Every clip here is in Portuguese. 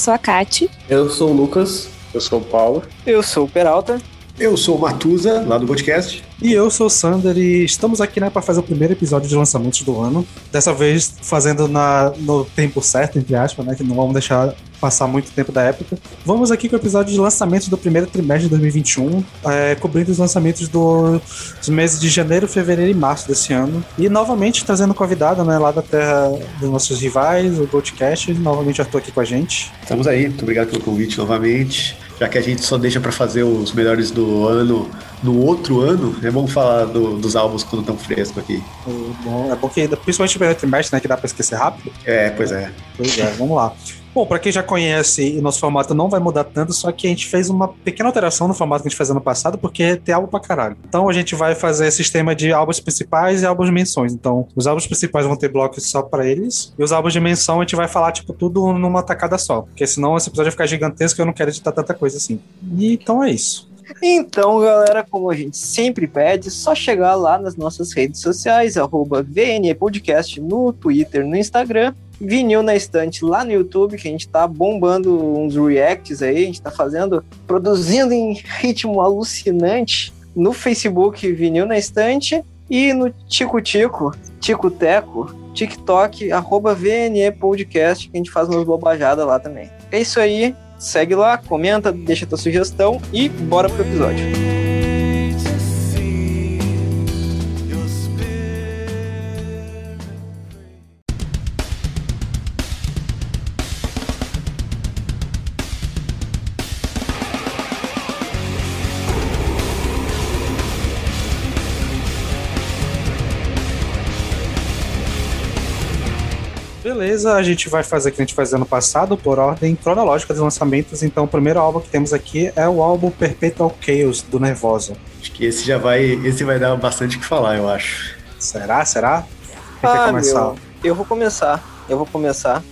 Sou a Kati. Eu sou o Lucas. Eu sou o Paulo. Eu sou o Peralta. Eu sou o Matusa, lá do podcast. E eu sou o Sander e estamos aqui né, para fazer o primeiro episódio de lançamentos do ano. Dessa vez fazendo na, no tempo certo, entre aspas, né? Que não vamos deixar passar muito tempo da época. Vamos aqui com o episódio de lançamentos do primeiro trimestre de 2021, é, cobrindo os lançamentos do- dos meses de janeiro, fevereiro e março desse ano. E novamente trazendo convidado né, lá da terra dos nossos rivais, o Goldcast. Novamente Arthur aqui com a gente. Estamos aí, muito obrigado pelo convite novamente. Já que a gente só deixa pra fazer os melhores do ano no outro ano, é bom falar do- dos álbuns quando estão frescos aqui. É bom, é bom que, principalmente o primeiro trimestre, né, que dá para esquecer rápido. É, pois é. Pois é, vamos lá. Bom, pra quem já conhece, o nosso formato não vai mudar tanto, só que a gente fez uma pequena alteração no formato que a gente fez ano passado, porque tem álbum pra caralho. Então a gente vai fazer sistema de álbuns principais e álbuns de menções. Então, os álbuns principais vão ter blocos só pra eles, e os álbuns de menção a gente vai falar, tipo, tudo numa tacada só. Porque senão esse episódio vai ficar gigantesco e eu não quero editar tanta coisa assim. E então é isso. Então, galera, como a gente sempre pede, só chegar lá nas nossas redes sociais, arroba VNE Podcast no Twitter, no Instagram, Vinil na Estante lá no YouTube, que a gente tá bombando uns reacts aí, a gente tá fazendo, produzindo em ritmo alucinante no Facebook Vinil na Estante e no Tico Tico, Tico Teco, TikTok, arroba VNE Podcast, que a gente faz umas bobajadas lá também. É isso aí, segue lá, comenta, deixa tua sugestão e bora pro episódio. Beleza, a gente vai fazer o que a gente fez ano passado, por ordem cronológica dos lançamentos. Então, o primeiro álbum que temos aqui é o álbum Perpetual Chaos, do Nervosa. Acho que esse já vai. Esse vai dar bastante o que falar, eu acho. Será? Será? Quem quer Ah, começar? meu, eu vou começar, eu vou começar.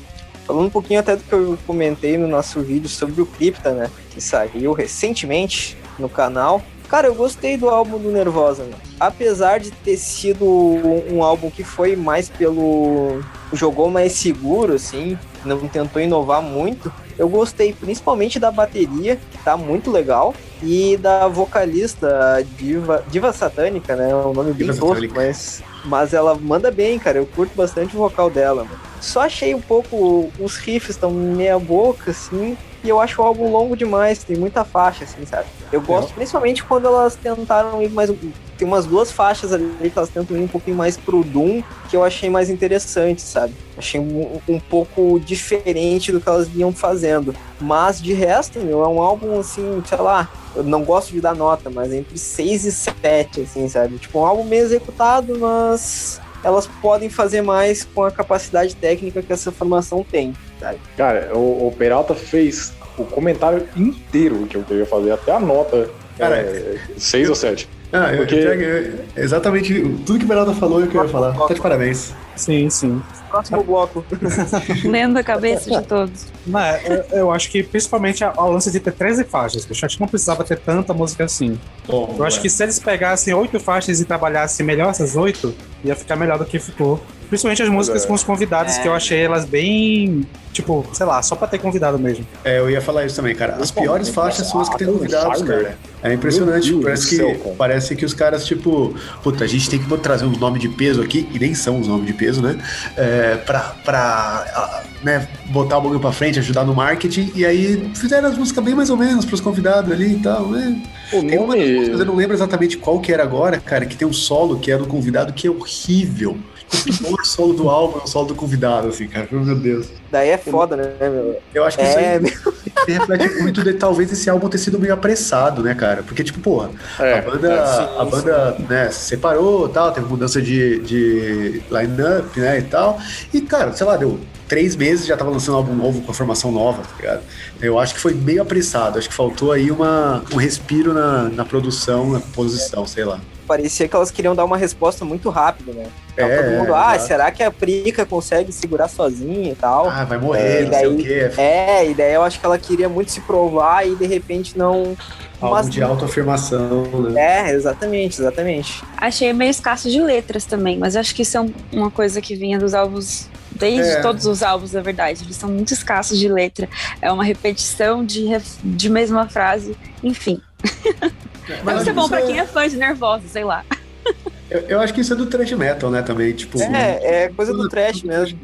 Falando um pouquinho até do que eu comentei no nosso vídeo sobre o Crypta, né? Que saiu recentemente no canal. Cara, eu gostei do álbum do Nervosa, né? Apesar de ter sido um, um álbum que foi mais pelo. jogou mais seguro, assim, não tentou inovar muito. Eu gostei principalmente da bateria, que tá muito legal, e da vocalista, a Diva, Diva Satânica, né? É um nome bem Diva tosco, mas, mas ela manda bem, cara. Eu curto bastante o vocal dela, mano. Só achei um pouco. Os riffs estão meia boca, assim. Eu acho o álbum longo demais, tem muita faixa, assim, sabe? Eu gosto principalmente quando elas tentaram ir mais. Tem umas duas faixas ali que elas tentam ir um pouquinho mais pro Doom, que eu achei mais interessante, sabe? Achei um, um pouco diferente do que elas vinham fazendo. Mas de resto, meu, é um álbum assim, sei lá, eu não gosto de dar nota, mas entre 6 e 7, assim, sabe? Tipo, um álbum bem executado, mas elas podem fazer mais com a capacidade técnica que essa formação tem, sabe? Cara, o, o Peralta fez o comentário inteiro que eu queria fazer, até a nota. Cara, é, seis ou sete. Ah, eu- Porque- eu- eu- exatamente tudo que o Bernardo falou eu queria falar. Tá de parabéns. Sim, sim. Próximo bloco. Lendo a cabeça de todos. Não, é, eu, eu acho que principalmente a- o lance de ter 13 faixas. Eu acho que não precisava ter tanta música assim. Eu acho que se eles pegassem oito faixas e trabalhassem melhor essas oito, ia ficar melhor do que ficou. Principalmente as músicas é. com os convidados, que eu achei elas bem. Tipo, sei lá, só pra ter convidado mesmo. É, eu ia falar isso também, cara. As piores faixas são as que tem convidados, cara. É impressionante. Parece que, parece que os caras, tipo, puta, a gente tem que trazer uns nomes de peso aqui, e nem são os nomes de peso, né? É, pra, pra né, botar o bagulho pra frente, ajudar no marketing, e aí fizeram as músicas bem mais ou menos pros convidados ali e tal, né? O Tem uma das músicas, eu nome. não lembro exatamente qual que era agora, cara, que tem um solo que é do convidado que é horrível. O solo do álbum é o solo do convidado, assim, cara. Meu Deus. Daí é foda, né, meu? Eu acho que isso É, aí reflete muito de talvez esse álbum ter sido meio apressado, né, cara? Porque, tipo, porra, É, a banda, é, sim, a banda né, se separou tal, teve mudança de, de line-up, né, e tal. E, cara, sei lá, deu três meses já tava lançando um álbum novo com a formação nova, tá ligado? Eu acho que foi meio apressado, acho que faltou aí uma, um respiro na, na produção, na composição, sei lá. Parecia que elas queriam dar uma resposta muito rápida, né? Tava É, todo mundo, ah, exato. será que a Prica consegue segurar sozinha e tal? Ah, vai morrer, É, não sei o daí- quê. É, e daí eu acho que ela queria muito se provar e de repente não. Álbum Mas- de autoafirmação, né? É, exatamente, exatamente. Achei meio escasso de letras também, mas acho que isso é um- uma coisa que vinha dos álbuns, desde É. todos os álbuns, na verdade. Eles são muito escassos de letra. É uma repetição de, ref- de mesma frase. Enfim. Deve ser bom pra quem é fã de Nervosa, sei lá. Eu, eu acho que isso é do thrash metal, né, também, tipo... É, é coisa do trash mesmo.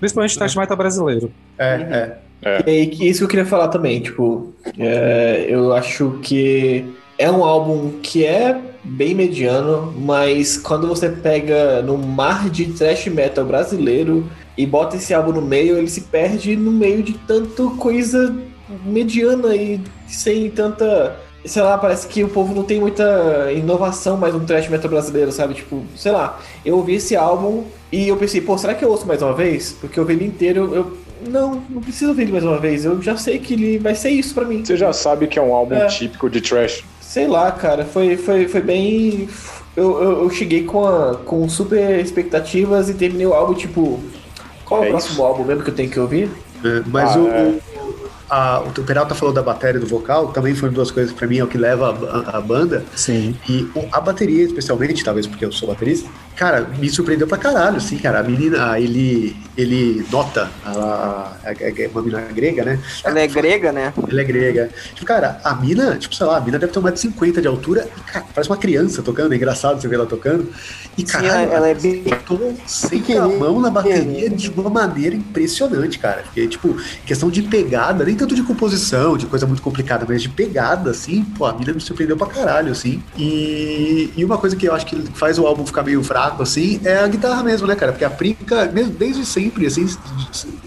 Principalmente thrash metal brasileiro. É, é. E aí, que- isso que eu queria falar também, tipo, é, eu acho que é um álbum que é bem mediano, mas quando você pega no mar de thrash metal brasileiro e bota esse álbum no meio, ele se perde no meio de tanto coisa mediana e sem tanta. Sei lá, parece que o povo não tem muita inovação mais no thrash metal brasileiro, sabe? Tipo, sei lá, eu ouvi esse álbum e eu pensei, pô, será que eu ouço mais uma vez? Porque eu ouvi ele inteiro, eu. Não, não preciso ouvir ele mais uma vez. Eu já sei que ele vai ser isso pra mim. Você já sabe que é um álbum É. típico de trash. Sei lá, cara, foi, foi, foi bem. Eu, eu, eu cheguei com, a, com super expectativas e terminei o álbum, tipo. Qual é É o próximo álbum mesmo que eu tenho que ouvir? É, Mas Ah, o, é. o, a, o Peralta falou da bateria e do vocal, também foram duas coisas que pra mim é o que leva a, a- a banda. Sim. E a bateria, especialmente, talvez porque eu sou baterista, cara, me surpreendeu pra caralho, assim, cara. A menina, ele, ele nota, ela, a- a- é uma menina grega, né? Ela é grega, né? Ela é grega. Tipo, cara, a mina, tipo, sei lá, a mina deve ter 1,50m de altura e, cara, parece uma criança tocando, é engraçado você ver ela tocando. E, Sim, caralho, ela- ela é bem sempre a mão na bateria de uma maneira impressionante, cara. Porque, tipo, questão de pegada, nem tanto de composição, de coisa muito complicada, mas de pegada, assim, pô, a mina me surpreendeu pra caralho, assim. E, e uma coisa que eu acho que faz o álbum ficar meio fraco, assim, é a guitarra mesmo, né, cara? Porque a Prica, mesmo desde sempre, assim,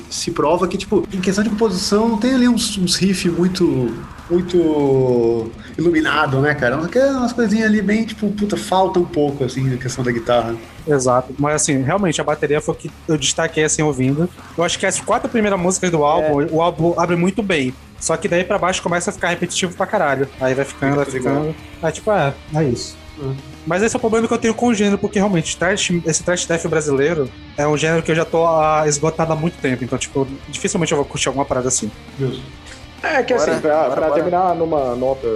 se, prova que, tipo, em questão de composição, não tem ali uns, uns riffs muito. Muito iluminado, né, cara? Aquelas umas coisinhas ali bem, tipo, puta, falta um pouco, assim, na questão da guitarra. Exato. Mas assim, realmente, a bateria foi o que eu destaquei assim ouvindo. Eu acho que as quatro primeiras músicas do álbum, o álbum abre muito bem. Só que daí pra baixo começa a ficar repetitivo pra caralho. Aí vai ficando, vai ficando. Aí tipo, é, é isso. Mas esse é o problema que eu tenho com o gênero, porque realmente trash, esse trash death brasileiro é um gênero que eu já tô esgotado há muito tempo. Então, tipo, dificilmente eu vou curtir alguma parada assim. É que Bora, assim, pra, bora, pra bora. terminar numa nota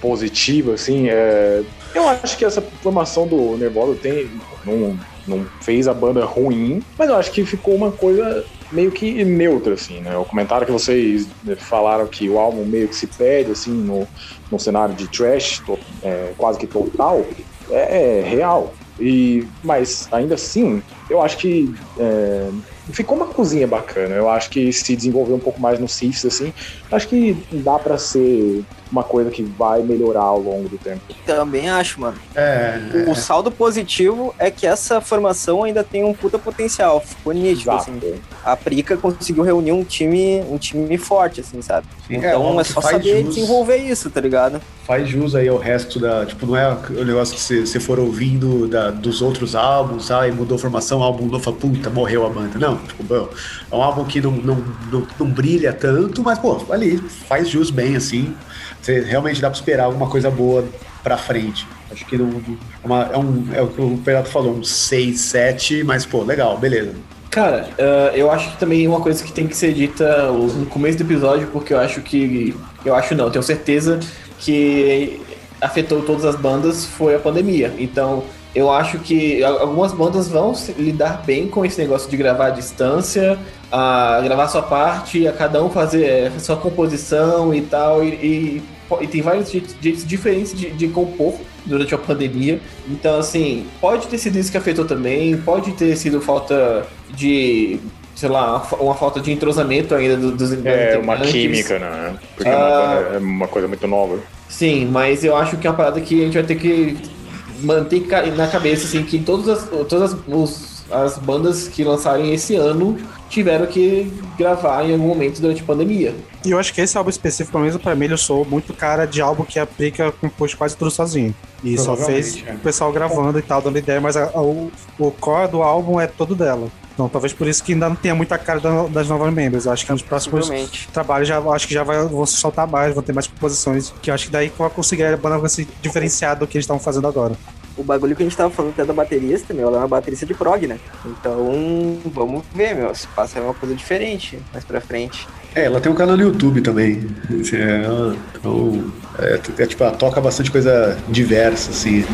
positiva, assim, é, eu acho que essa formação do Nervosa tem, não, não fez a banda ruim, mas eu acho que ficou uma coisa meio que neutra, assim, né? O comentário que vocês falaram que o álbum meio que se perde, assim, no, no cenário de trash to- é, quase que total, é, é real. E, mas ainda assim, eu acho que é, ficou uma cozinha bacana. Eu acho que se desenvolver um pouco mais no Sifs, assim, acho que dá pra ser uma coisa que vai melhorar ao longo do tempo. Também acho, mano. É, O saldo positivo é que essa formação ainda tem um puta potencial. Ficou nítido, Exato. assim. A Prica conseguiu reunir um time, um time forte, assim, sabe? Sim, é, Então é, que só faz saber jus. desenvolver isso, tá ligado? faz jus aí ao resto da. Tipo, não é o negócio que você você for ouvindo da- dos outros álbuns, ah, e mudou a formação, álbum novo, fala, puta, morreu a banda. Não, tipo, bom, é um álbum que não, não, não, não brilha tanto, mas, pô, ali faz jus bem, assim. Você realmente dá pra esperar alguma coisa boa pra frente. Acho que não, é uma- é, um, é o que o Perato falou, um 6, 7, mas, pô, legal, beleza. Cara, eh, eu acho que também uma coisa que tem que ser dita no começo do episódio, porque eu acho que. Eu acho não, tenho certeza que afetou todas as bandas foi a pandemia. Então, eu acho que algumas bandas vão lidar bem com esse negócio de gravar à distância, a gravar sua parte, a cada um fazer eh, sua composição e tal, e, e, e tem vários jeitos, diferentes de, de compor durante a pandemia. Então, assim, pode ter sido isso que afetou também, pode ter sido falta de, sei lá, uma fa- uma falta de entrosamento ainda do- dos É uma química, né? Porque é, Ah. é uma coisa muito nova. Sim, mas eu acho que é uma parada que a gente vai ter que manter na cabeça, assim, que todos, as, todos as- os as bandas que lançarem esse ano tiveram que gravar em algum momento durante a pandemia. E eu acho que esse álbum específico, pelo menos pra mim, eu sou muito cara de álbum que aplica compôs quase tudo sozinho. E só fez é. o pessoal gravando e tal, dando ideia, mas a- a- o, o core do álbum é todo dela. Então talvez por isso que ainda não tenha muita cara da- das novas membros. Eu acho que nos próximos trabalhos já acho que já vai, vão se soltar mais, vão ter mais composições. Que eu acho que daí que vai conseguir a banda vai se diferenciar do que eles estavam fazendo agora. O bagulho que a gente tava falando até da baterista, meu, ela é uma baterista de prog, né? Então, vamos ver, meu, se passa é uma coisa diferente mais pra frente. É, ela tem um canal no YouTube também. É, então, é, é, tipo, ela toca bastante coisa diversa, assim.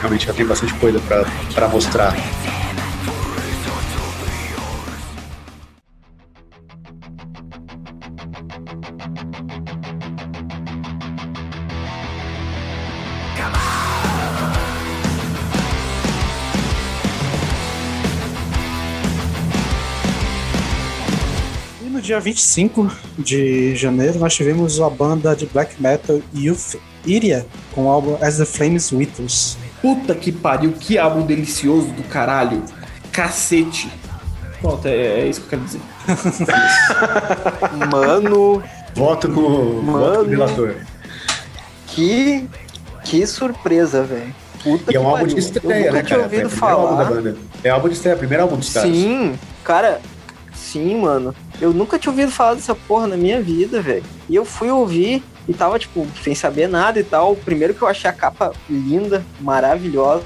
Realmente ela tem bastante coisa pra, pra mostrar. Dia 25 de janeiro nós tivemos a banda de black metal Youth Iria com o álbum As the Flames Withers. Puta que pariu, que álbum delicioso do caralho. Cacete. Pronto, é, é isso que eu quero dizer. Mano, Voto com, voto Mano. o relator. que, que surpresa, velho. Puta E é um que álbum de pariu. estreia, Eu nunca né, tinha cara? ouvido é primeiro álbum da falar. banda. É álbum de estreia, primeiro álbum dos caras. Sim, cara, sim, mano. Eu nunca tinha ouvido falar dessa porra na minha vida, velho. E eu fui ouvir e tava, tipo, sem saber nada e tal. Primeiro que eu achei a capa linda, maravilhosa,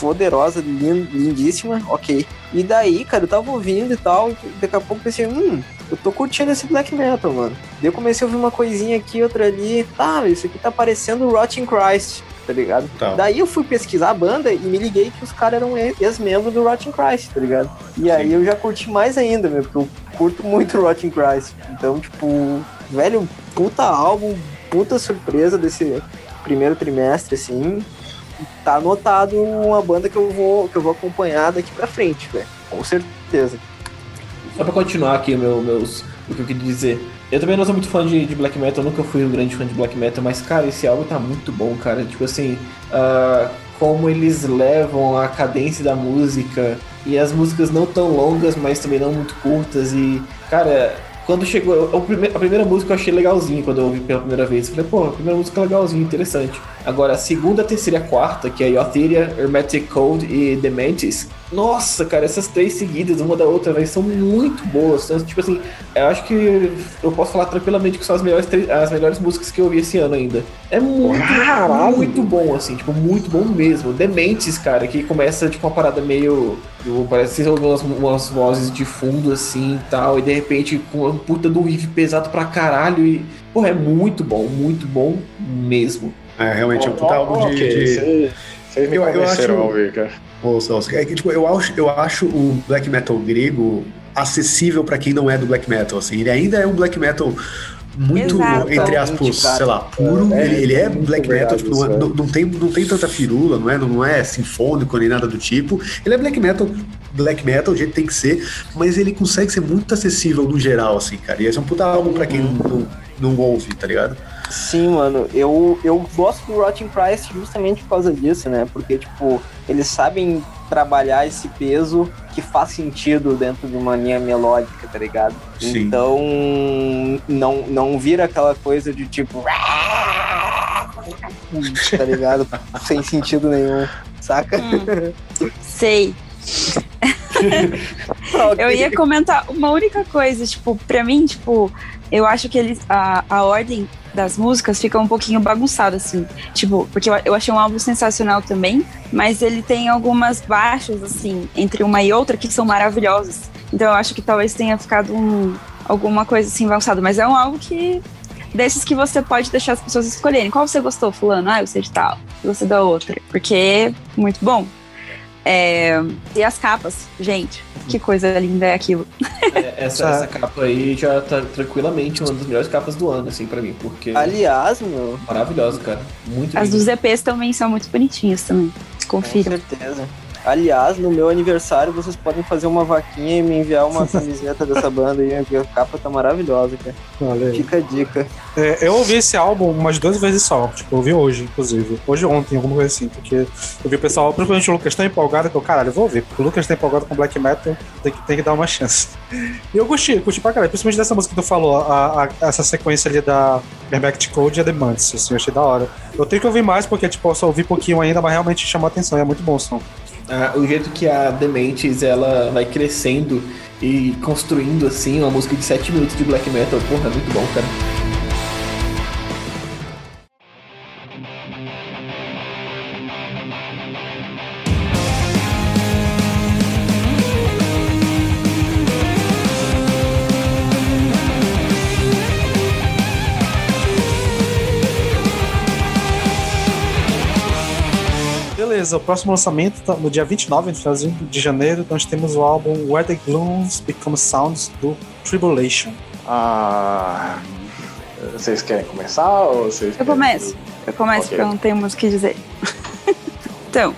poderosa, lin- lindíssima, ok. E daí, cara, eu tava ouvindo e tal, e daqui a pouco eu pensei, hum, eu tô curtindo esse black metal, mano. Daí eu comecei a ouvir uma coisinha aqui, outra ali. Tá, isso aqui tá parecendo Rotting Christ, tá ligado? Tá. Daí eu fui pesquisar a banda e me liguei que os caras eram ex-membros do Rotting Christ, tá ligado? E aí eu já curti mais ainda, meu, porque eu curto muito Rotting Christ. Então, tipo, velho, puta álbum, puta surpresa desse primeiro trimestre, assim. Tá anotado uma banda que eu vou, que eu vou acompanhar daqui pra frente, velho. Com certeza. Só pra continuar aqui meu, meus, o que eu queria dizer. Eu também não sou muito fã de, de black metal, nunca fui um grande fã de black metal, mas cara, esse álbum tá muito bom, cara. Tipo assim, ah, como eles levam a cadência da música e as músicas não tão longas, mas também não muito curtas. E, cara, quando chegou. A primeira música eu achei legalzinho quando eu ouvi pela primeira vez. Eu falei, pô, a primeira música é legalzinha, interessante. Agora, a segunda, a terceira e a quarta, que é Yotheria, Hermetic Code e Dementis. Nossa, cara, essas três seguidas, uma da outra, véio, são muito boas. Então, tipo assim, eu acho que eu posso falar tranquilamente que são as melhores, as melhores músicas que eu ouvi esse ano ainda. É muito, Caralho! muito bom, assim, tipo, muito bom mesmo. Dementes, cara, que começa, tipo, uma parada meio. tipo, Parece que você ouve umas, umas vozes de fundo, assim e tal, e de repente com uma puta do riff pesado pra caralho. E, porra, é muito bom, muito bom mesmo. É, realmente é um puta álbum de. De- cê- Vocês me Eu- acho- ouvir, cara. É que, tipo, eu acho, eu acho o black metal grego acessível pra quem não é do black metal, assim. Ele ainda é um black metal muito, Exato. entre aspas, Cara. sei lá, puro. É, ele, ele é black metal, tipo, não, é- não, não tem, não tem tanta firula, não é, não é sinfônico nem nada do tipo. Ele é black metal, black metal, do jeito que tem que ser, mas ele consegue ser muito acessível no geral, assim, cara. E esse é um puta álbum pra quem não, não ouve, tá ligado? Sim, mano, eu, eu gosto do Rotting Christ justamente por causa disso, né? Porque, tipo, eles sabem trabalhar esse peso que faz sentido dentro de uma linha melódica, tá ligado? Sim. Então, não, não vira aquela coisa de tipo. Tá ligado? Sem sentido nenhum, saca? Sei. Eu ia comentar uma única coisa, tipo, pra mim, tipo, eu acho que eles, a, a ordem das músicas fica um pouquinho bagunçada, assim. Tipo, porque eu, eu achei um álbum sensacional também, mas ele tem algumas baixas, assim, entre uma e outra que são maravilhosas. Então eu acho que talvez tenha ficado um, alguma coisa assim bagunçada, mas é um álbum que. Desses que você pode deixar as pessoas escolherem. Qual você gostou, fulano? Ah, eu sei de tal. Gostei da outra. Porque é muito bom. É, e as capas, gente, que coisa linda é aquilo. É, essa, essa capa aí já tá tranquilamente uma das melhores capas do ano, assim, pra mim, porque Aliás, meu, maravilhosa, cara. Muito As linda. dos EPs também são muito bonitinhas também. com Confiram. certeza. Aliás, no meu aniversário vocês podem fazer uma vaquinha e me enviar uma camiseta dessa banda aí, a capa tá maravilhosa, cara. Aí. Fica a dica. É, eu ouvi esse álbum umas duas vezes só. Tipo, eu ouvi hoje, inclusive. Hoje ontem, alguma coisa assim. Porque eu vi o pessoal, principalmente o Lucas, tão empolgado que eu, caralho, eu vou ouvir. Porque o Lucas tá empolgado com black metal, tem que, tem que dar uma chance. E eu gostei, curti pra caralho. Principalmente dessa música que tu falou, a, a- essa sequência ali da Berbact Code e a Demands, assim, eu achei da hora. Eu tenho que ouvir mais, porque, tipo, eu só ouvi pouquinho ainda, mas realmente chamou a atenção. É muito bom o som. Ah, o jeito que a Dementes ela vai crescendo e construindo assim uma música de 7 minutos de black metal, porra, é muito bom, cara. O próximo lançamento tá no dia 29 no finalzinho de janeiro, nós temos o álbum Where the Glooms Become Sounds do Tribulation. Ah, vocês querem começar ou vocês Eu querem- começo. Eu começo Ok. porque eu não tenho muito o que dizer. então,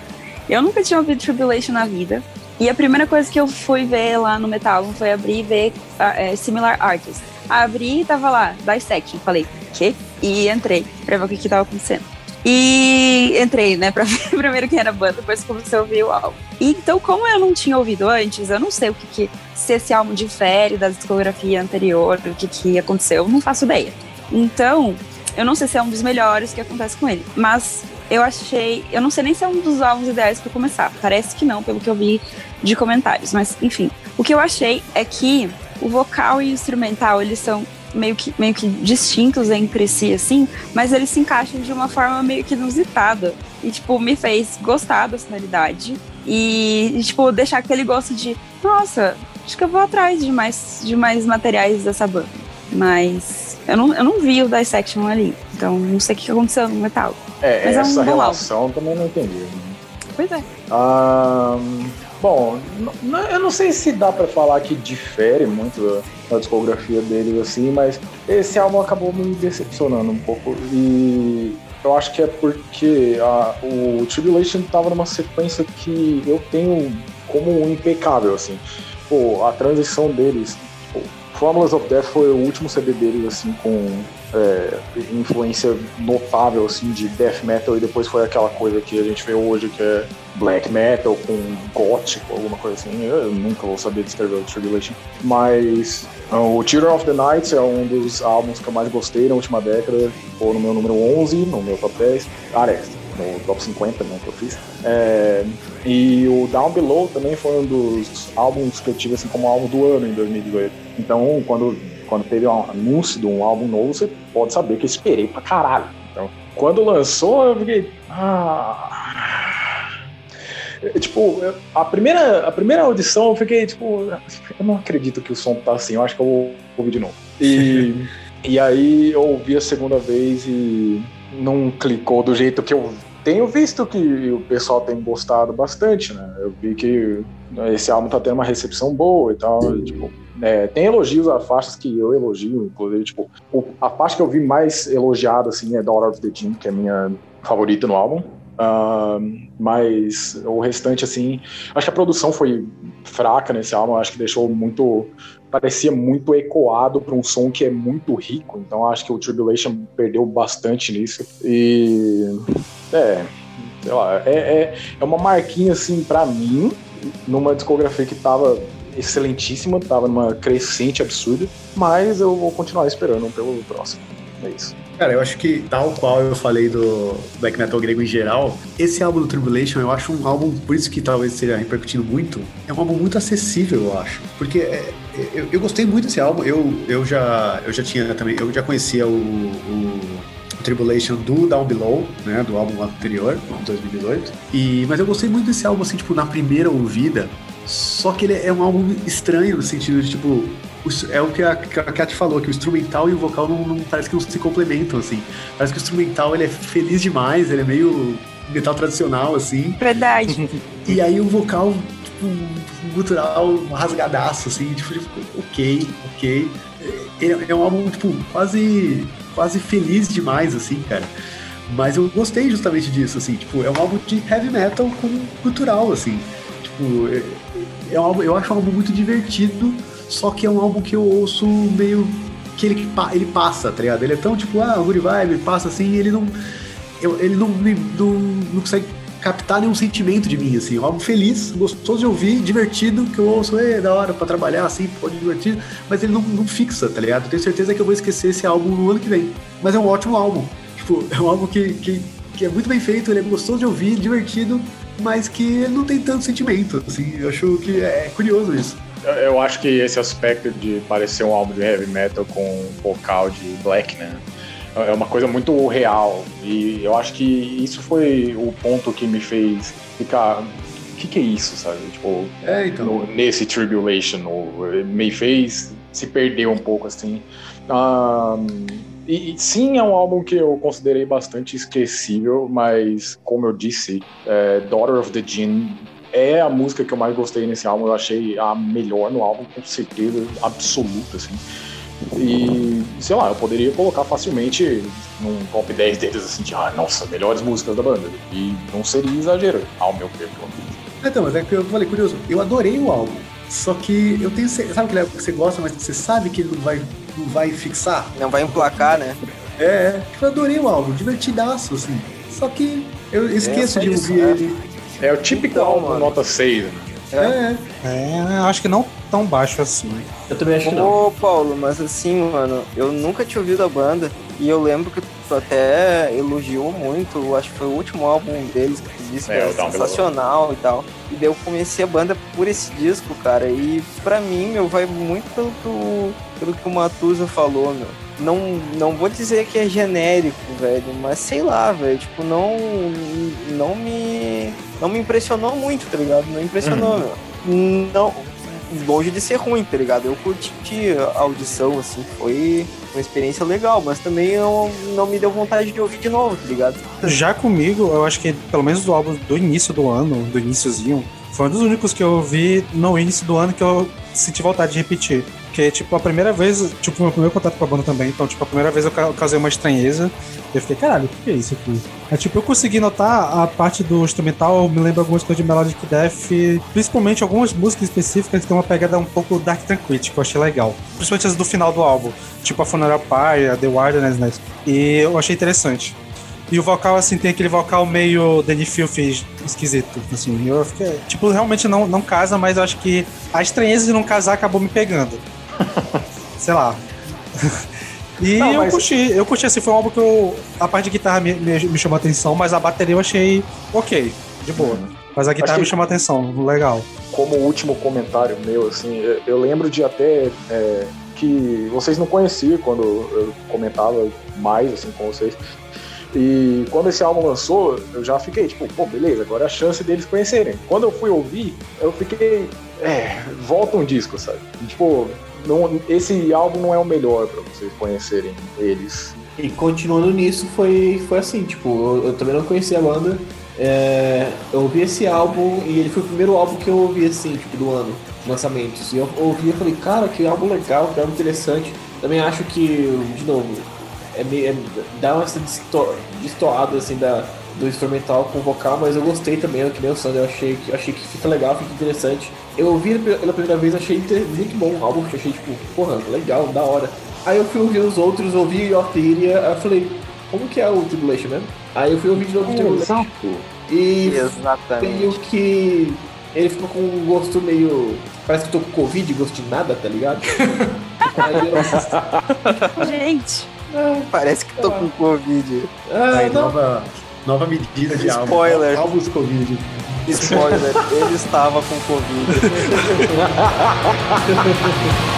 eu nunca tinha ouvido Tribulation na vida. E a primeira coisa que eu fui ver lá no Metal foi abrir e ver ah, é, Similar Artists. Abri e tava lá, Dissection. Falei, quê? E entrei pra ver o que que tava acontecendo. E entrei, né, pra ver primeiro quem era a banda, depois comecei a ouvir o álbum. E, então, como eu não tinha ouvido antes, eu não sei o que, que se esse álbum difere da discografia anterior, o que, que aconteceu, eu não faço ideia. Então, eu não sei se é um dos melhores que acontece com ele, mas eu achei. Eu não sei nem se é um dos álbuns ideais pra começar. Parece que não, pelo que eu vi de comentários, mas enfim. O que eu achei é que o vocal e o instrumental eles são meio que, meio que distintos entre si, assim, mas eles se encaixam de uma forma meio que inusitada. E, tipo, me fez gostar da sonoridade e, tipo, deixar aquele gosto de, nossa, acho que eu vou atrás de mais, de mais materiais dessa banda. Mas eu não, eu não vi o Dissection ali, então não sei o que aconteceu no metal. É, Mas é um essa relação também não entendi. né? Pois é. Ahn, bom, eu não sei se dá pra falar que difere muito da discografia deles assim, mas esse álbum acabou me decepcionando um pouco e eu acho que é porque a- o Tribulation tava numa sequência que eu tenho como impecável assim. Pô, a transição deles, pô, Formulas of Death foi o último CD deles assim com é, influência notável assim de death metal e depois foi aquela coisa que a gente vê hoje que é black metal com gótico, alguma coisa assim. Eu nunca vou saber descrever o Tribulation. Mas o Children of the Night é um dos álbuns que eu mais gostei na última década. Ficou no meu número 11, no meu top 10. Aliás, no top 50 né, que eu fiz. É, e o Down Below também foi um dos álbuns que eu tive assim, como álbum do ano em 2018. Então, quando, quando teve um anúncio de um álbum novo, você pode saber que eu esperei pra caralho. Então, quando lançou, eu fiquei. Ah, é, Tipo, eu- a primeira, a primeira audição eu fiquei, tipo, eu não acredito que o som tá assim, eu acho que eu vou ouvir de novo. E, e aí eu ouvi a segunda vez e não clicou do jeito que eu tenho visto que o pessoal tem gostado bastante, né? Eu vi que esse álbum tá tendo uma recepção boa e tal, e, tipo, é, tem elogios a faixas que eu elogio, inclusive, tipo, a faixa que eu vi mais elogiada, assim, é Daughter of the Team, que é a minha favorita no álbum. Ah, mas o restante, assim, acho que a produção foi fraca nesse álbum, acho que deixou muito. parecia muito ecoado para um som que é muito rico, então acho que o Tribulation perdeu bastante nisso. E. É. Sei lá, é, é, é uma marquinha, assim, para mim, numa discografia que tava excelentíssima, tava numa crescente absurda, mas eu vou continuar esperando pelo próximo. É isso. Cara, eu acho que, tal qual eu falei do black metal grego em geral, esse álbum do Tribulation eu acho um álbum, por isso que talvez esteja repercutindo muito, é um álbum muito acessível, eu acho. Porque é, eu, eu gostei muito desse álbum, eu, eu, já, eu já tinha também, eu já conhecia o, o Tribulation do Down Below, né, do álbum anterior, de 2018, e, mas eu gostei muito desse álbum, assim, tipo, na primeira ouvida, só que ele é um álbum estranho no sentido de, tipo, é o que a, a Kat falou, que o instrumental e o vocal não, não- parece que não se complementam, assim. Parece que o instrumental ele é feliz demais, ele é meio metal tradicional, assim. Verdade. E aí o vocal, tipo, gutural rasgadaço, assim, tipo, tipo, ok, ok. É, é um álbum, tipo, quase, quase feliz demais, assim, cara. Mas eu gostei justamente disso, assim, tipo, é um álbum de heavy metal com cultural, assim. Tipo, é, é um álbum, eu acho um álbum muito divertido, só que é um álbum que eu ouço meio que ele, ele passa, tá ligado? Ele é tão tipo, ah, good vibe, passa assim, e ele não. Eu, ele não, não, não consegue captar nenhum sentimento de mim, assim. Um álbum feliz, gostoso de ouvir, divertido, que eu ouço, é da hora pra trabalhar, assim, pode divertir, mas ele não, não fixa, tá ligado? Tenho certeza que eu vou esquecer esse álbum no ano que vem. Mas é um ótimo álbum. Tipo, é um álbum que, que, que é muito bem feito, ele é gostoso de ouvir, divertido, mas que ele não tem tanto sentimento, assim. Eu acho que é curioso isso. Eu acho que esse aspecto de parecer um álbum de heavy metal com vocal de black, né? É uma coisa muito real. E eu acho que isso foi o ponto que me fez ficar. O que, que é isso, sabe? Tipo, é, então. no, nesse Tribulation, me fez se perder um pouco, assim. Um, e, sim, é um álbum que eu considerei bastante esquecível, mas como eu disse, é, Daughter of the Djinn é a música que eu mais gostei nesse álbum. Eu achei a melhor no álbum, com certeza absoluta, assim. E, sei lá, eu poderia colocar facilmente num top 10 deles, assim, de, ah, nossa, melhores músicas da banda. E não seria exagero, ao meu ver, pelo menos. Então, mas é que eu falei, curioso, eu adorei o álbum. Só que eu tenho. Sabe aquele álbum que você gosta, mas você sabe que ele não vai, não vai fixar? Não vai emplacar, né? É, é. eu adorei o álbum, divertidaço, assim. Só que eu esqueço é, de ouvir né? ele. É o típico então, álbum mano. nota 6, né? É. é. acho que não tão baixo assim. Eu também acho que não. Ô, Paulo, mas assim, mano, eu nunca tinha ouvido a banda e eu lembro que tu até elogiou muito, acho que foi o último álbum deles que disse que é, era sensacional e tal. E daí eu comecei a banda por esse disco, cara, e pra mim, meu, vai muito pelo, pelo que o Matusa falou, meu não, não vou dizer que é genérico, velho, mas sei lá, velho, tipo, não não me não me impressionou muito, tá ligado? Não impressionou, uhum. Não, longe de ser ruim, tá ligado? Eu curti a audição, assim, foi uma experiência legal, mas também não, não me deu vontade de ouvir de novo, tá ligado? Já comigo, eu acho que pelo menos do álbum do início do ano, do iníciozinho, foi um dos únicos que eu ouvi no início do ano que eu senti vontade de repetir. Porque, tipo, a primeira vez, tipo, meu primeiro contato com a banda também, então, tipo, a primeira vez eu causei uma estranheza. Eu fiquei, caralho, o que é isso aqui? É, tipo, eu consegui notar a parte do instrumental, me lembra algumas coisas de Melodic Death, principalmente algumas músicas específicas que tem uma pegada um pouco Dark Tranquility, que eu achei legal. Principalmente as do final do álbum, tipo a Funeral Pyre, a The Wilderness, né? E eu achei interessante. E o vocal, assim, tem aquele vocal meio Danny Filth esquisito, assim. Eu fiquei, tipo, realmente não, não casa, mas eu acho que a estranheza de não casar acabou me pegando. Sei lá. E não, eu mas... curti, eu curti assim, foi um álbum que eu, a parte de guitarra me, me, me chamou a atenção, mas a bateria eu achei ok, de boa. Uhum. Mas a guitarra me chamou a atenção, legal. Como último comentário meu, assim, eu, eu lembro de até é, que vocês não conheciam quando eu comentava mais assim com vocês. E quando esse álbum lançou, eu já fiquei tipo, pô, beleza, agora é a chance deles conhecerem. Quando eu fui ouvir, eu fiquei, é, volta um disco, sabe? tipo, não, esse álbum não é o melhor para vocês conhecerem eles. E continuando nisso, foi, foi assim, tipo, eu, eu também não conhecia a banda. É, eu ouvi esse álbum e ele foi o primeiro álbum que eu ouvi assim, tipo, do ano, lançamentos. E eu ouvi e falei, cara, que álbum legal, que álbum interessante. Também acho que, de novo, é, meio, é dá uma destoada assim da, do instrumental com o vocal, mas eu gostei também, que nem o Sander, eu achei, achei que fica legal, fica interessante. Eu ouvi pela primeira vez, achei muito bom o álbum, achei tipo, porra, legal, da hora. Aí eu fui ouvir os outros, ouvi Orteria, aí eu falei, como que é o Tribulation mesmo? Aí eu fui ouvir de novo o Tribulation. E meio que ele ficou com um gosto meio. Parece que tô com Covid, gosto de nada, tá ligado? Gente. Parece que tô com Covid. Ah, Aí, nova, nova medida de Spoiler. álbum. Álbuns Covid. Spoiler, ele estava com Covid.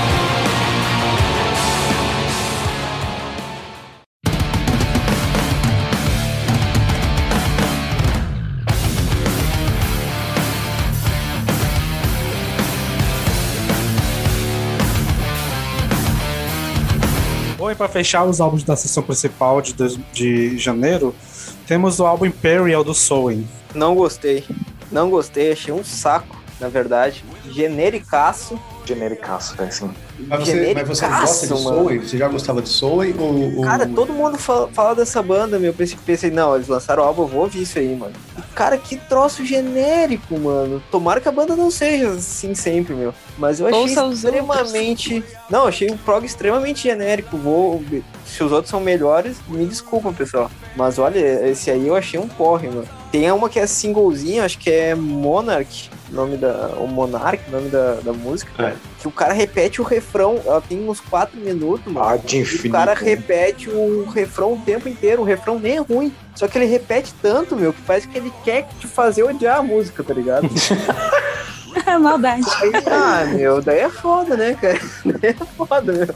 para fechar os álbuns da sessão principal de, de janeiro, temos o álbum Imperial do Soen. Não gostei. Não gostei, achei um saco, na verdade. Genericaço. Genericaço, velho, assim. Mas você, mas você gosta de. Soul? Você já gostava de Soul? Ou, ou... Cara, todo mundo fala, fala dessa banda, meu. Eu pensei, pensei, não, eles lançaram o álbum, eu vou ouvir isso aí, mano. E, cara, que troço genérico, mano. Tomara que a banda não seja assim sempre, meu. Mas eu achei Ouça extremamente. Não, achei o prog extremamente genérico. Vou. Se os outros são melhores, me desculpam, pessoal. Mas olha, esse aí eu achei um porre, mano. Tem uma que é singlezinha, acho que é Monarch, nome da. O Monarch, nome da, da música. É. Que o cara repete o refrão, ela tem uns 4 minutos, mano. Ah, de E infinito. o cara repete o refrão o tempo inteiro, o refrão nem é ruim. Só que ele repete tanto, meu, que parece que ele quer te fazer odiar a música, tá ligado? Maldade. Aí, ah, meu, daí é foda, né, cara? Daí é foda, meu.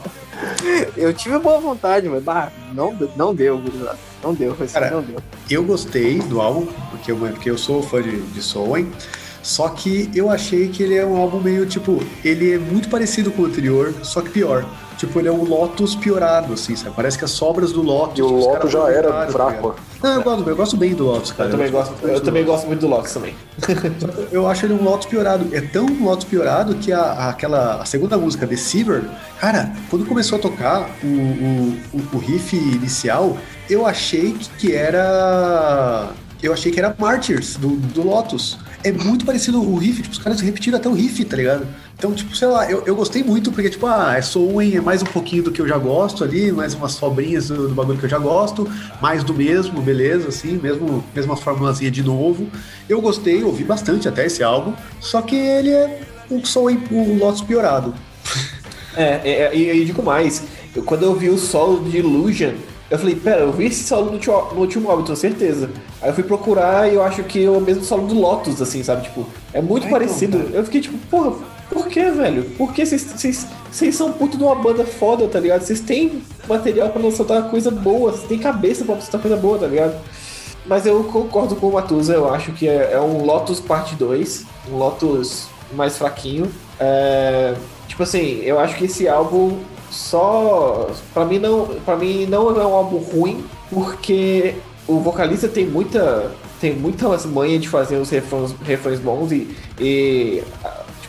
Eu tive boa vontade, mas bah, não, não deu, gurizada. Não deu, assim, Cara, não deu. Eu gostei do álbum, porque eu, porque eu sou fã de, de Soul, hein? Só que eu achei que ele é um álbum meio, tipo, ele é muito parecido com o anterior, só que pior. Tipo, ele é um Lotus piorado, assim, sabe? Parece que as sobras do Lotus... E o Lotus já era tá fraco. ligado? Não, eu gosto, eu gosto bem do Lotus, cara. Eu também gosto, eu também gosto muito do Lotus também. Eu acho ele um Lotus piorado. É tão um Lotus piorado que a, a- aquela a segunda música, Deceiver, cara, quando começou a tocar o, o, o- o riff inicial, eu achei que, que era. Eu achei que era Martyrs do, do Lotus. É muito parecido o riff, tipo, os caras repetiram até o riff, tá ligado? Então, tipo, sei lá, eu, eu gostei muito, porque, tipo, ah, é Soul, é mais um pouquinho do que eu já gosto ali, mais umas sobrinhas do, do bagulho que eu já gosto, mais do mesmo, beleza, assim, mesmo, mesma formulazinha de novo. Eu gostei, ouvi bastante até esse álbum, só que ele é um Soul, um Lotus piorado. É, é, é, e e digo mais, eu, quando eu vi o solo de Illusion, eu falei, pera, eu vi esse solo no, no último álbum, tenho certeza. Aí eu fui procurar e eu acho que é o mesmo solo do Lotus, assim, sabe? Tipo, é muito Ai, parecido. então, eu fiquei tipo, porra, por que, velho? Por que vocês- são puto de uma banda foda, tá ligado? Vocês têm material pra soltar coisa boa, vocês têm cabeça pra soltar coisa boa, tá ligado? Mas eu concordo com o Matusa, eu acho que é, é um Lotus parte 2, um Lotus mais fraquinho. É, tipo assim, eu acho que esse álbum só. Pra mim não. para mim não é um álbum ruim, porque o vocalista tem muita. Tem muita manha de fazer os refrões, refrões bons e, e,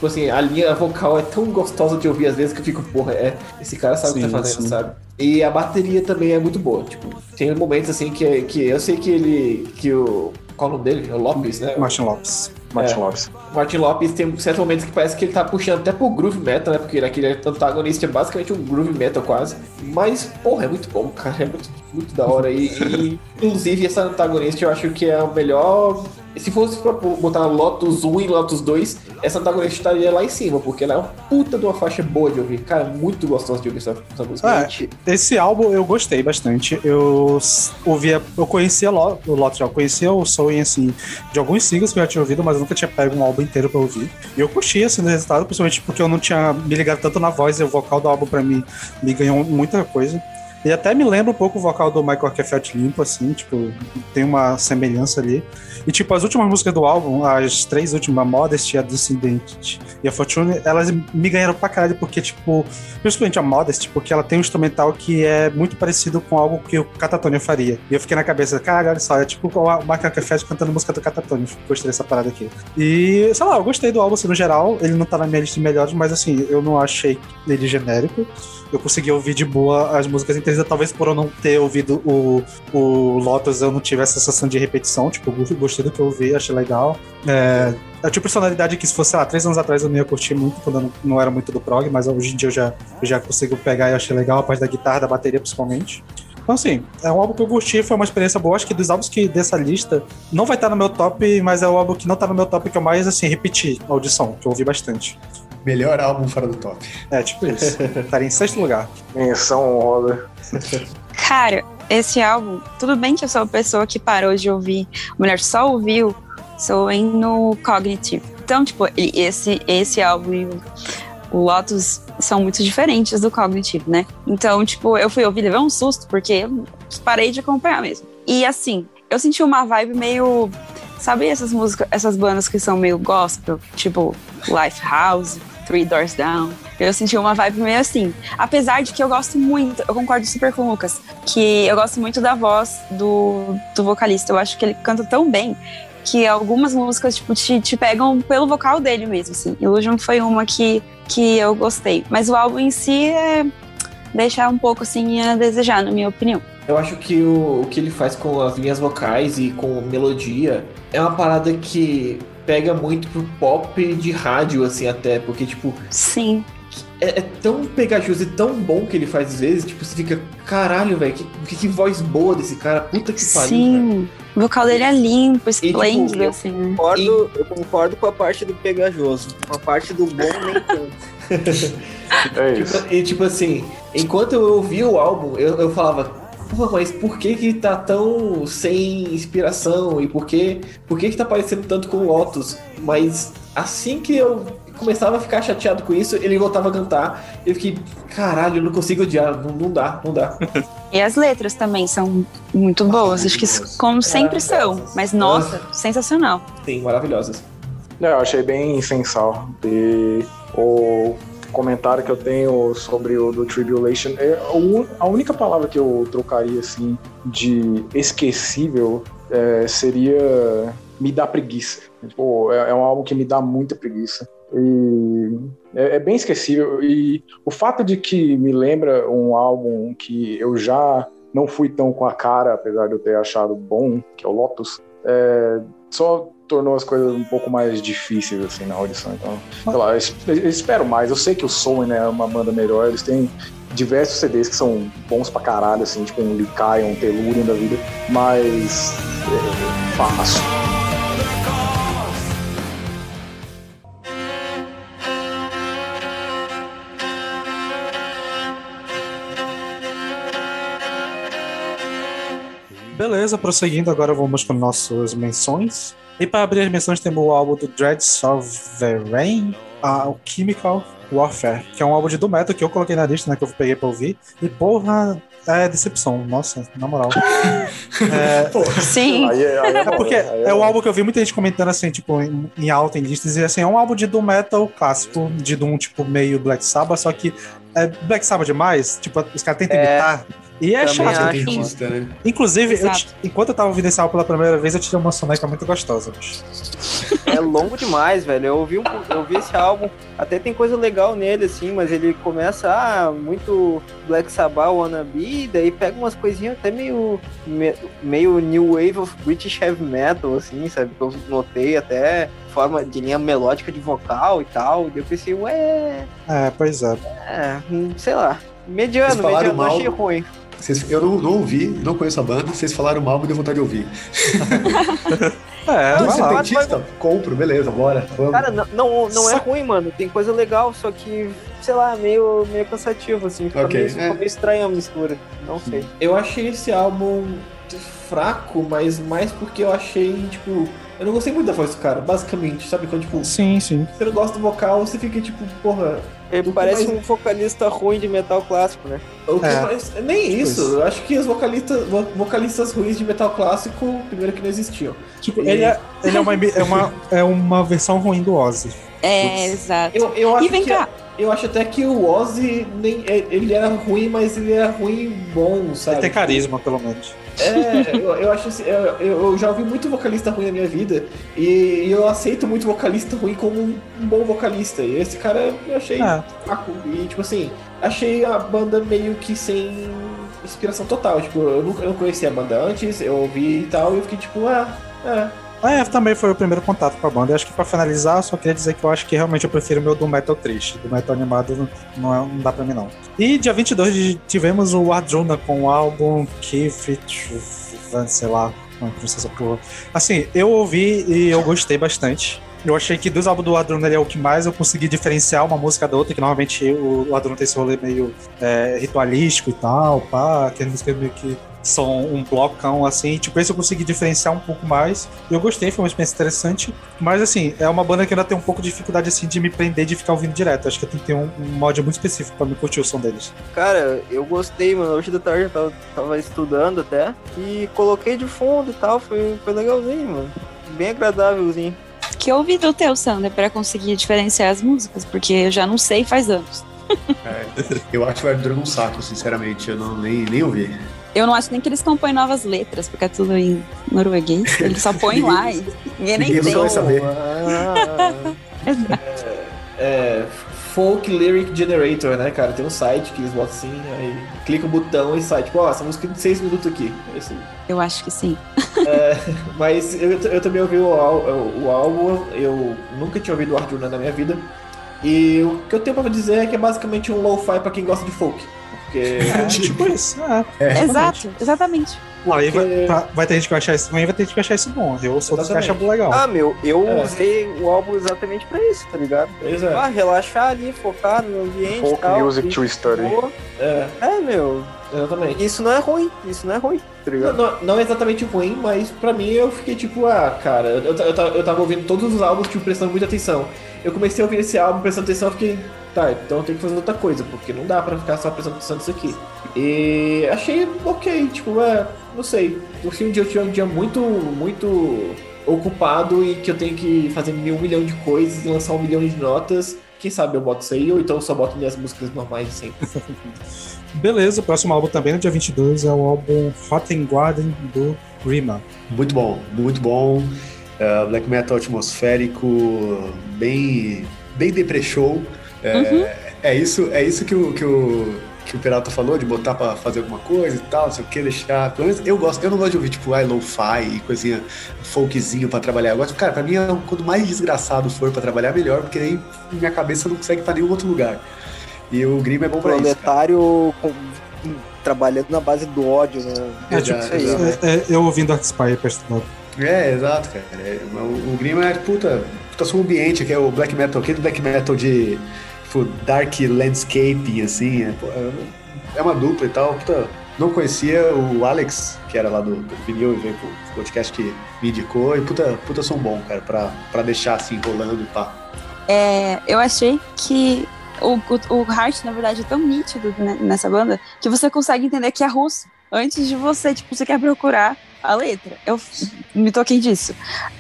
Tipo assim, a linha vocal é tão gostosa de ouvir às vezes que eu fico, porra, é, esse cara sabe o que Sim, tá fazendo, sim. sabe? E a bateria também é muito boa. Tipo, tem momentos assim que, que eu sei que ele. que o. Qual o nome dele? É o Lopes, né? Martin Lopes. Martin É. Lopes. Martin Lopes tem certos momentos que parece que ele tá puxando até pro groove metal, né? Porque ele- aquele antagonista é basicamente um groove metal quase. Mas, porra, é muito bom, cara. É muito, muito da hora. E, e, inclusive, essa antagonista eu acho que é o melhor. Se fosse pra botar Lotus 1 e Lotus 2, essa antagonista estaria lá em cima, porque ela é uma puta de uma faixa boa de ouvir. Cara, muito gostosa de ouvir essa, essa música. Ah, esse álbum eu gostei bastante. Eu ouvia, eu conhecia o Lotus já, conhecia o Soul assim, de alguns singles que eu já tinha ouvido, mas eu nunca tinha pego um álbum inteiro pra ouvir. E eu curti assim, resultado, principalmente porque eu não tinha me ligado tanto na voz e o vocal do álbum pra mim me ganhou muita coisa. E até me lembra um pouco o vocal do Michael Kefelt limpo, assim, tipo, tem uma semelhança ali. E, tipo, as últimas músicas do álbum, as três últimas, a Modesty, a Descendant e a Fortune, elas me ganharam pra caralho, porque, tipo, principalmente a Modesty, porque ela tem um instrumental que é muito parecido com algo que o Catatonia faria. E eu fiquei na cabeça, caralho, olha só, é tipo o Michael Kefelt cantando música do Catatonia. Gostei dessa parada aqui. E, sei lá, eu gostei do álbum, assim, no geral. Ele não tá na minha lista de melhores, mas, assim, eu não achei ele genérico. Eu consegui ouvir de boa as músicas inteiras, talvez por eu não ter ouvido o, o Lotus, eu não tive essa sensação de repetição. Tipo, gostei do que eu ouvi, achei legal. É, eu tinha personalidade que, se fosse, sei lá, três anos atrás eu não ia curtir muito, quando eu não, não era muito do prog, mas hoje em dia eu já, eu já consigo pegar e achei legal, a parte da guitarra, da bateria principalmente. Então, assim, é um álbum que eu curti, foi uma experiência boa. Acho que dos álbuns que dessa lista não vai estar no meu top, mas é o álbum que não tá no meu top que eu mais, assim, repeti a audição, que eu ouvi bastante. Melhor álbum fora do top. É, tipo isso. Estaria em sexto lugar. Menção honrosa. Cara, esse álbum, tudo bem que eu sou a pessoa que parou de ouvir, ou melhor, só ouviu Sou em no Cognitive. Então, tipo, esse, esse álbum e o, Lotus são muito diferentes do Cognitive, né? Então, tipo, eu fui ouvir, levei um susto, porque eu parei de acompanhar mesmo. E assim, eu senti uma vibe meio. Sabe essas músicas, essas bandas que são meio gospel? Tipo, Lifehouse, Three Doors Down. Eu senti uma vibe meio assim. Apesar de que eu gosto muito, eu concordo super com o Lucas, que eu gosto muito da voz do, do vocalista. Eu acho que ele canta tão bem que algumas músicas, tipo, te, te pegam pelo vocal dele mesmo, assim. Illusion foi uma que, que eu gostei. Mas o álbum em si é deixar um pouco, assim, a desejar, na minha opinião. Eu acho que o, o que ele faz com as linhas vocais e com melodia é uma parada que pega muito pro pop de rádio, assim, até, porque, tipo, Sim. é, é tão pegajoso e tão bom que ele faz às vezes, tipo, você fica, caralho, velho, que, que, que voz boa desse cara, puta que pariu. velho." Sim. O vocal dele é limpo, tipo, esplêndido, eu assim. né? Concordo, eu concordo com a parte do pegajoso. Com a parte do bom, nem tanto. É isso. Tipo, e tipo assim, enquanto eu ouvia o álbum, eu, eu falava, porra, mas por que que tá tão sem inspiração? E por que, por que que tá parecendo tanto com Lotus? Mas assim que eu começava a ficar chateado com isso, ele voltava a cantar. Eu fiquei, caralho, eu não consigo odiar, não, não dá, não dá. E as letras também são muito boas, acho que como sempre são. Mas, nossa, sensacional. Sim, maravilhosas. É, eu achei bem sensal. E o comentário que eu tenho sobre o do Tribulation é a única palavra que eu trocaria assim de esquecível é, seria me dá preguiça. Tipo, é, é um álbum que me dá muita preguiça. E é, é bem esquecível. E o fato de que me lembra um álbum que eu já não fui tão com a cara, apesar de eu ter achado bom, que é o Lotus, é, só tornou as coisas um pouco mais difíceis assim na audição. Então, sei lá, eu es- eu espero mais. Eu sei que o Soul né, é uma banda melhor, eles têm diversos CDs que são bons pra caralho, assim, tipo um Likai, um Tellurium da vida, mas é, fácil. Beleza, prosseguindo, agora vamos com nossas menções. E para abrir as menções temos o álbum do Dread Sovereign, a- o Chemical Warfare, que é um álbum de do metal que eu coloquei na lista, né, que eu peguei pra ouvir. E porra, é decepção, nossa, na moral. É, Sim. Aí, é- aí é bom, porque aí é um bom. álbum que eu vi muita gente comentando assim, tipo, em, em alta em listas, e assim, é um álbum de doom metal clássico, de doom tipo meio Black Sabbath, só que é Black Sabbath demais, tipo, os caras tentam É. imitar. E é Também chato. acho. Né? Inclusive, eu enquanto eu tava ouvindo esse álbum pela primeira vez, eu tirei uma soneca muito gostosa, bicho. É longo demais, velho. Eu ouvi, um, eu ouvi esse álbum, até tem coisa legal nele, assim, mas ele começa, ah, muito Black Sabbath, wannabe, daí pega umas coisinhas até meio, me- meio New Wave of British Heavy Metal, assim, sabe? Que eu notei até forma de linha melódica de vocal e tal. E eu pensei, ué, É, pois é. é, hum, sei lá. Mediano, mediano, não mal achei ruim. Vocês- eu não, não ouvi, não conheço a banda, vocês falaram mal, me deu vontade de ouvir. É, Ah, vai você lá. dentista? Compro, beleza, bora. Vamos. Cara, não, não, não é ruim, mano. Tem coisa legal, só que, sei lá, meio, meio cansativo, assim. Fica, Ok, meio, é. meio estranha a mistura. Não sei. Eu achei esse álbum fraco, mas mais porque eu achei, tipo. Eu não gostei muito da voz do cara, basicamente, sabe? Quando, tipo, Sim, sim. você não gosta do vocal, você fica tipo, porra. Ele que parece mais- um vocalista ruim de metal clássico, né? O que É. mais- Nem isso. Pois. Eu acho que os vocalistas, vo- vocalistas ruins de metal clássico, primeiro que não existiam. Tipo, ele é, ele é, uma, é, uma, é uma versão ruim do Ozzy. É, exato. Eu, eu acho E vem que cá, eu acho até que o Ozzy nem, é- ele era ruim, mas ele era ruim bom, sabe? Ele tem carisma, pelo menos. É, eu, eu acho assim, eu, eu já ouvi muito vocalista ruim na minha vida e, eu aceito muito vocalista ruim como um, bom vocalista. E esse cara eu achei fraco. E tipo assim, achei a banda meio que sem inspiração total. Tipo, eu nunca eu não conhecia a banda antes, eu ouvi e tal, e eu fiquei tipo, ah, é. É, também foi o primeiro contato com a banda. Eu acho que pra finalizar, só queria dizer que eu acho que realmente eu prefiro o meu do metal triste. Do metal animado não, é- não dá pra mim, não. E dia 22 de- tivemos o Arjuna com o álbum Keith sei lá, como é que essa porra. Assim, eu ouvi e eu gostei bastante. Eu achei que dos álbuns do Adruna ele é o que mais eu consegui diferenciar uma música da outra, que normalmente o, Adruna tem esse rolê meio é, ritualístico e tal, pá, aquelas músicas meio que são um blocão assim, tipo, esse eu consegui diferenciar um pouco mais. Eu gostei, foi uma experiência interessante, mas assim, é uma banda que ainda tem um pouco de dificuldade assim de me prender de ficar ouvindo direto. Acho que tem que ter um, um mod muito específico pra me curtir o som deles. Cara, eu gostei, mano. Hoje da tarde eu tava, tava estudando até. E coloquei de fundo e tal. Foi, foi legalzinho, mano. Bem agradávelzinho. que eu ouvi do teu, Sander, pra conseguir diferenciar as músicas, porque eu já não sei faz anos. É, eu acho o Ardruna um saco, sinceramente. Eu não, nem, nem ouvi. Eu não acho nem que eles compõem novas letras, porque é tudo em norueguês. Eles só põem lá e ninguém nem Ninguém tem. vai saber. Ah, É, Folk Lyric Generator, né, cara? Tem um site que eles botam assim, aí clica o botão e sai, tipo, ó, essa música de 6 minutos aqui. É aí. Eu acho que sim. Mas eu, eu também ouvi o, ál- o álbum, eu nunca tinha ouvido o Arjuna na minha vida. E o que eu tenho pra dizer é que é basicamente um lo-fi pra quem gosta de folk. Porque. É, tipo isso. É. É, Exato, exatamente. Aí vai, Porque- vai- vai ter gente que vai achar isso ruim, vai ter gente que vai achar isso bom. Eu sou dos que acha legal. Ah, meu, eu É. usei o álbum exatamente pra isso, tá ligado? Pois é. Ah, relaxar ali, focar no ambiente Folk tal. music to study. É, É, meu, exatamente. isso não é ruim, isso não é ruim, tá Não, ligado? não, não é exatamente ruim, mas pra mim eu fiquei tipo, ah, cara, eu, eu, ta- eu tava ouvindo todos os álbuns, tipo, prestando muita atenção. Eu comecei a ouvir esse álbum prestando atenção, fiquei, tá, então eu tenho que fazer outra coisa, porque não dá pra ficar só prestando atenção nisso aqui. E achei ok, tipo, é, não sei. No fim um dia eu tinha um dia muito, muito ocupado e que eu tenho que fazer mil, um milhão de coisas e lançar um milhão de notas. Quem sabe eu boto isso aí, ou então eu só boto minhas músicas normais de sempre. Beleza, o próximo álbum também no dia 22 é o álbum Hot and Garden do Rima. Muito bom, muito bom. É, black metal atmosférico, bem, bem depresshow. É, é isso, é isso que o, que o, que o Peralta falou, de botar pra fazer alguma coisa e tal, não sei o que, deixar. Pelo menos eu gosto, eu não gosto de ouvir tipo ai, lo-fi e coisinha folkzinho pra trabalhar. Eu gosto, cara, pra mim, é- quanto mais desgraçado for pra trabalhar, melhor, porque aí minha cabeça não consegue ir pra nenhum outro lugar. E o Grima é bom pra isso. cara. Proletário com- trabalhando na base do ódio, né? É tipo, Exato, isso aí, exato. é, é, eu ouvindo. É, exato, cara. É, o, o Grima é puta, puta ambiente, que é o black metal aqui do black metal de tipo, dark landscaping, assim. É, é- é uma dupla e tal. Puta, não conhecia o Alex, que era lá do, do vinil e veio pro podcast que me indicou. E puta, puta som bom, cara, pra, pra deixar assim rolando e pá. É, eu achei que o, o, o na verdade, é tão nítido né, nessa banda que você consegue entender que é russo antes de você, tipo, você quer procurar a letra. Eu me toquei disso.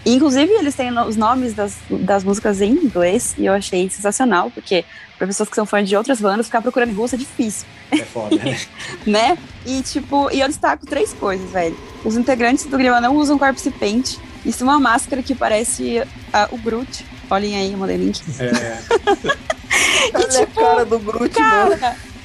E, inclusive, eles têm os nomes das, das músicas em inglês e eu achei sensacional, porque para pessoas que são fãs de outras bandas, ficar procurando em russo é difícil, É foda, né? né? E, tipo, e eu destaco três coisas, velho. Os integrantes do Grima não usam corpse paint. Isso é uma máscara que parece o Groot. Olhem aí, eu mandei link. É, Olha a cara do Groot, mano.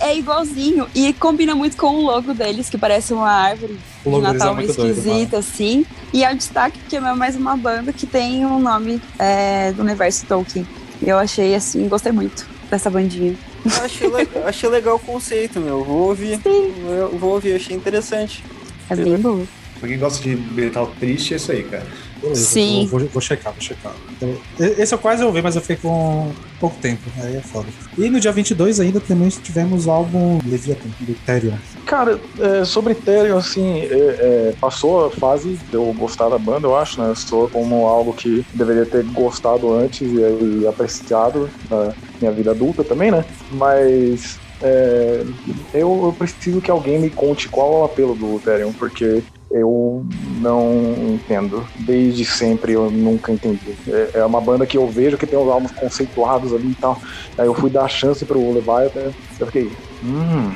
É igualzinho. E combina muito com o logo deles, que parece uma árvore de deles Natal é meio doido, esquisita, assim. E é o destaque porque é mais uma banda que tem um nome é, do universo Tolkien. E eu achei, assim, gostei muito dessa bandinha. Eu achei, le- achei legal o conceito, meu. Vou ouvir. Eu vou ouvir, achei interessante. É bem boa. pra quem gosta de metal triste, é isso aí, cara. Beleza, Sim. Vou, vou, vou checar, vou checar. Então, esse eu quase ouvi, mas eu fiquei com pouco tempo. Aí é foda. E no dia 22 ainda também tivemos o álbum Leviathan, do Therion. Cara, é, sobre Ethereum, assim, é, é, passou a fase de eu gostar da banda, eu acho, né? Soa como algo que deveria ter gostado antes e, e apreciado na minha vida adulta também, né? Mas é, eu, eu preciso que alguém me conte qual é o apelo do Ethereum, porque eu não entendo. Desde sempre eu nunca entendi. É, é uma banda que eu vejo que tem uns álbuns conceituados ali e tal. Aí eu fui dar a chance pro Leviathan, eu fiquei, hum,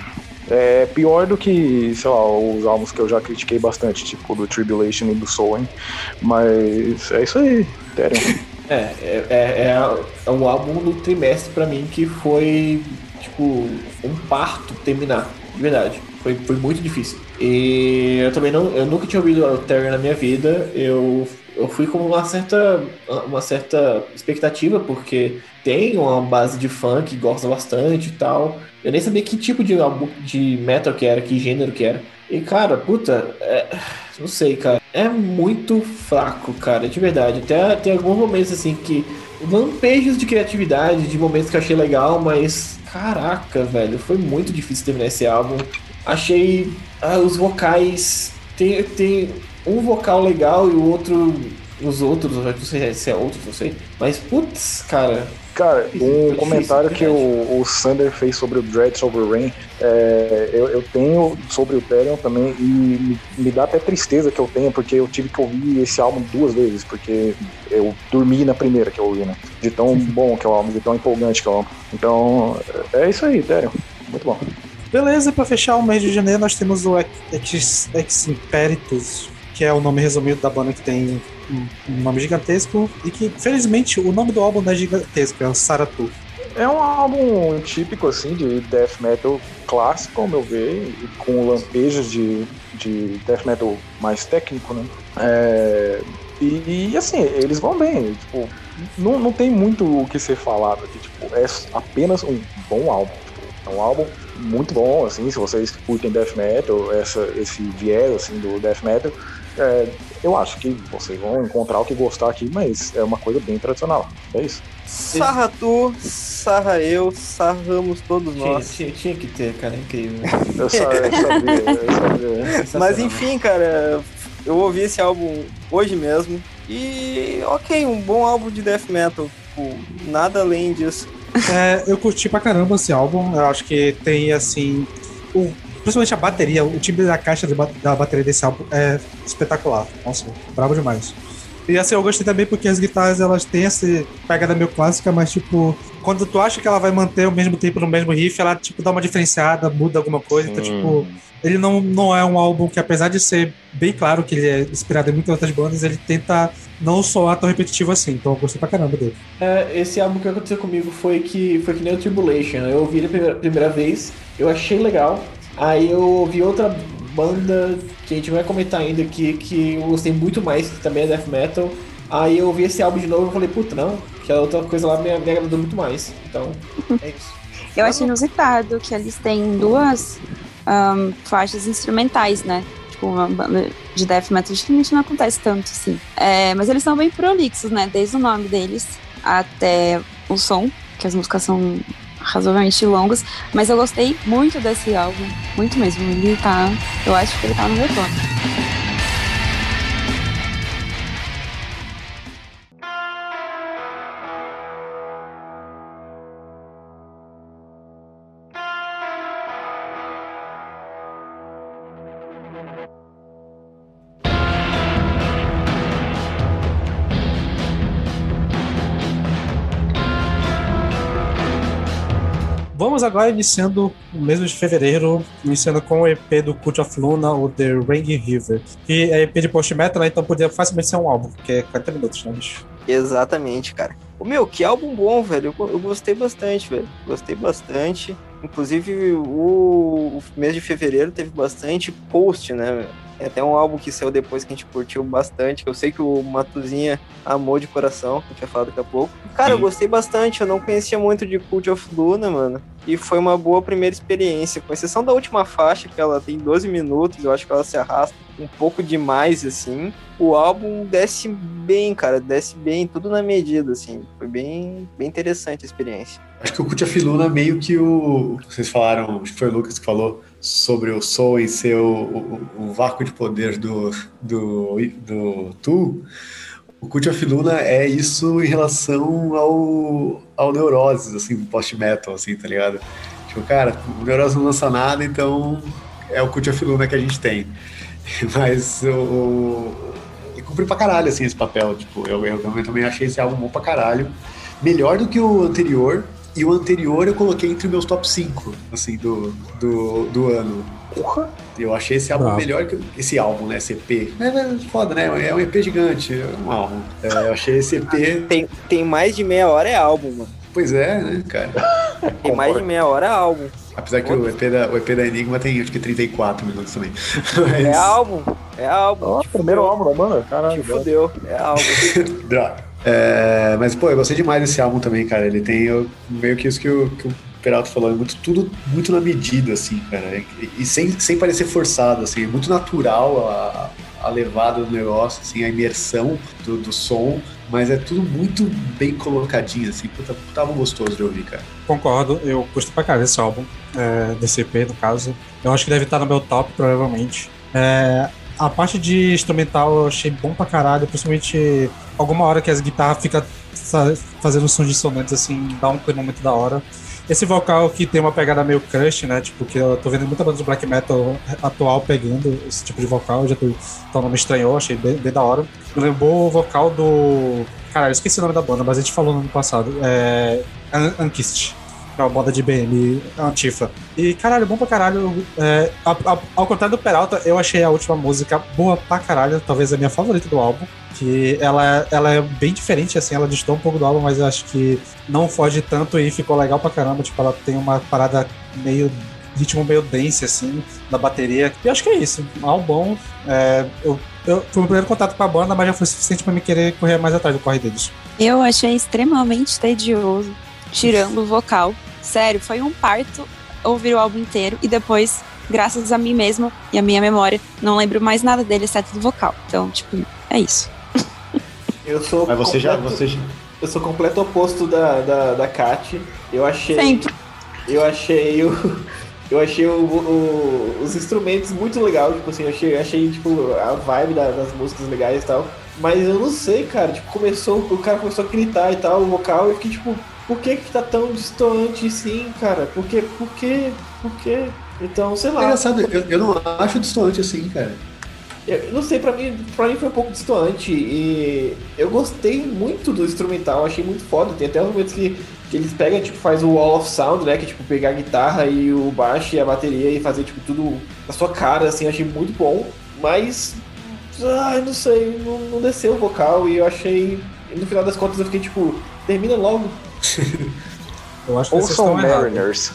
é pior do que, sei lá, os álbuns que eu já critiquei bastante, tipo do Tribulation e do Soen. Mas é isso aí. É, é, é, é, é um álbum do trimestre pra mim que foi, tipo, um parto terminar, de verdade. Foi, foi muito difícil. E eu também não, eu nunca tinha ouvido o Terry na minha vida. Eu, eu fui com uma certa, uma certa expectativa, porque tem uma base de funk que gosta bastante e tal. Eu nem sabia que tipo de de metal que era, que gênero que era. E cara, puta, é, não sei, cara. É muito fraco, cara, de verdade. Até tem alguns momentos assim que. Lampejos de criatividade, de momentos que eu achei legal, mas. Caraca, velho, foi muito difícil terminar esse álbum. Achei ah, os vocais. Tem, tem um vocal legal e o outro. Os outros, eu não sei se é outros, não sei. Mas, putz, cara. Cara, um comentário que o, o Sander fez sobre o Dread Over Rain, é, eu, eu tenho sobre o Therion também, e me, me dá até tristeza que eu tenho, porque eu tive que ouvir esse álbum duas vezes, porque eu dormi na primeira que eu ouvi, né? De tão bom que é o álbum, de tão empolgante que é o álbum. Então, é isso aí, Therion. Muito bom. Beleza, pra fechar o mês de janeiro, nós temos o Ex Imperitus, que é o nome resumido da banda que tem um, nome gigantesco e que, felizmente, o nome do álbum não é gigantesco, é o Saratu. É um álbum típico, assim, de death metal clássico, ao meu ver, e com lampejos de, de death metal mais técnico, né? É, e, e, assim, eles vão bem, tipo, não, não tem muito o que ser falado aqui, tipo, é apenas um bom álbum. Tipo, é um álbum muito bom, assim, se vocês curtem death metal, essa, esse viés, assim, do death metal, é, eu acho que vocês vão encontrar o que gostar aqui, mas é uma coisa bem tradicional. É isso. Sarra tu, sarra eu, sarramos todos nós. Tinha, tinha, tinha que ter, cara, é incrível. Eu, sa- eu sabia, eu sabia. Mas enfim, cara, eu ouvi esse álbum hoje mesmo. E ok, um bom álbum de death metal. Tipo, nada além disso. É, eu curti pra caramba esse álbum. Eu acho que tem, assim. O, principalmente a bateria, o timbre da caixa de da bateria desse álbum é espetacular. Nossa, brabo demais. E assim, eu gostei também porque as guitarras elas têm essa pegada meio clássica, mas tipo, quando tu acha que ela vai manter o mesmo tempo no mesmo riff, ela tipo dá uma diferenciada, muda alguma coisa. Então, tipo, ele não, não é um álbum que, apesar de ser bem claro que ele é inspirado em muitas outras bandas, ele tenta não soar tão repetitivo assim. Então eu gostei pra caramba dele. É, esse álbum que aconteceu comigo foi que foi que nem o Tribulation. Eu ouvi ele a primeira, primeira vez, eu achei legal. Aí eu ouvi outra banda que a gente vai comentar ainda aqui, que eu gostei muito mais, que também é death metal. Aí eu ouvi esse álbum de novo e falei, puta, não, que a outra coisa lá me, me agradou muito mais. Então, é isso. Eu acho inusitado que eles têm duas ahn, faixas instrumentais, né? Tipo, uma banda de death metal geralmente não acontece tanto, assim. É, mas eles são bem prolixos, né? Desde o nome deles até o som, que as músicas são razoavelmente longas. Mas eu gostei muito desse álbum, muito mesmo. Ele tá. Eu acho que ele tá no meu top. Vamos agora iniciando o mês de fevereiro, iniciando com o EP do Cult of Luna, o The Ringing River. Que é EP de post-metal, né? Então poderia facilmente ser um álbum, porque é 40 minutos, né, bicho? Exatamente, cara. O meu, que álbum bom, velho. Eu, eu gostei bastante, velho. Gostei bastante. Inclusive, o, o mês de fevereiro teve bastante post, né, velho? É até um álbum que saiu depois que a gente curtiu bastante. que Eu sei que o Matuzinha amou de coração, que a gente vai falar daqui a pouco. Cara, eu Sim. gostei bastante. Eu não conhecia muito de Cult of Luna, mano. E foi uma boa primeira experiência. Com exceção da última faixa, que ela tem 12 minutos, eu acho que ela se arrasta um pouco demais, assim. O álbum desce bem, cara. Desce bem, tudo na medida, assim. Foi bem, bem interessante a experiência. Acho que o Kut Afiluna meio que o. Vocês falaram, acho que foi o Lucas que falou sobre o Soul e ser o, o, vácuo de poder do, do, do Tu. O Kut Afiluna é isso em relação ao, ao Neuroses, assim, post-metal, assim, tá ligado? Tipo, cara, o Neuroses não lança nada, então é o Kut Afiluna que a gente tem. Mas o. e cumpre pra caralho, assim, esse papel. Tipo, eu, eu também achei esse álbum bom pra caralho. Melhor do que o anterior, e o anterior eu coloquei entre meus top 5, assim, do, do, do ano. Porra! Eu achei esse álbum Bravo. melhor que esse álbum, né? Esse EP. É, é foda, né? É um EP gigante, é um álbum. É, eu achei esse EP. Tem, tem mais de meia hora é álbum, mano. Pois é, né, cara? Tem mais de meia hora é álbum. Apesar que o EP, da, o EP da Enigma tem acho que 34 minutos também. É Mas, álbum. É álbum. Te primeiro álbum da banda? Te Caralho. fudeu. É álbum. droga. É, mas, pô, eu gostei demais desse álbum também, cara. Ele tem eu, meio que isso que o, que o Peralta falou, é muito, tudo muito na medida, assim, cara. E, e sem, sem parecer forçado, assim, é muito natural a, a levada do negócio, assim, a imersão do, do som, mas é tudo muito bem colocadinho, assim, puta, tava gostoso de ouvir, cara. Concordo, eu gostei pra caralho desse álbum, é, desse no caso. Eu acho que deve estar no meu top, provavelmente. É, a parte de instrumental eu achei bom pra caralho, principalmente alguma hora que as guitarras ficam fa- fazendo sons dissonantes, assim, dá um clima muito da hora. Esse vocal que tem uma pegada meio crush, né? Tipo, que eu tô vendo muita banda de black metal atual pegando esse tipo de vocal, já tô, então não me estranhou, achei bem, bem da hora. Me lembrou o vocal do. Caralho, esqueci o nome da banda, mas a gente falou no ano passado. É. An- Ankist. Uma banda de BM antifa. E caralho, bom pra caralho. É, a- a- ao contrário do Peralta, eu achei a última música boa pra caralho, talvez a minha favorita do álbum. Que ela, ela é bem diferente, assim, ela distou um pouco do álbum, mas eu acho que não foge tanto e ficou legal pra caramba. Tipo, ela tem uma parada meio. ritmo meio dance, assim, da bateria. E acho que é isso. Um álbum. É, eu, eu, foi o primeiro contato com a banda, mas já foi suficiente pra me querer correr mais atrás do corre deles. Eu achei extremamente tedioso, tirando o vocal. Sério, foi um parto ouvir o álbum inteiro e depois, graças a mim mesma e a minha memória, não lembro mais nada dele exceto do vocal. Então, tipo, é isso. Eu sou Mas você já. completo- Você já- Eu sou completo oposto da, da, da Kat. Eu achei. Sempre. Eu achei o. Eu achei o- o- os instrumentos muito legal, tipo assim, eu achei, achei tipo, a vibe da- das músicas legais e tal. Mas eu não sei, cara, tipo, começou, o cara começou a gritar e tal, o vocal, e eu fiquei tipo, por que que tá tão distoante assim, cara? Por que, por que, por que? Então, sei É lá. engraçado, eu, eu não acho distante assim, cara. Eu não sei, pra mim, pra mim foi um pouco distoante e eu gostei muito do instrumental, achei muito foda. Tem até uns momentos que, que eles pegam, tipo, faz o wall of sound, né? Que é tipo pegar a guitarra e o baixo e a bateria e fazer, tipo, tudo na sua cara, assim, achei muito bom. Mas, ai, não sei, não, não desceu o vocal e eu achei. e no final das contas eu fiquei tipo, termina logo. Eu acho que Ouçam. Mariners.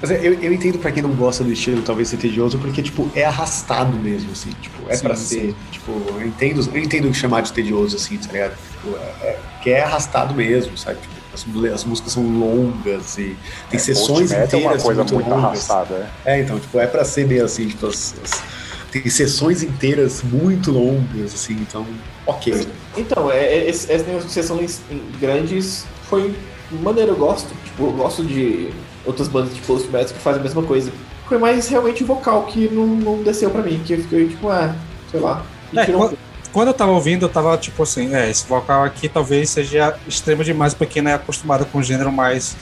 Mas é, eu, eu entendo pra quem não gosta do estilo, talvez ser tedioso, porque, tipo, é arrastado mesmo, assim. Tipo, é Sim, pra sim. ser. Tipo, eu entendo, eu entendo chamar de tedioso, assim, tá ligado? Tipo, é, é- que é arrastado mesmo, sabe? Tipo, as, as músicas são longas e tem sessões Post-metal inteiras é uma coisa muito, muito arrastada, né? É, então, tipo, é pra ser meio assim, tipo, as- as- tem sessões inteiras muito longas, assim, então, ok. Então, é, é, essas negociações grandes foi maneiro, eu gosto. Tipo, eu gosto de outras bandas de post metal que fazem a mesma coisa. Foi mais realmente o vocal que não, não desceu pra mim, que eu fiquei tipo, ah, sei lá. É, um quando, quando eu tava ouvindo, eu tava tipo assim, é, esse vocal aqui talvez seja extremo demais pra quem não é acostumado com o gênero mais.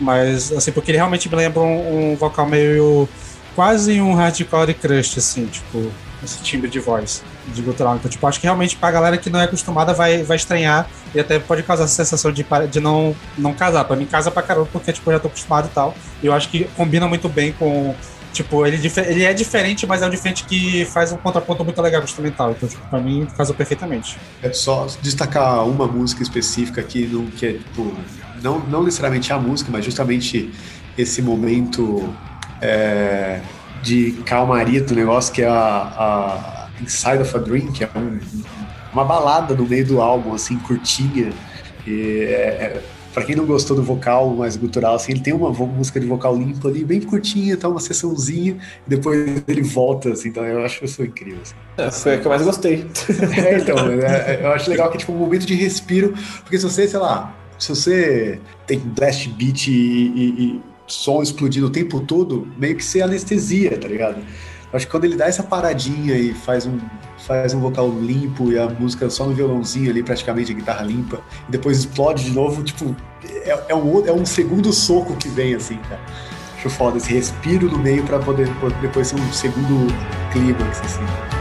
mais assim, porque ele realmente me lembra um, um vocal meio. quase um hardcore crush, assim, tipo, esse timbre de voz, de gutural. Então, tipo, acho que realmente pra galera que não é acostumada vai, vai estranhar e até pode causar essa sensação de, de não, não casar. Pra mim, casa pra caramba, porque, tipo, eu já tô acostumado e tal. E eu acho que combina muito bem com. Tipo, ele, ele é diferente, mas é um diferente que faz um contraponto muito legal com o instrumental. Então, tipo, pra mim, casou perfeitamente. É só destacar uma música específica aqui, no, que é, tipo, não, não necessariamente a música, mas justamente esse momento é, de calmaria do negócio, que é a, a Inside of a Dream, que é um- uma balada no meio do álbum, assim, curtinha. E é, é, pra quem não gostou do vocal mais gutural, assim, ele tem uma música de vocal limpo ali, bem curtinha, tá uma sessãozinha, e depois ele volta, assim, então eu acho isso incrível. assim. É, foi a que eu mais gostei. É, então, é, eu acho legal que é tipo um momento de respiro, porque se você, sei lá, se você tem blast beat e, e- e som explodindo o tempo todo, meio que você anestesia, tá ligado? Acho que quando ele dá essa paradinha e faz um, faz um vocal limpo e a música só no violãozinho ali, praticamente a guitarra limpa, e depois explode de novo, tipo, é, é um, é um segundo soco que vem, assim, cara. Acho foda esse respiro no meio poder poder depois ser um segundo clímax, assim.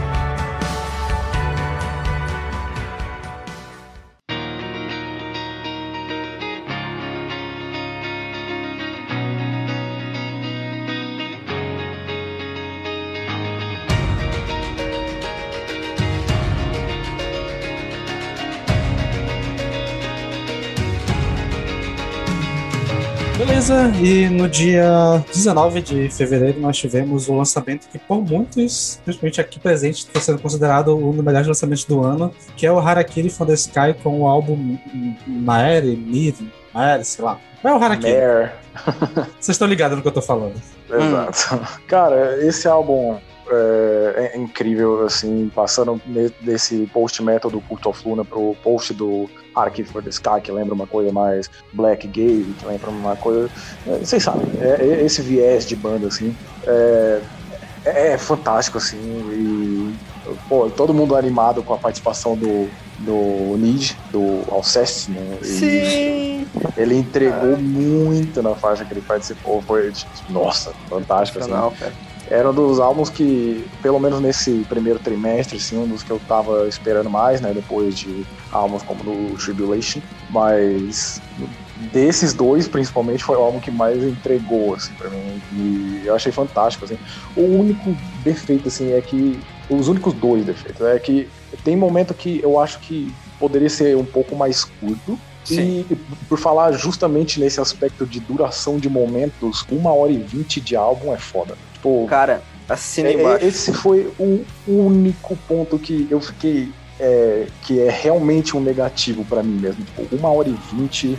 E no dia 19 de fevereiro nós tivemos o lançamento que por muitos, principalmente aqui presente, está sendo considerado um dos melhores lançamentos do ano, que é o Harakiri from the Sky com o álbum Maere, Mir, Maere, sei lá. É o Harakiri? Vocês estão ligados no que eu tô falando. Exato. Cara, esse álbum é, é incrível, assim, passando desse post-metal do Cult of Luna pro post do Archive for the Sky, que lembra uma coisa mais black gay, que lembra uma coisa... é, Vocês sabem, é, é esse viés de banda, assim, é, é fantástico, assim, e... Pô, todo mundo animado com a participação do, do Nid, do Alceste, né? Sim! ele entregou muito na faixa que ele participou. Foi, tipo, nossa, fantástico. Assim. Cara. Era um dos álbuns que, pelo menos nesse primeiro trimestre, assim, um dos que eu tava esperando mais, né? Depois de álbuns como do Tribulation. Mas, desses dois, principalmente, foi o álbum que mais entregou, assim, pra mim. E eu achei fantástico, assim. O único defeito, assim, é que. Os únicos dois defeitos é que tem momento que eu acho que poderia ser um pouco mais curto. Sim. E por falar justamente nesse aspecto de duração de momentos, uma hora e vinte de álbum é foda. Tipo, Cara, assina é- embaixo. é- esse foi o único ponto que eu fiquei. é, que é realmente um negativo pra mim mesmo. Tipo, uma hora e vinte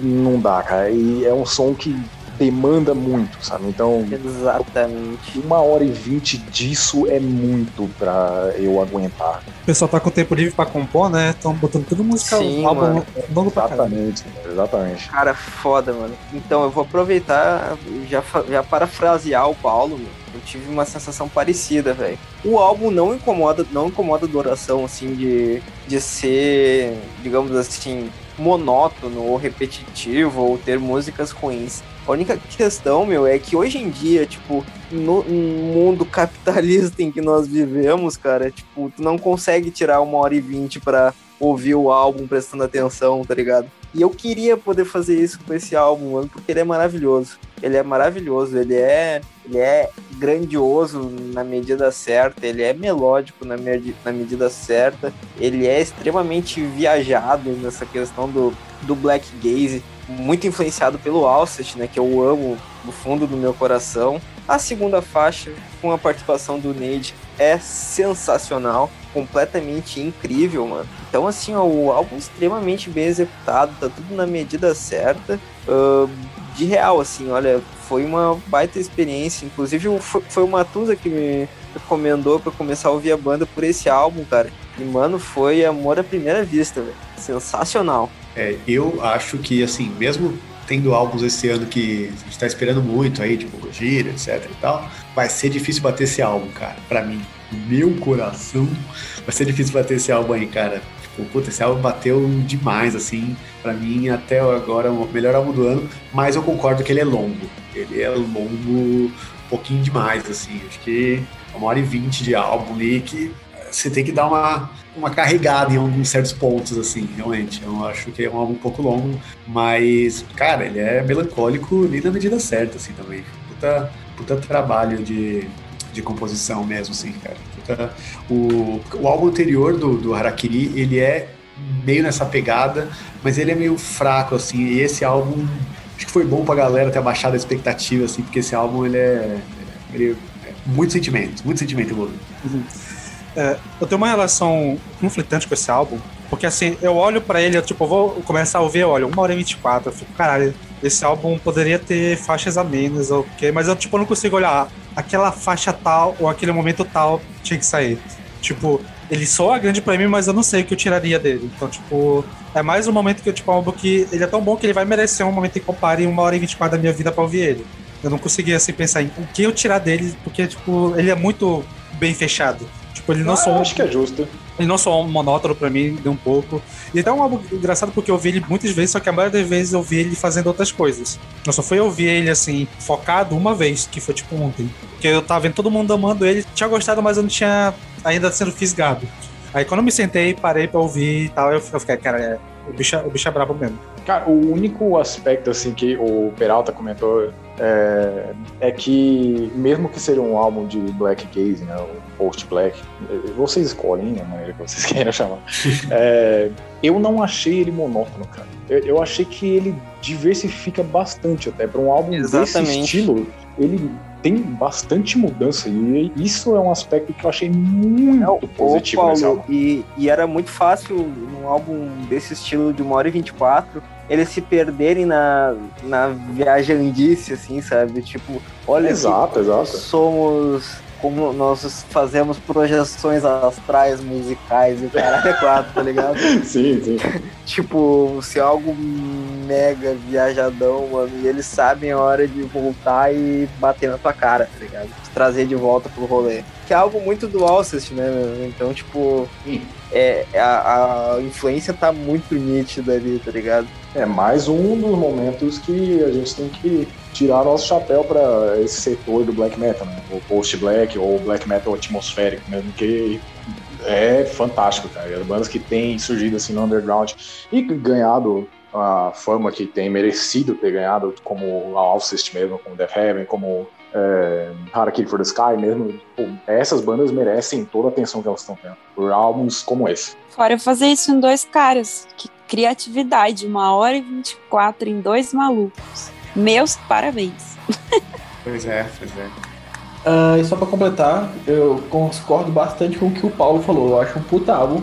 não dá, cara. E é um som que demanda muito, sabe? Então, Exatamente. uma hora e vinte disso é muito pra eu aguentar. O pessoal tá com tempo livre pra compor, né? Estão botando tudo música, Sim, um álbum mano. longo pra. Exatamente, exatamente. Cara, foda, mano. Então eu vou aproveitar e já, já parafrasear o Paulo, meu. Eu tive uma sensação parecida, velho. O álbum não incomoda, não incomoda a duração, assim, de, de ser, digamos assim, monótono ou repetitivo ou ter músicas ruins. A única questão, meu, é que hoje em dia, tipo, no, mundo capitalista em que nós vivemos, cara, tipo, tu não consegue tirar uma hora e vinte pra ouvir o álbum prestando atenção, tá ligado? E eu queria poder fazer isso com esse álbum, mano, porque ele é maravilhoso. Ele é maravilhoso, ele é, ele é grandioso na medida certa, ele é melódico na, medi- na medida certa, ele é extremamente viajado nessa questão do, do black gaze, muito influenciado pelo Alcest, né, que eu amo do fundo do meu coração. A segunda faixa, com a participação do Nade, é sensacional, completamente incrível, mano. Então, assim, ó, o álbum extremamente bem executado, tá tudo na medida certa. Ahn, de real, assim, olha, foi uma baita experiência. Inclusive, foi, foi o Matusa que me recomendou pra começar a ouvir a banda por esse álbum, cara. E, mano, foi amor à primeira vista, velho. Sensacional. É, eu acho que, assim, mesmo tendo álbuns esse ano que a gente tá esperando muito aí, tipo Gojira, etc e tal, vai ser difícil bater esse álbum, cara. Pra mim, meu coração, vai ser difícil bater esse álbum aí, cara. Tipo, puta, esse álbum bateu demais, assim, pra mim, até agora, o melhor álbum do ano, mas eu concordo que ele é longo. Ele é longo um pouquinho demais, assim, acho que é uma hora e vinte de álbum ali que você tem que dar uma, uma carregada em alguns certos pontos, assim, realmente. Eu acho que é um álbum um pouco longo, mas, cara, ele é melancólico ali na medida certa, assim, também. Puta, puta trabalho de, de composição mesmo, assim, cara. Puta- o, o álbum anterior do, do Harakiri, ele é meio nessa pegada, mas ele é meio fraco, assim, e esse álbum, acho que foi bom pra galera ter abaixado a expectativa, assim, porque esse álbum, ele é... Ele é muito sentimento, muito sentimento envolvido. É, eu tenho uma relação conflitante com esse álbum, porque assim, eu olho pra ele, eu tipo, vou começar a ouvir, eu olho, 1 hora e 24, eu fico, caralho, esse álbum poderia ter faixas a menos, ou o quê, mas eu tipo, não consigo olhar, aquela faixa tal ou aquele momento tal tinha que sair. Tipo, ele soa grande pra mim, mas eu não sei o que eu tiraria dele. Então, tipo, é mais um momento que eu, tipo, um álbum que ele é tão bom que ele vai merecer um momento que compare 1 hora e 24 da minha vida pra ouvir ele. Eu não consegui, assim, pensar em o que eu tirar dele, porque, tipo, ele é muito bem fechado. Tipo, ele não Ah, só acho que é justo. ele não só um monótono pra mim, nem um pouco. E até um álbum engraçado porque eu vi ele muitas vezes, só que a maioria das vezes eu vi ele fazendo outras coisas. Eu só fui ouvir ele assim, focado uma vez, que foi tipo ontem. Porque eu tava vendo todo mundo amando ele, tinha gostado, mas eu não tinha ainda sendo fisgado. Aí quando eu me sentei, parei pra ouvir e tal, eu eu fiquei, cara, é, o, bicho, é- o bicho é brabo mesmo. Cara, o único aspecto assim que o Peralta comentou é, é que mesmo que seja um álbum de black gaze, né, post black, vocês escolhem né, a maneira que vocês queiram chamar. É, eu não achei ele monótono, cara. Eu, eu achei que ele diversifica bastante até para um álbum desse Exatamente. estilo. Ele tem bastante mudança e isso é um aspecto que eu achei muito Ô, positivo nesse Paulo, álbum. e, e era muito fácil num álbum desse estilo de 1 hora e 24 eles se perderem na, na viajandice, assim, sabe? Tipo, olha Exato, exato. somos como nós fazemos projeções astrais musicais e o caralho é quatro, tá ligado? Sim, sim. tipo, se é algo mega viajadão, mano, e eles sabem a hora de voltar e bater na tua cara, tá ligado? Te trazer de volta pro rolê. Que é algo muito do Alcest, né, meu? Então, tipo, é, a, a influência tá muito nítida ali, tá ligado? É mais um dos momentos que a gente tem que tirar nosso chapéu para esse setor do black metal, né? o post-black ou black metal atmosférico mesmo, que é fantástico, cara. As bandas que têm surgido assim no underground e ganhado a fama que tem merecido ter ganhado, como a Alcest mesmo, como Death Heaven, como é, Harakiri for the Sky mesmo. Pô, essas bandas merecem toda a atenção que elas estão tendo por álbuns como esse. Fora fazer isso em dois caras. Que criatividade, uma hora e 24 em dois malucos. Meus parabéns. Pois é, pois é. Ah, e só pra completar, eu concordo bastante com o que o Paulo falou. Eu acho um puta álbum.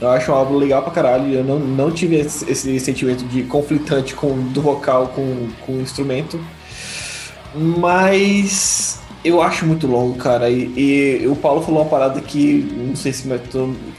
Eu acho um álbum legal pra caralho. Eu não, não tive esse, esse sentimento de conflitante com, do vocal com, com o instrumento. Mas eu acho muito longo, cara. E, e o Paulo falou uma parada que não sei se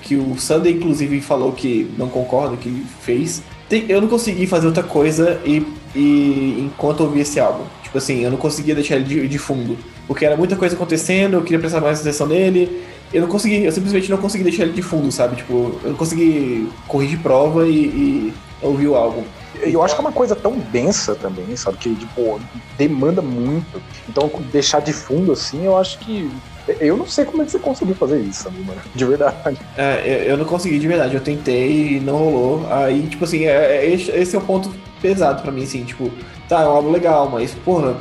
que o Sunday inclusive falou que não concorda que fez. Tem- eu não consegui fazer outra coisa e, e enquanto eu ouvi esse álbum. Tipo assim, eu não conseguia deixar ele de, de fundo. Porque era muita coisa acontecendo, eu queria prestar mais atenção nele. Eu não consegui, eu simplesmente não consegui deixar ele de fundo, sabe? Tipo, eu não consegui corrigir prova e, e ouvir o álbum. Eu acho que é uma coisa tão densa também, sabe? Que, tipo, demanda muito. Então, deixar de fundo assim, eu acho que. Eu não sei como é que você conseguiu fazer isso, mano? De verdade. É, eu- não consegui de verdade, eu tentei e não rolou. Aí, tipo assim, é- é- esse esse é o ponto pesado pra mim, assim, tipo, tá, é um álbum legal, mas, porra,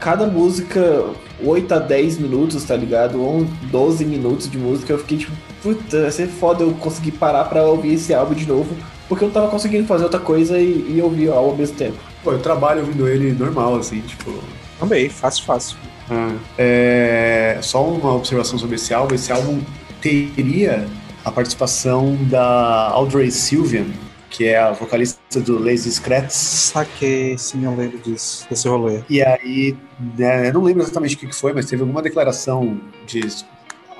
cada música, 8 a 10 minutos, tá ligado? Ou 12 minutos de música, eu fiquei tipo, puta, vai ser foda eu conseguir parar pra ouvir esse álbum de novo, porque eu não tava conseguindo fazer outra coisa e, e ouvir o álbum ao mesmo tempo. Pô, eu trabalho ouvindo ele normal, assim, tipo. Também, fácil, fácil. É, só uma observação sobre esse álbum. Esse álbum teria a participação da Audrey Sylvian, que é a vocalista do Lazy Scratch. Saquei, sim, eu lembro disso, desse rolê. E aí, né, eu não lembro exatamente o que que foi, mas teve alguma declaração de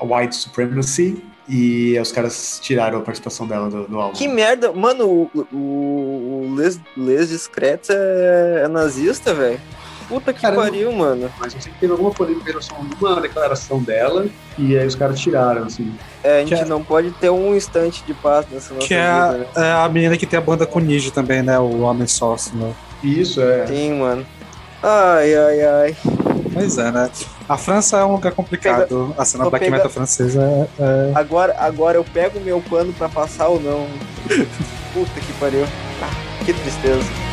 white supremacy e os caras tiraram a participação dela do, do álbum. Que merda. Mano, o, o, o Les, Les Discretos é, é nazista, velho. Puta que Cara, pariu, mano. Mas eu sei que teve alguma polêmica em relação a alguma declaração dela e aí os caras tiraram, assim. É, a gente Que é- não pode ter um instante de paz nessa nossa Que é, vida, a- né? é a menina que tem a banda com Niji também, né? O Homem Sócio, né? Isso, é. Sim, mano. Ai, ai, ai. Pois é, né? A França é um lugar complicado. a cena black pegar- metal francesa é, é- Agora, agora eu pego o meu pano pra passar ou não. Puta que pariu. Ah, que tristeza.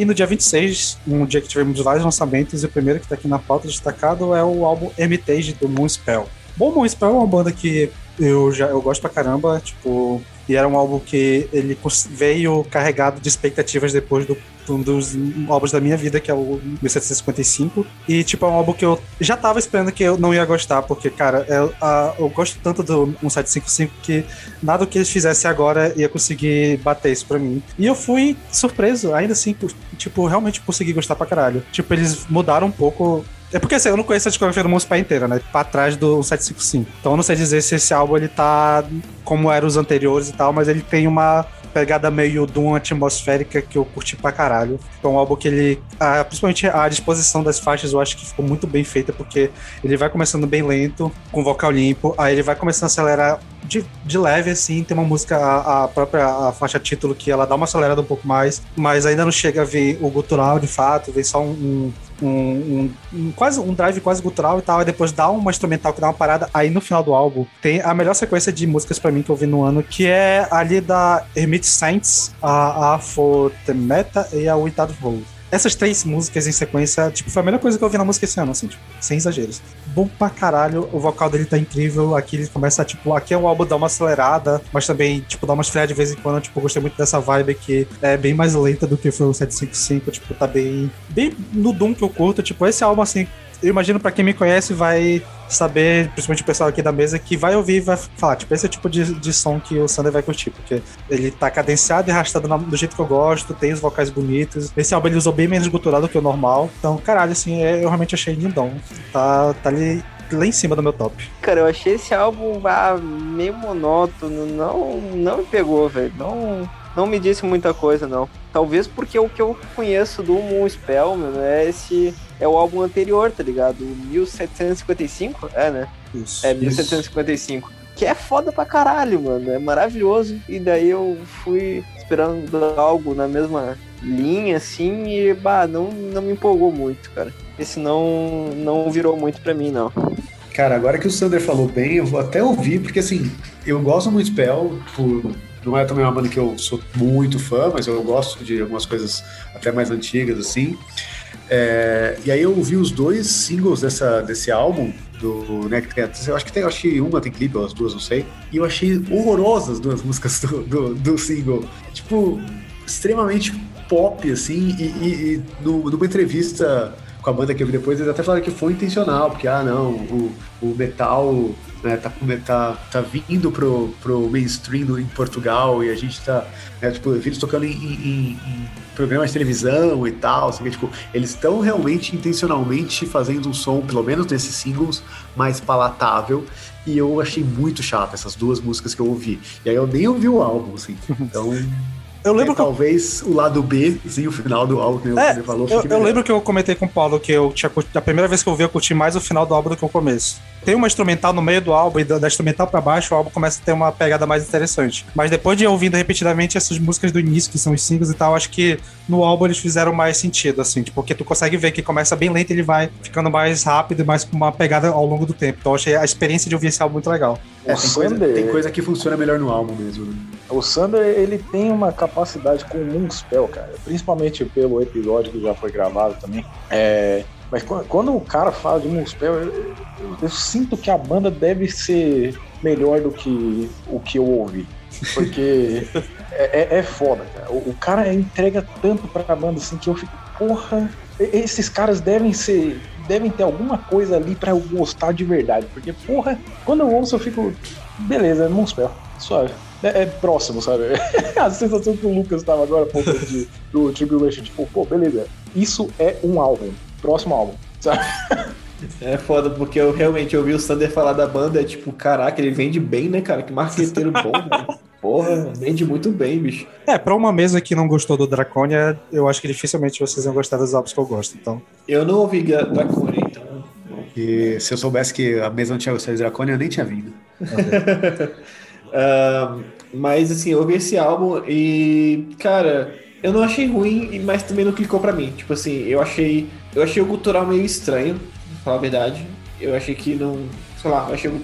E no dia 26, um dia que tivemos vários lançamentos, e o primeiro que tá aqui na pauta destacado é o álbum Hermitage do Moonspell. Bom, Moonspell é uma banda que eu já eu gosto pra caramba, tipo, e era um álbum que ele veio carregado de expectativas depois do um dos álbuns da minha vida, que é o 1755. E, tipo, é um álbum que eu já tava esperando que eu não ia gostar, porque, cara, eu, a- eu gosto tanto do 1755 que nada que eles fizessem agora ia conseguir bater isso pra mim. E eu fui surpreso, ainda assim, por- tipo, realmente consegui gostar pra caralho. Tipo, eles mudaram um pouco. É porque assim, eu não conheço a discografia do Monster inteira, né? Pra trás do 755. Então eu não sei dizer se esse álbum ele tá como eram os anteriores e tal, mas ele tem uma pegada meio Doom atmosférica que eu curti pra caralho. É um álbum que ele. principalmente a disposição das faixas eu acho que ficou muito bem feita, porque ele vai começando bem lento, com vocal limpo, aí ele vai começando a acelerar de, de leve, assim, tem uma música, a, a própria a faixa título, que ela dá uma acelerada um pouco mais, mas ainda não chega a ver o gutural de fato, vem só um, um, um- um- quase um drive quase gutural e tal, e depois dá uma instrumental que dá uma parada. Aí no final do álbum tem a melhor sequência de músicas pra mim que eu vi no ano, que é ali da Hermit Saints, a, a For the Meta e a Without Road. Essas três músicas em sequência, tipo, foi a melhor coisa que eu vi na música esse ano, assim, tipo, sem exageros. Bom pra caralho, o vocal dele tá incrível. Aqui ele começa, tipo, aqui é um álbum dá uma acelerada, mas também, tipo, dá uma esfriada de vez em quando. Tipo, gostei muito dessa vibe que é bem mais lenta do que foi o 755. Tipo, tá bem. Bem no Doom que eu curto. Tipo, esse álbum, assim, eu imagino pra quem me conhece vai saber, principalmente o pessoal aqui da mesa, que vai ouvir e vai falar, tipo, esse é o tipo de, de som que o Sander vai curtir, porque ele tá cadenciado e arrastado na- do jeito que eu gosto, tem os vocais bonitos. Esse álbum ele usou bem menos gutural do que o normal. Então, caralho, assim, é- eu realmente achei lindão. Tá, tá ali lá em cima do meu top. Cara, eu achei esse álbum ah, meio monótono, não, não me pegou, velho. Não, não me disse muita coisa, não. Talvez porque o que eu conheço do Moonspell, mano, é esse. É o álbum anterior, tá ligado? O 1755? É, né? Isso. É, 1755. que é foda pra caralho, mano. É maravilhoso. E daí eu fui esperando algo na mesma linha, assim, e bah, não, não me empolgou muito, cara. Esse não, não virou muito pra mim, não. Cara, agora que o Sander falou bem, eu vou até ouvir, porque assim, eu gosto muito de Spell, por, não é também uma banda que eu sou muito fã, mas eu gosto de algumas coisas até mais antigas, assim. É, e aí eu ouvi os dois singles dessa, desse álbum, do né, que tem, eu acho que tem, acho que uma tem clipe, ou as duas, não sei. E eu achei horrorosas as duas músicas do, do, do single. Tipo, extremamente pop, assim, e, e, e no, numa entrevista com a banda que eu vi depois, eles até falaram que foi intencional, porque, ah, não, o, o metal né, tá, tá, tá vindo pro, pro mainstream em Portugal e a gente tá, né, tipo, eles tocando em, em, em, programas de televisão e tal, assim, tipo, eles estão realmente intencionalmente fazendo um som, pelo menos nesses singles, mais palatável e eu achei muito chato essas duas músicas que eu ouvi. E aí eu nem ouvi o álbum, assim, então... Eu lembro é, que talvez o lado B, sim, o final do álbum que é, você falou. Eu, eu lembro que eu comentei com o Paulo que eu tinha a primeira vez que eu vi, eu curti mais o final do álbum do que o começo. Tem uma instrumental no meio do álbum e da, da instrumental para baixo o álbum começa a ter uma pegada mais interessante. Mas depois de ouvindo repetidamente essas músicas do início, que são os singles e tal, acho que no álbum eles fizeram mais sentido, assim, tipo, porque tu consegue ver que começa bem lento e ele vai ficando mais rápido e mais com uma pegada ao longo do tempo. Então eu achei a experiência de ouvir esse álbum muito legal. É, tem, coisa, tem coisa que funciona melhor no álbum mesmo. Né? O Sander, ele tem uma capacidade com o Moonspell, cara. Principalmente pelo episódio que já foi gravado também. É, mas quando o cara fala de Moonspell, eu, eu, eu, sinto que a banda deve ser melhor do que o que eu ouvi. Porque é, é, é, foda, cara. O, o, cara entrega tanto pra banda assim que eu fico, porra, esses caras devem ser. Devem ter alguma coisa ali para eu gostar de verdade. Porque, porra, quando eu ouço eu fico. Beleza, é Moonspell, suave é, é próximo, sabe? a sensação que o Lucas estava agora, pô, de, do Tribulation, tipo, pô, beleza, isso é um álbum, próximo álbum, sabe? É foda, porque eu realmente ouvi o Sander falar da banda, é tipo, caraca, ele vende bem, né, cara? Que marqueteiro bom, velho. Porra, vende muito bem, bicho. É, pra uma mesa que não gostou do Draconia, eu acho que dificilmente vocês iam gostar dos álbuns que eu gosto, então. Eu não ouvi Draconia, então. E se eu soubesse que a mesa não tinha gostado de Draconia, eu nem tinha vindo. Uh, mas assim, eu ouvi esse álbum e, cara, eu não achei ruim, mas também não clicou pra mim. Tipo assim, eu achei. Eu achei o cultural meio estranho, pra falar a verdade. Eu achei que não. Sei lá, eu achei o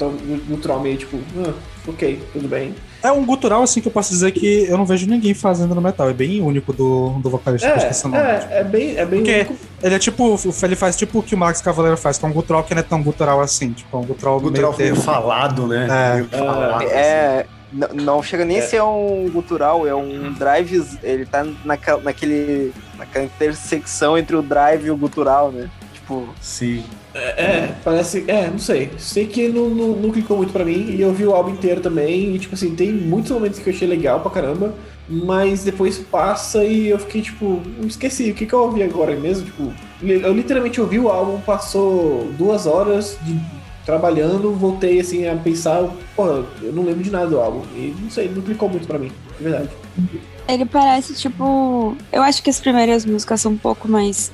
cultural meio tipo, ah, ok, tudo bem. É um gutural, assim, que eu posso dizer que eu não vejo ninguém fazendo no metal. É bem único do, do vocalista é, que nome. É, é bem, é bem Porque único. Ele é tipo, ele faz tipo o que o Max Cavaleiro faz, que é um gutural que não é tão gutural assim. Tipo, é um gutural, gutural meio, meio falado, né? É, meio falado, é, assim. Não chega nem é. a ser um gutural, é um drive. Ele tá naquela, naquele, naquela intersecção entre o drive e o gutural, né? Tipo. Sim. É, é, parece. É, não sei. Sei que não, não, não, clicou muito pra mim e eu vi o álbum inteiro também. E, tipo assim, tem muitos momentos que eu achei legal pra caramba. Mas depois passa e eu fiquei, tipo, esqueci. O que, que eu ouvi agora mesmo? Tipo, eu literalmente ouvi o álbum, passou duas horas de trabalhando, voltei assim a pensar, pô, eu não lembro de nada do álbum. E não sei, não clicou muito pra mim, de verdade. Ele parece tipo. Eu acho que as primeiras músicas são um pouco mais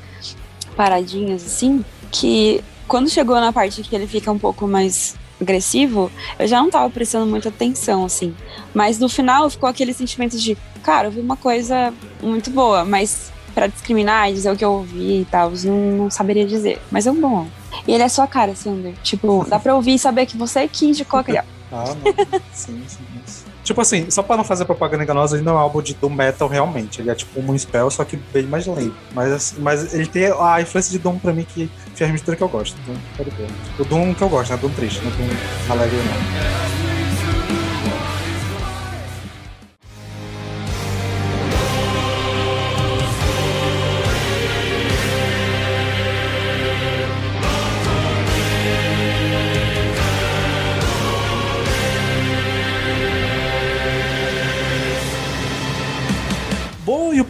paradinhas, assim. Que quando chegou na parte que ele fica um pouco mais agressivo, eu já não tava prestando muita atenção, assim. Mas no final ficou aquele sentimento de, cara, eu vi uma coisa muito boa, mas para discriminar e dizer o que eu ouvi e tal, não, não saberia dizer. Mas é um bom E ele é sua cara, Sander. Tipo, dá pra ouvir e saber que você que indicou aquele Ah, não. sim, sim, sim. Tipo assim, só pra não fazer propaganda enganosa, ele não é um álbum de Doom Metal realmente. Ele é tipo um Moonspell, só que bem mais lento. Mas, assim, mas ele tem a influência de Doom pra mim que fez a mistura que eu gosto. Então. O Doom que eu gosto, né? Doom triste, não é Doom alegre não.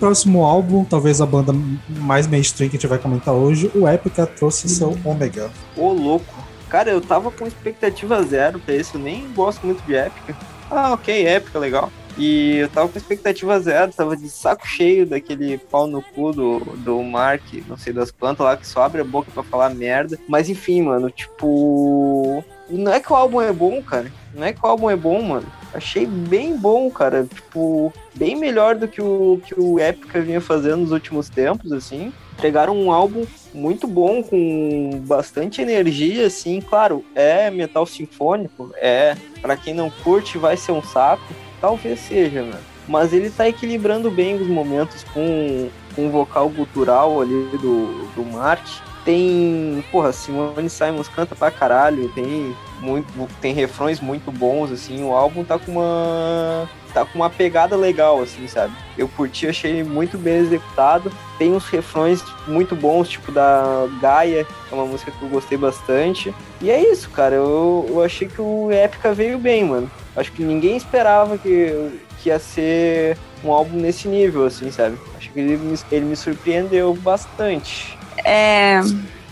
Próximo álbum, talvez a banda mais mainstream que a gente vai comentar hoje, o Epica trouxe seu Omega. Ô, louco. Cara, eu tava com expectativa zero pra esse, eu nem gosto muito de Epica. Ah, ok, Epica, legal. E eu tava com expectativa zero, tava de saco cheio daquele pau no cu do, do Mark, não sei das quantas lá, que só abre a boca pra falar merda. Mas enfim, mano, tipo. Não é que o álbum é bom, cara. Não é que o álbum é bom, mano. Achei bem bom, cara. Tipo, bem melhor do que o que o Epica vinha fazendo nos últimos tempos, assim. Entregaram um álbum muito bom, com bastante energia, assim. Claro, é metal sinfônico, é. para quem não curte, vai ser um saco. Talvez seja, mano. Mas ele tá equilibrando bem os momentos com, com o vocal gutural ali do, do Mark. Tem, porra, Simone Simons canta pra caralho, tem muito, tem refrões muito bons, assim, o álbum tá com uma tá com uma pegada legal, assim, sabe? Eu curti, achei muito bem executado. Tem uns refrões muito bons, tipo da Gaia, que é uma música que eu gostei bastante. E é isso, cara. Eu, eu achei que o Épica veio bem, mano. Acho que ninguém esperava que, que ia ser um álbum nesse nível, assim, sabe? Acho que ele me, ele me surpreendeu bastante. É,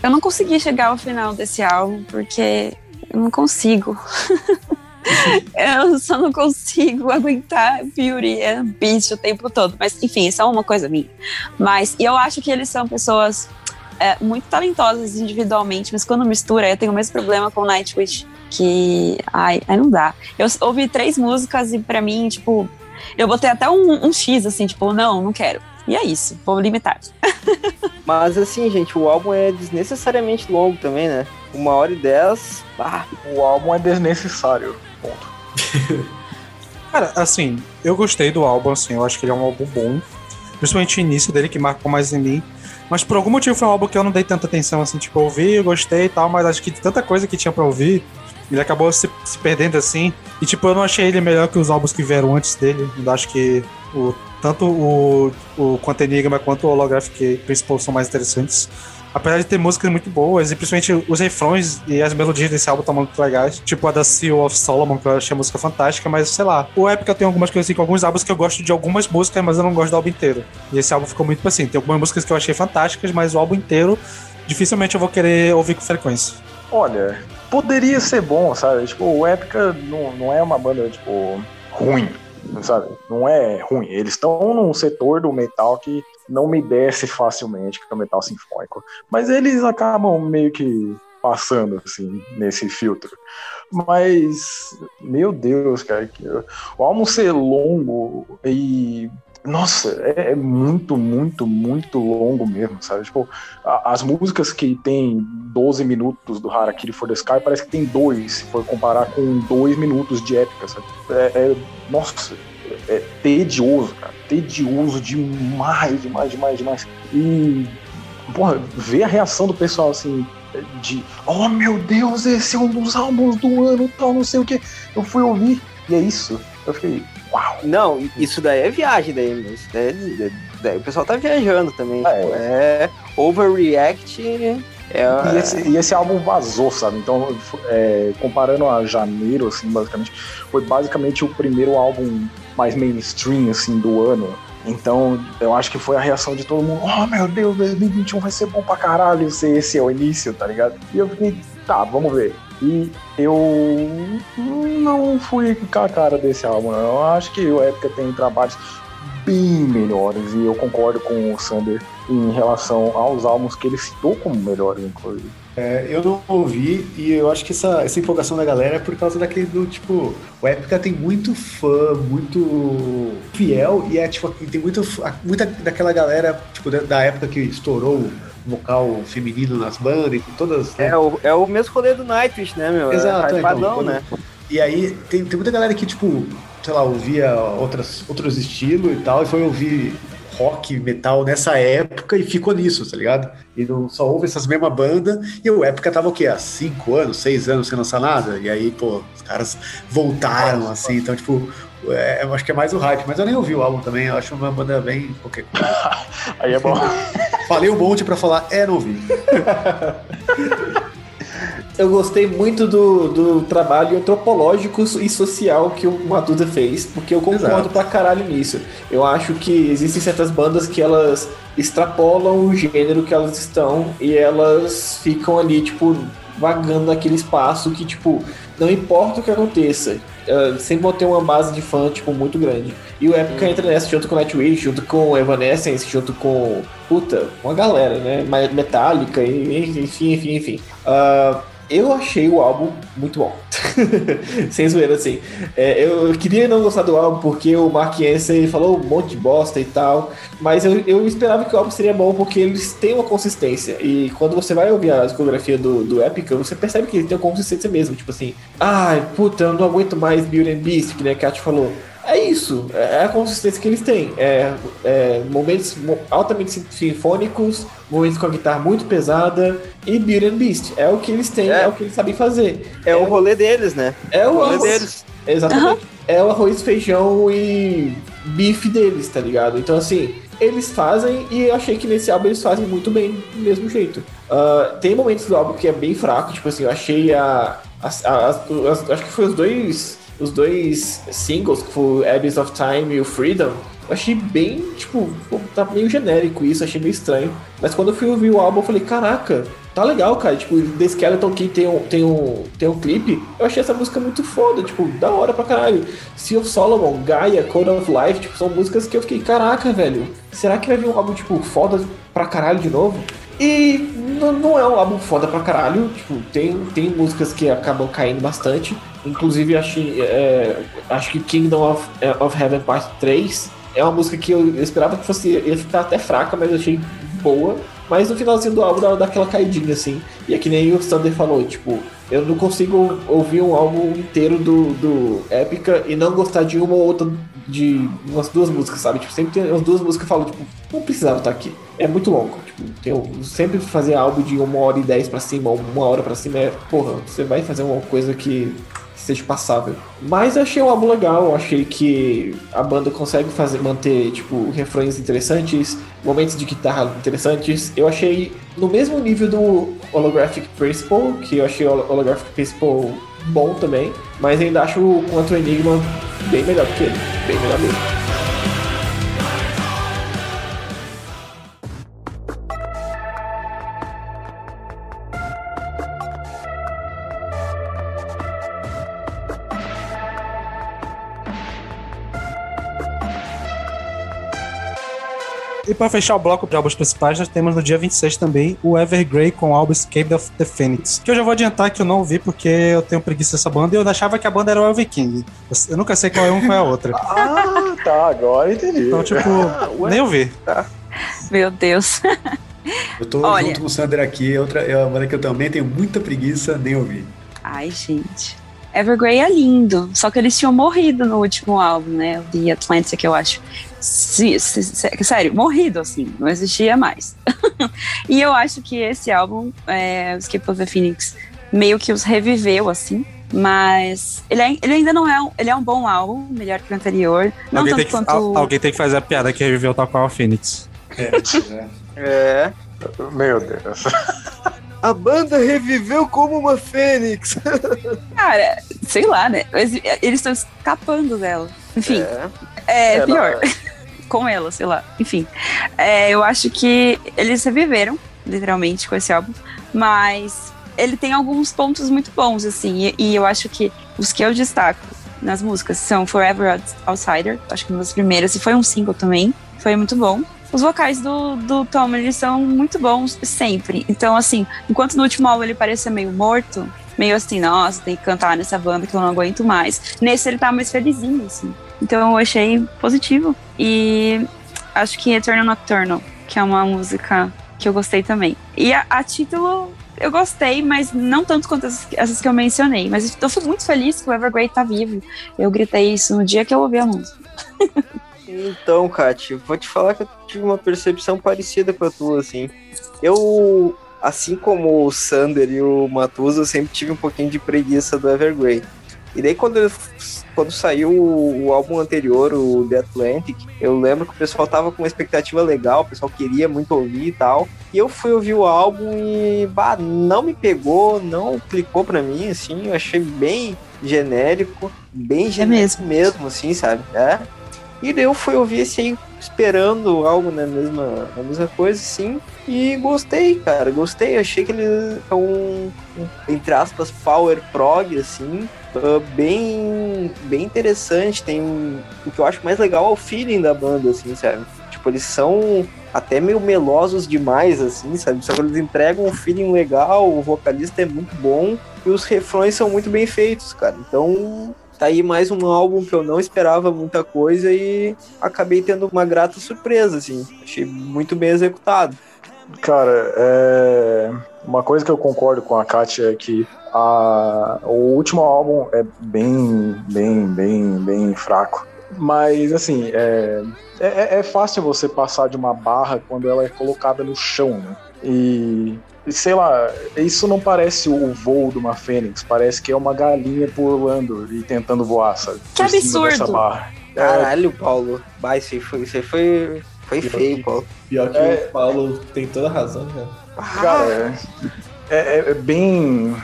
eu não consegui chegar ao final desse álbum porque eu não consigo. eu só não consigo aguentar Fury and Beast o tempo todo. Mas, enfim, isso é uma coisa minha. Mas eu acho que eles são pessoas é, muito talentosas individualmente, mas quando mistura, eu tenho o mesmo problema com Nightwish, que. Ai, ai não dá. Eu ouvi três músicas e para mim, tipo, eu botei até um, um X, assim, tipo, não, não quero. E é isso, vou limitar. Mas assim, gente, o álbum é desnecessariamente longo também, né? Uma hora e dez. Ah. O álbum é desnecessário. Ponto. Cara, assim, eu gostei do álbum, assim, eu acho que ele é um álbum bom. Principalmente o início dele, que marcou mais em mim. Mas por algum motivo foi um álbum que eu não dei tanta atenção, assim, tipo, eu ouvi, eu gostei e tal, mas acho que tanta coisa que tinha pra ouvir, ele acabou se, se perdendo assim. E tipo, eu não achei ele melhor que os álbuns que vieram antes dele. Eu acho que o, tanto o, o quanto Enigma quanto o Holographic Principal são mais interessantes. Apesar de ter músicas muito boas, e principalmente os refrões e as melodias desse álbum estão muito legais. Tipo a da Seal of Solomon, que eu achei a música fantástica, mas sei lá. O Epica tem algumas coisas assim, com alguns álbuns que eu gosto de algumas músicas, mas eu não gosto do álbum inteiro. E esse álbum ficou muito assim. Tem algumas músicas que eu achei fantásticas, mas o álbum inteiro dificilmente eu vou querer ouvir com frequência. Olha, poderia ser bom, sabe? Tipo, o Epica não, não é uma banda, tipo, ruim, sabe? Não é ruim. Eles estão num setor do metal que não me desce facilmente, que é o metal sinfônico. Mas eles acabam meio que passando, assim, nesse filtro. Mas, meu Deus, cara, que, o álbum ser longo e nossa, é, é, muito, muito, muito longo mesmo, sabe? Tipo, a, as músicas que tem 12 minutos do Harakiri for the Sky parece que tem dois, se for comparar com dois minutos de épica, sabe? É, é, nossa, é tedioso, cara. Tedioso demais, demais, demais, demais. E, porra, ver a reação do pessoal assim, de oh meu Deus, esse é um dos álbuns do ano, tal, não sei o que. Eu fui ouvir, e é isso. Eu fiquei, Uau. Não, isso daí é viagem daí, mas daí, daí, o pessoal tá viajando também. É, tipo, é overreact. É, e, esse, e esse álbum vazou, sabe? Então, é, comparando a janeiro, assim, basicamente, foi basicamente o primeiro álbum mais mainstream, assim, do ano. Então, eu acho que foi a reação de todo mundo. Oh, meu Deus, 2021 vai ser bom pra caralho se esse é o início, tá ligado? E eu fiquei, tá, vamos ver. E eu não fui com a cara desse álbum. Eu acho que o Epica tem trabalhos bem melhores e eu concordo com o Sander em relação aos álbuns que ele citou como melhores, inclusive. É, eu não ouvi e eu acho que essa, essa empolgação da galera é por causa daquele do tipo. O Epica tem muito fã, muito fiel e é tipo, tem muito, muita daquela galera tipo, da, da época que estourou vocal feminino nas bandas e todas. Né? É, o, é o mesmo rolê do Nightwish, né, meu? Exato, é, é, então, né? E aí tem, tem muita galera que, tipo, sei lá, ouvia outras, outros estilos e tal, e foi ouvir rock, metal nessa época e ficou nisso, tá ligado? E não só ouve essas mesmas bandas. E o época tava o quê? Há cinco anos, seis anos sem lançar nada. E aí, pô, os caras voltaram assim. Então, tipo, é, eu acho que é mais o hype, mas eu nem ouvi o álbum também, eu acho uma banda bem qualquer coisa. Aí é bom. Falei um monte pra falar, é, não ouvi. eu gostei muito do, do trabalho antropológico e social que o Maduda fez, porque eu concordo Exato. pra caralho nisso. Eu acho que existem certas bandas que elas extrapolam o gênero que elas estão e elas ficam ali, tipo, vagando naquele espaço que, tipo, não importa o que aconteça, uh, sempre vão ter uma base de fã, tipo, muito grande. E o Epica entra nessa junto com Nightwish, junto com Evanescence, junto com, puta, uma galera, né? Metallica, enfim, enfim, enfim. Uh, eu achei o álbum muito bom. Sem zoeira, assim. É, eu queria não gostar do álbum porque o Mark Hansen falou um monte de bosta e tal, mas eu, eu esperava que o álbum seria bom porque eles têm uma consistência. E quando você vai ouvir a discografia do, do Epica, você percebe que ele tem uma consistência mesmo. Tipo assim, ai, puta, eu não aguento mais Beauty and Beast, que nem a Kat falou. É isso, é a consistência que eles têm. É, é momentos altamente sinfônicos, momentos com a guitarra muito pesada e Beauty and Beast. É o que eles têm, é, é o que eles sabem fazer. É, é o rolê deles, né? É o, o rolê deles. Exatamente. Uhum. É o arroz, feijão e bife deles, tá ligado? Então, assim, eles fazem e eu achei que nesse álbum eles fazem muito bem do mesmo jeito. Uh, tem momentos do álbum que é bem fraco, tipo assim, eu achei a. a, a, a acho que foi os dois os dois singles, que foi o Abyss of Time e o Freedom, eu achei bem, tipo, tá meio genérico isso, achei meio estranho. Mas quando eu fui ouvir o álbum, eu falei, caraca, tá legal, cara. Tipo, The Skeleton Key tem um, tem um, tem um clipe. Eu achei essa música muito foda, tipo, da hora pra caralho. Sea of Solomon, Gaia, Code of Life, tipo, são músicas que eu fiquei, caraca, velho. Será que vai vir um álbum, tipo, foda pra caralho de novo? E não, é um álbum foda pra caralho. Tipo, tem, tem músicas que acabam caindo bastante. Inclusive, acho, é, acho que Kingdom of, é, of Heaven Part 3 é uma música que eu, esperava que fosse ia ficar até fraca, mas eu achei boa. Mas no finalzinho do álbum dá, dá aquela caidinha assim. E é que nem o Sander falou, tipo, eu não consigo ouvir um álbum inteiro do, do Épica e não gostar de uma ou outra de umas duas músicas, sabe? Tipo, sempre tem umas duas músicas que eu falo, tipo, não precisava estar aqui. É muito longo. Tipo, tem, sempre fazer álbum de uma hora e dez pra cima, uma hora pra cima é, porra, você vai fazer uma coisa que seja passável. Mas eu achei o álbum legal, achei que a banda consegue fazer manter tipo refrões interessantes, momentos de guitarra interessantes. Eu achei no mesmo nível do Holographic Principle, que eu achei o Holographic Principle bom também, mas ainda acho o Quantum Enigma bem melhor que ele, bem melhor mesmo. Para fechar o bloco de álbuns principais, nós temos no dia 26 também o Evergrey com o álbum Escape of the Phoenix. Que eu já vou adiantar que eu não ouvi porque eu tenho preguiça dessa banda e eu achava que a banda era o Elvin King. Eu nunca sei qual é uma e qual é a outra. ah, tá, agora entendi. Então, tipo, ah, nem ouvi. Tá. Meu Deus. Eu tô Olha. junto com o Sander aqui, outra, é uma banda que eu também tenho muita preguiça, nem ouvi. Ai, gente. Evergrey é lindo, só que eles tinham morrido no último álbum, né? O The Atlantic, eu acho. Se, se, se, sério, morrido, assim, não existia mais. e eu acho que esse álbum, é, Skip of the Phoenix, meio que os reviveu, assim. Mas ele, é, ele ainda não é um, ele é um bom álbum, melhor que o anterior. Não alguém, tanto tem que, quanto... alguém tem que fazer a piada que reviveu tal qual Phoenix. É, é. Meu Deus. A banda reviveu como uma fênix. Cara, sei lá, né? Eles estão escapando dela. Enfim, é, é pior. com ela, sei lá. Enfim, é, eu acho que eles reviveram, literalmente, com esse álbum, mas ele tem alguns pontos muito bons, assim, e, e eu acho que os que eu destaco nas músicas são Forever Outsider, acho que uma das primeiras, e foi um single também, foi muito bom. Os vocais do, do Tom, eles são muito bons sempre. Então, assim, enquanto no último álbum ele parecia meio morto, meio assim, nossa, tem que cantar nessa banda que eu não aguento mais. Nesse ele tá mais felizinho, assim. Então eu achei positivo. E acho que Eternal Nocturnal, que é uma música que eu gostei também. E a, a título eu gostei, mas não tanto quanto essas, essas que eu mencionei. Mas eu muito feliz que o Evergrey tá vivo. Eu gritei isso no dia que eu ouvi a música. então, Kat, vou te falar que eu tive uma percepção parecida com a tua, assim. Eu, assim como o Sander e o Matuso, eu sempre tive um pouquinho de preguiça do Evergrey. E daí quando, quando saiu o, o, álbum anterior, o The Atlantic, eu lembro que o pessoal tava com uma expectativa legal, o pessoal queria muito ouvir e tal. E eu fui ouvir o álbum e bah, não me pegou, não clicou pra mim, assim, eu achei bem genérico, bem é genérico é mesmo. mesmo, assim, sabe? É. E daí eu fui ouvir esse aí esperando algo na mesma, na mesma coisa, sim. E gostei, cara, gostei. Achei que ele é um, um entre aspas, power prog, assim. Uh, bem, bem interessante. Tem o que eu acho mais legal é o feeling da banda, assim, sabe? Tipo, eles são até meio melosos demais, assim, sabe? Só que eles entregam um feeling legal, o vocalista é muito bom e os refrões são muito bem feitos, cara. Então, tá aí mais um álbum que eu não esperava muita coisa e acabei tendo uma grata surpresa, assim. Achei muito bem executado. Cara, é... uma coisa que eu concordo com a Katia é que a... o último álbum é bem, bem, bem, bem fraco. Mas, assim, é... É, é fácil você passar de uma barra quando ela é colocada no chão, né? E sei lá, isso não parece o voo de uma fênix, parece que é uma galinha pulando e tentando voar, sabe? Que absurdo! Caralho, é... Paulo. Vai, isso foi, isso foi, foi pior feio, que, Paulo. Pior que é... o Paulo tem toda a razão, né? Cara, é, é, é bem.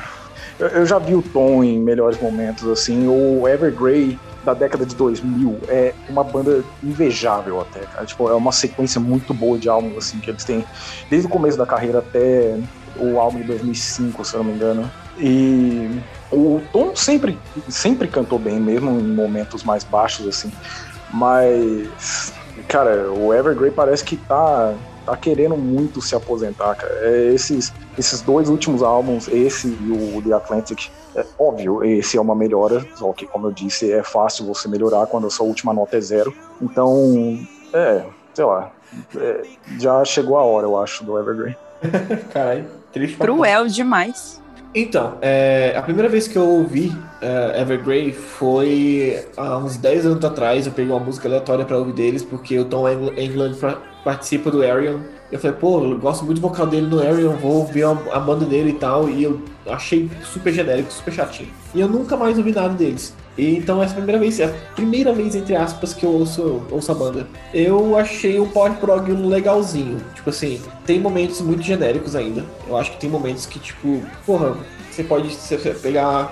Eu, eu já vi o Tom em melhores momentos, assim. O Evergrey da década de 2000 é uma banda invejável até, cara. Tipo, é uma sequência muito boa de álbuns, assim, que eles têm desde o começo da carreira até o álbum de 2005, se eu não me engano. E o Tom sempre, sempre cantou bem, mesmo em momentos mais baixos, assim. Mas, cara, o Evergrey parece que tá tá querendo muito se aposentar, cara. É, esses, esses dois últimos álbuns, esse e o The Atlantic, é óbvio, esse é uma melhora, só que, como eu disse, é fácil você melhorar quando a sua última nota é zero. Então, é, sei lá, é, já chegou a hora, eu acho, do Evergreen. Caralho, triste Cruel demais. Então, é, a primeira vez que eu ouvi uh, Evergrey foi há uns 10 anos atrás. Eu peguei uma música aleatória para ouvir deles, porque o Tom England participa do Arion. Eu falei, pô, eu gosto muito do vocal dele no Arion, vou ouvir a, a, banda dele e tal. E eu achei super genérico, super chatinho. E eu nunca mais ouvi nada deles. E, então essa é a primeira vez, é a primeira vez, entre aspas, que eu ouço, ouço a banda. Eu achei o Power Prog legalzinho. Tipo assim, tem momentos muito genéricos ainda. Eu acho que tem momentos que, tipo, porra, você pode você pegar,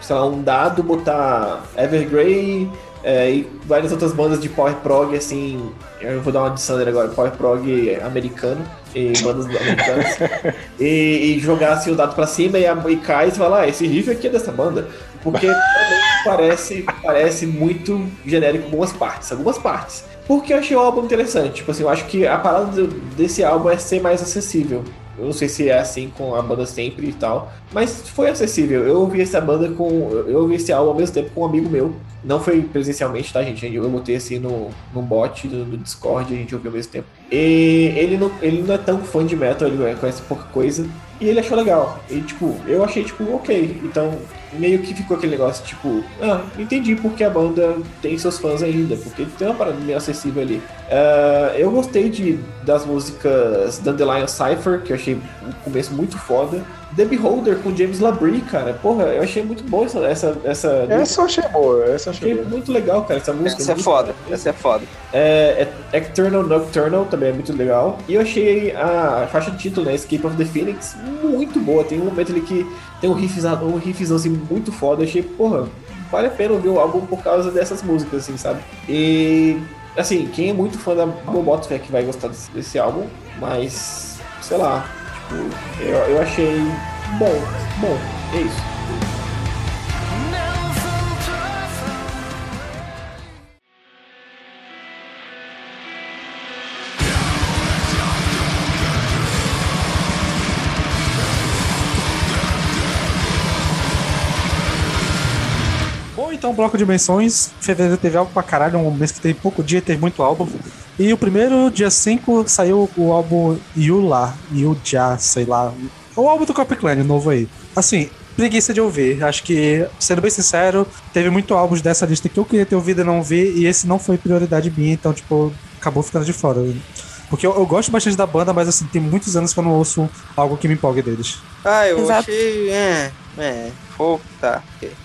sei lá, um dado, botar Evergrey é, e várias outras bandas de Power Prog, assim, eu vou dar uma de Sander agora, Power Prog americano e bandas americanas, e, e, jogar assim, o dado pra cima e, e cai e falar, ah, esse riff aqui é dessa banda, porque parece, parece muito genérico algumas partes, algumas partes. Porque eu achei o álbum interessante, tipo assim, eu acho que a parada desse álbum é ser mais acessível. Eu não sei se é assim com a banda sempre e tal, mas foi acessível. Eu ouvi essa banda com. Eu ouvi esse álbum ao mesmo tempo com um amigo meu. Não foi presencialmente, tá, gente? Eu botei assim no, no bot do, do Discord, a gente ouviu ao mesmo tempo. E ele não, ele não é tão fã de metal, ele conhece pouca coisa. E ele achou legal. E, tipo, eu achei, tipo, ok. Então, meio que ficou aquele negócio, tipo, ah, entendi porque a banda tem seus fãs ainda, porque tem uma parada meio acessível ali. Uh, eu gostei de, das músicas Dandelion Cypher, que eu achei o começo muito foda. The Beholder com James Labrie, cara. Porra, eu achei muito boa essa. Essa, essa, essa eu achei boa, essa eu achei, achei muito legal, cara. Essa música. Essa é, foda, essa é foda. É, é Eternal Nocturnal também é muito legal. E eu achei a faixa de título, né? Escape of the Phoenix, muito boa. Tem um momento ali que tem um riff, um riffzão assim muito foda. Eu achei, porra, vale a pena ouvir o álbum por causa dessas músicas, assim, sabe? E. Assim, quem é muito fã da Bobotox é que vai gostar desse, desse álbum, mas. Sei lá, eu, eu achei bom, bom, é isso. Então, bloco de menções. Fevereiro teve algo pra caralho, um mês que teve pouco dia, teve muito álbum. E o primeiro, dia 5, saiu o álbum Yula, Yuja, sei lá. O álbum do Copyclan, novo aí. Assim, preguiça de ouvir. Acho que, sendo bem sincero, teve muito álbuns dessa lista que eu queria ter ouvido e não vi, e esse não foi prioridade minha, então, tipo, acabou ficando de fora. Porque eu, eu, gosto bastante da banda, mas assim, tem muitos anos que eu não ouço algo que me empolgue deles. Ah, eu Exato. achei. É, é. Pô, tá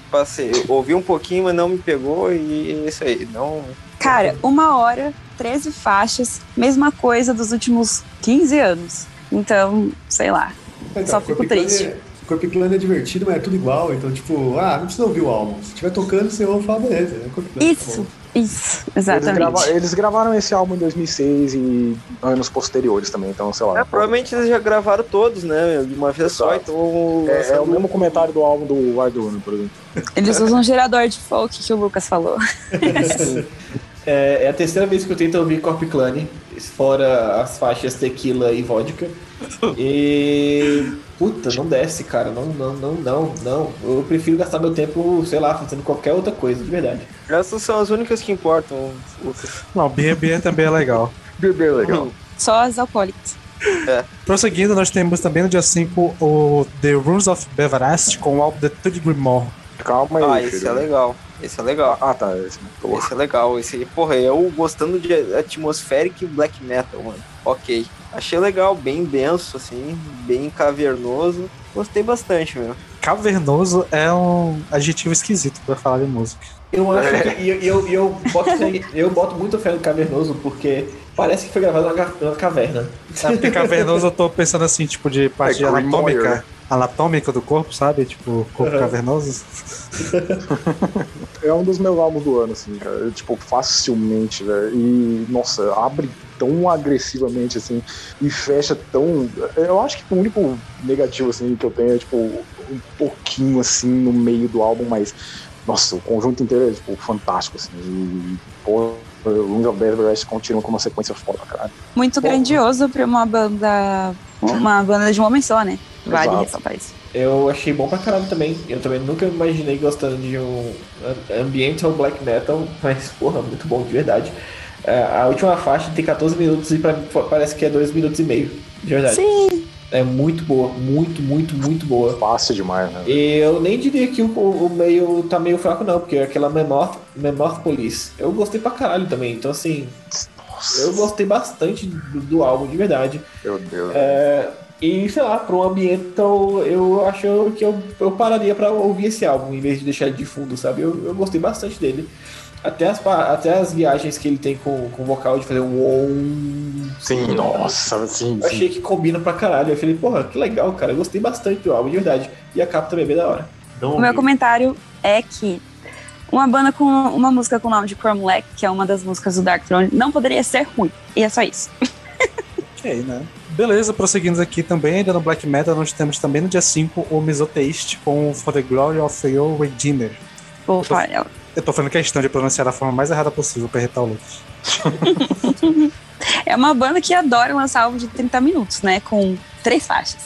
passei, ouvi um pouquinho, mas não me pegou e é isso aí. Não. Cara, uma hora, 13 faixas, mesma coisa dos últimos 15 anos. Então, sei lá. Então, só fico triste. Corp Clan é divertido, mas é tudo igual. Então, tipo, ah, não precisa ouvir o álbum. Se estiver tocando, você ouve e fala, beleza. É Corp Clan, tá Isso, isso, Eles, exatamente. grava- eles gravaram esse álbum em 2006 e anos posteriores também, então sei lá. É, provavelmente eles já gravaram todos, né? De uma vez só, Exato. então. É, é o mesmo comentário do álbum do Arduino, por exemplo. Eles usam um gerador de folk que o Lucas falou. É, é a terceira vez que eu tento ouvir Corp Clan, fora as faixas tequila e vodka. E. Puta, não desce, cara. Não, não, não, não, não. Eu prefiro gastar meu tempo, sei lá, fazendo qualquer outra coisa, de verdade. Essas são as únicas que importam. Não, B&B também é legal. Bebê legal. Só as alcoólicas. Prosseguindo, nós temos também no dia 5 o The Rules of Beverest com o álbum The Third Grimoire. Calma aí. Ah, esse filho. é legal. Esse é legal. Ah, tá. Esse, porra. Esse é legal. Esse, porra, eu gostando de atmospheric black metal, mano. Ok. Achei legal, bem denso, assim, bem cavernoso. Gostei bastante, meu. Cavernoso é um adjetivo esquisito pra falar de música. Eu acho que. E eu, eu, eu, boto eu boto muito fé no cavernoso, porque parece que foi gravado numa, ca- numa caverna. Sabe, porque cavernoso eu tô pensando assim, tipo, de parte É, anatômica. Anatômica do corpo, sabe? Tipo, corpo Uhum. cavernoso. É um dos meus álbuns do ano, assim, cara. Eu, tipo, facilmente, velho. E, nossa, abre tão agressivamente, assim, e fecha tão. Eu acho que o único negativo, assim, que eu tenho é, tipo, um pouquinho, assim, no meio do álbum, mas, nossa, o conjunto inteiro é, tipo, fantástico, assim. E, pô, Rings of Everest continua com uma sequência foda caralho. Muito Bom. grandioso pra uma banda. Uma banda de um homem só, né? Vale Exato. ressaltar isso. Eu achei bom pra caralho também. Eu também nunca imaginei gostando de um am- ambiental black metal, mas, porra, muito bom, de verdade. É, a última faixa tem 14 minutos e pra mim fa- parece que é 2 minutos e meio, de verdade. Sim. É muito boa, muito, muito, muito boa. Fácil demais, né? E eu nem diria que o, o meio tá meio fraco, não, porque é aquela Memor, Memor Police. Eu gostei pra caralho também, então assim, Nossa, eu gostei bastante do, do álbum, de verdade. meu Deus. É, e sei lá, para um ambiental, eu acho que eu, eu pararia pra ouvir esse álbum em vez de deixar ele de fundo, sabe? Eu, eu gostei bastante dele. Até as, até as viagens que ele tem com, com o vocal de fazer um on. Sim, nossa, sim, Eu sim. achei que combina pra caralho. Eu falei, porra, que legal, cara. Eu gostei bastante do álbum, de verdade. E a capa também é bem da hora. Não O meu comentário é que uma banda com uma música com o nome de Cromlech, que é uma das músicas do Dark Throne, não poderia ser ruim. E é só isso. Ok, né? Beleza, prosseguindo aqui também, ainda no Black Metal, nós temos também no dia 5 o Misoteist com For the Glory of Your Redeemer. Vou falar ela. Eu tô fazendo questão de pronunciar da forma mais errada possível pra irritar o Lucas. É uma banda que adora lançar álbum de 30 minutos, né? Com três faixas.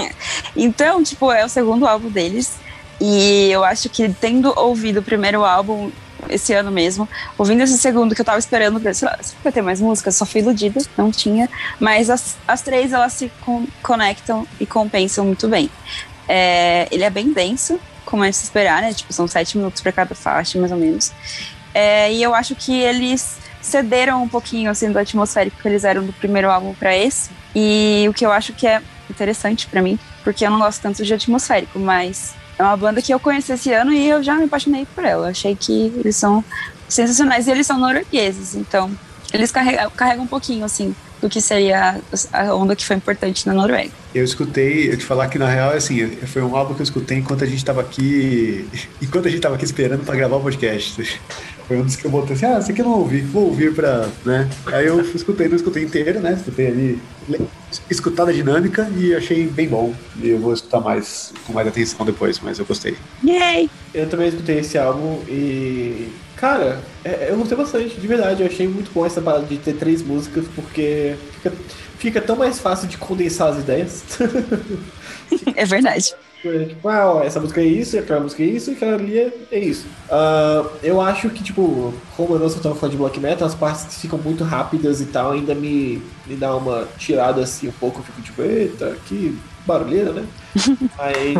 então, tipo, é o segundo álbum deles. E eu acho que tendo ouvido o primeiro álbum esse ano mesmo, ouvindo esse segundo que eu tava esperando pra, lá, pra ter mais músicas, só fui iludida, não tinha. Mas as, as três elas se con- conectam e compensam muito bem. É, ele é bem denso, como é de se esperar, né? Tipo, são sete minutos pra cada faixa, mais ou menos. É, e eu acho que eles cederam um pouquinho assim do atmosférico que eles eram do primeiro álbum pra esse. E o que eu acho que é interessante pra mim, porque eu não gosto tanto de atmosférico, mas é uma banda que eu conheci esse ano e eu já me apaixonei por ela. Achei que eles são sensacionais e eles são noruegueses, então eles carregam, carregam um pouquinho assim do que seria a onda que foi importante na Noruega. Eu escutei, eu te falar que na real, assim, foi um álbum que eu escutei enquanto a gente tava aqui. Enquanto a gente tava aqui esperando pra gravar o podcast. Foi um dos que eu botei assim, ah, esse aqui eu não ouvi, vou ouvir pra. né? Aí eu escutei, não escutei inteiro, né? Escutei ali, le- escutar a dinâmica e achei bem bom. E eu vou escutar mais com mais atenção depois, mas eu gostei. Yay! Eu também escutei esse álbum e. Cara, é- eu gostei bastante, de verdade. Eu achei muito bom essa parada de ter três músicas, porque fica, fica tão mais fácil de condensar as ideias. É verdade. Tipo, ah, ó, essa música é isso, aquela música é isso, e aquela ali é, é isso. Ah, eu acho que, tipo, como eu não sou tão fã de black metal, as partes que ficam muito rápidas e tal ainda me, me dá uma tirada assim um pouco. Eu fico tipo, eita, que barulheira, né? Mas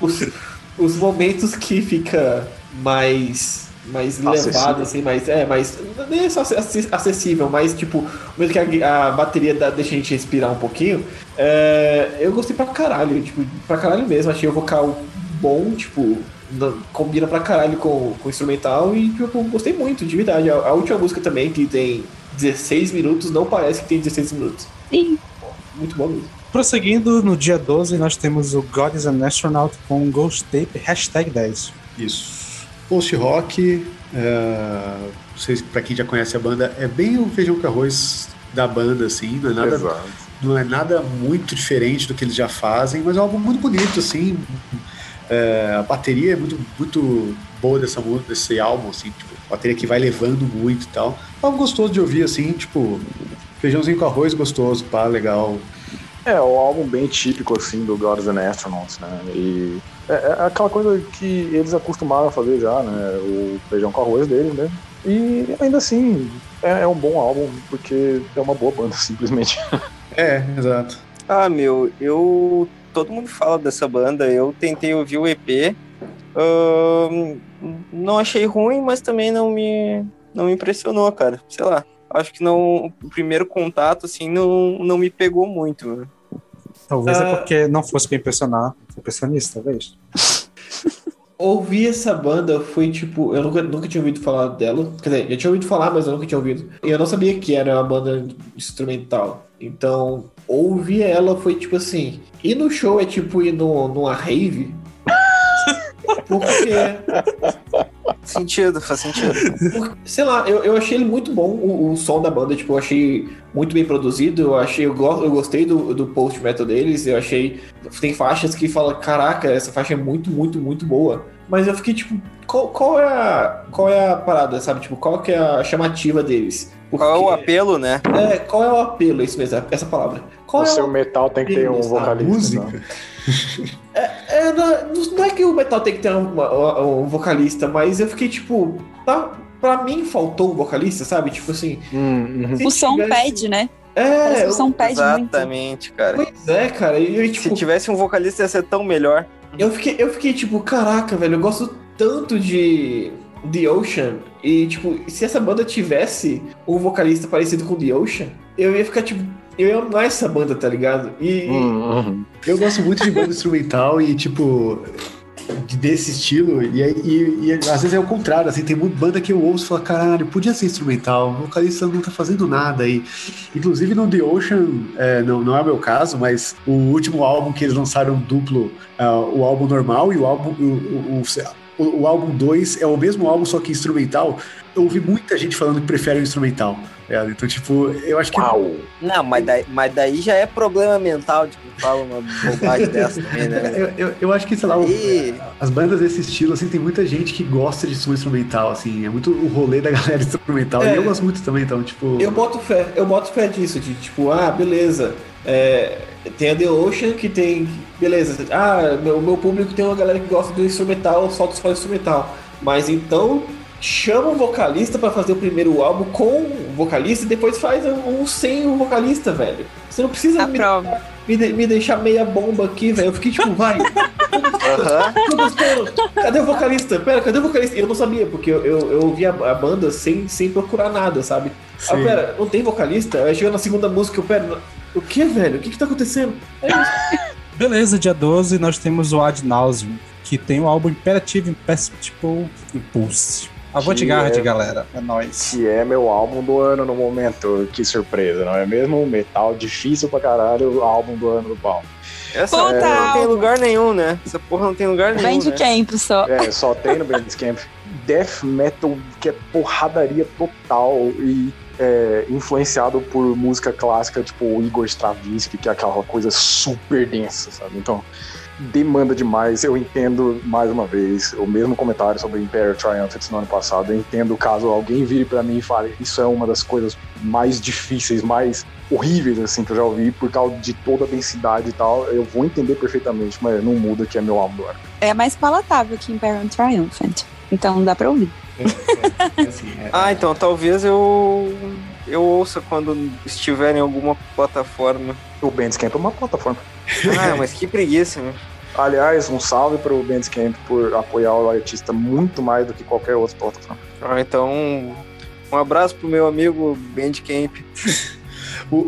os, os momentos que fica mais mais Acessível. elevado, assim, mais. É, mais. Nem é só acess- acessível, mas tipo, o momento que a, a bateria dá- deixa a gente respirar um pouquinho. é, eu gostei pra caralho, tipo, pra caralho mesmo. Achei o vocal bom, tipo, na- combina pra caralho com, com o instrumental e, tipo, gostei muito, de verdade. A, a última música também, que tem 16 minutos, não parece que tem 16 minutos. Sim. Muito bom mesmo. Prosseguindo, no dia 12 nós temos o God is an Astronaut com Ghost Tape hashtag 10. Isso. Post-rock, é, se pra quem já conhece a banda, é bem o feijão com arroz da banda, assim, não é nada, Exato. não é nada muito diferente do que eles já fazem, mas é algo muito bonito, assim. É, a bateria é muito, muito boa dessa música, desse álbum, assim, tipo, bateria que vai levando muito e tal. É algo gostoso de ouvir, assim, tipo, feijãozinho com arroz gostoso, pá, legal. É, o álbum bem típico, assim, do Gods and Astronauts, né? E é, é aquela coisa que eles acostumaram a fazer já, né? O feijão com arroz deles, né? E ainda assim, é, é um bom álbum, porque é uma boa banda, simplesmente. É, exato. Ah, meu, eu. Todo mundo fala dessa banda. Eu tentei ouvir o EP. não achei ruim, mas também não me, não me impressionou, cara. Sei lá. Acho que não. O primeiro contato, assim, não, não me pegou muito. né? Talvez é Ah. porque não fosse pra impressionar impressionista, talvez. Ouvir essa banda foi tipo. Eu nunca, nunca tinha ouvido falar dela. Quer dizer, eu tinha ouvido falar, mas eu nunca tinha ouvido. E eu não sabia que era uma banda instrumental. Então, ouvir ela foi tipo assim. Ir no show é tipo ir no, numa rave. Porque, Sentido, faz sentido. porque, sei lá, eu, eu achei ele muito bom, o, o som da banda, tipo, eu achei muito bem produzido, eu achei, eu, go- eu gostei do, do post-metal deles, eu achei, tem faixas que fala, caraca, essa faixa é muito, muito, muito boa. Mas eu fiquei tipo, qual, qual é a qual é a parada, sabe? Tipo, qual que é a chamativa deles? Qual é o Porque- apelo, né? É, qual é o apelo, é isso mesmo, essa palavra. Qual o é seu o metal tem que ter um vocalista. música. né? É, não, não é que o metal tem que ter um, um vocalista, mas eu fiquei tipo, tá, pra mim faltou um vocalista, sabe? Tipo assim. Hum, uhum. se O som tivesse- pede, né? É, o som pede muito. Exatamente, cara. pois é, cara. E eu, Se tipo, tivesse um vocalista ia ser tão melhor. eu, fiquei, eu fiquei tipo, caraca, velho, eu gosto tanto de The Ocean. E, tipo, se essa banda tivesse um vocalista parecido com The Ocean, eu ia ficar, tipo, eu ia amar essa banda, tá ligado? E, Hum, uhum. Eu gosto muito de banda instrumental e, tipo, de- desse estilo. E, e, e às vezes é o contrário, assim, tem muita banda que eu ouço e falo, caralho, podia ser instrumental, o vocalista não tá fazendo nada. E, inclusive no The Ocean, é, não, não é o meu caso, mas o último álbum que eles lançaram duplo, ah, o álbum normal e o álbum. O, o, o, o álbum 2 é o mesmo álbum, só que instrumental. Eu ouvi muita gente falando que prefere o instrumental. Tá Então, tipo, eu acho que. Uau! Não, mas daí, mas daí já é problema mental de quem fala uma bobagem dessa também, né? Eu, eu, eu acho que, sei lá, o- E As bandas desse estilo, assim, tem muita gente que gosta de som instrumental, assim, é muito o rolê da galera instrumental. É. E eu gosto muito também, então, tipo. Eu boto fé, eu boto fé disso, de tipo, ah, beleza. é, tem a The Ocean que tem. Beleza, ah, meu, meu público tem uma galera que gosta do instrumental, solta só instrumental. Mas então chama um vocalista pra fazer o primeiro álbum com o vocalista e depois faz um, um sem o vocalista, velho. Você não precisa me, me, de- me deixar meia bomba aqui, velho. Eu fiquei tipo, vai, gostando. Cadê o vocalista? Pera, cadê o vocalista? Eu não sabia, porque eu, eu, eu ouvi a, a banda sem, sem procurar nada, sabe? Ah, pera, não tem vocalista? Aí chegou na segunda música, eu, pera, o que, velho? O que que tá acontecendo? É. Beleza, dia 12 nós temos o Ad Nauseum, que tem o álbum Imperative Imperceptible Impulse. Avant-garde, é- galera. É nóis. Que é meu álbum do ano no momento. Que surpresa, não é mesmo? Metal difícil pra caralho, o álbum do ano do pau. Essa Puta porra não tem lugar nenhum, né? Essa porra não tem lugar nenhum. Band né? Só. É, só tem no Bandcamp. Death metal que é porradaria total e é, influenciado por música clássica, tipo o Igor Stravinsky, que é aquela coisa super densa, sabe? Então, demanda demais. Eu entendo, mais uma vez, o mesmo comentário sobre Imperial Triumphant no ano passado. Eu entendo caso alguém vire pra mim e fale isso é uma das coisas mais difíceis, mais horríveis, assim, que eu já ouvi, por causa de toda a densidade e tal. Eu vou entender perfeitamente, mas não muda que é meu ano. É mais palatável que Imperial Triumphant. Então dá pra ouvir. assim, é- Ah, então talvez eu eu ouça quando estiver em alguma plataforma. O Bandcamp é uma plataforma. Ah, mas que preguiça, né? Aliás, um salve pro Bandcamp por apoiar o artista muito mais do que qualquer outra plataforma. Ah, então um abraço pro meu amigo Bandcamp.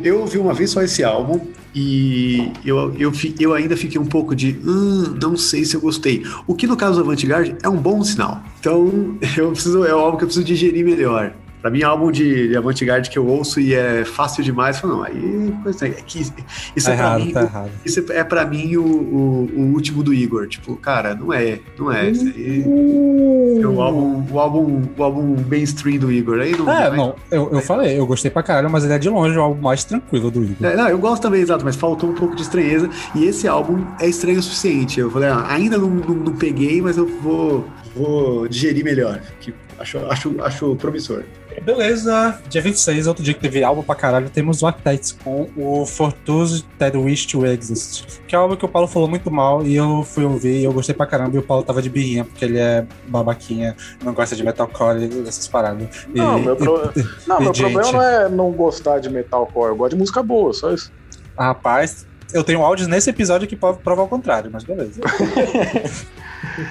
Eu ouvi uma vez só esse álbum e eu, eu, eu ainda fiquei um pouco de hum, não sei se eu gostei. O que no caso do Avantgarde é um bom sinal. Então eu preciso, é algo que eu preciso digerir melhor Pra mim, álbum de, de avant-garde que eu ouço e é fácil demais, eu falo, não, aí coisa é que isso é pra errado, mim, tá errado. isso é pra mim o, o, o último do Igor. Tipo, cara, não é, não é. Isso aí é o álbum, o álbum, o álbum mainstream do Igor. Aí não, É, vai- não, eu, eu falei, eu gostei pra caralho, mas ele é de longe o álbum mais tranquilo do Igor. É, não, eu gosto também, exato, mas faltou um pouco de estranheza. E esse álbum é estranho o suficiente. Eu falei, ah, ainda não, não, não peguei, mas eu vou, vou digerir melhor. Que acho, acho, acho promissor. Beleza, dia 26, outro dia que teve álbum pra caralho, temos o Architects com o Fortunes That Wish to Exist, que é um álbum que o Paulo falou muito mal e eu fui ouvir e eu gostei pra caramba e o Paulo tava de birrinha porque ele é babaquinha, não gosta de metalcore e dessas paradas. E- Não, meu, pro- não, e, meu problema não é não gostar de metalcore, eu gosto de música boa, só isso. Rapaz, eu tenho áudios nesse episódio que pode provar o contrário, mas beleza.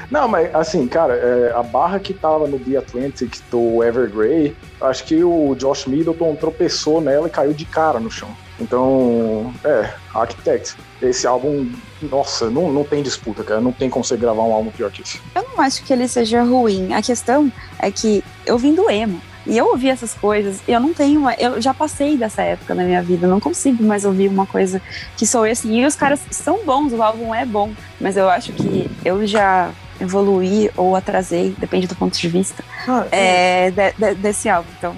Não, mas assim, cara, é, a barra que tava no The Atlantic do Evergrey, acho que o Josh Middleton tropeçou nela e caiu de cara no chão. Então, é, Architect. Esse álbum, nossa, não, não tem disputa, cara. Não tem como você gravar um álbum pior que esse. Eu não acho que ele seja ruim. A questão é que eu vim do emo. E eu ouvi essas coisas, eu não tenho. uma- Eu já passei dessa época na minha vida, não consigo mais ouvir uma coisa que sou assim. E os caras são bons, o álbum é bom, mas eu acho que eu já evoluí ou atrasei, depende do ponto de vista, é, de- de- desse álbum. Então,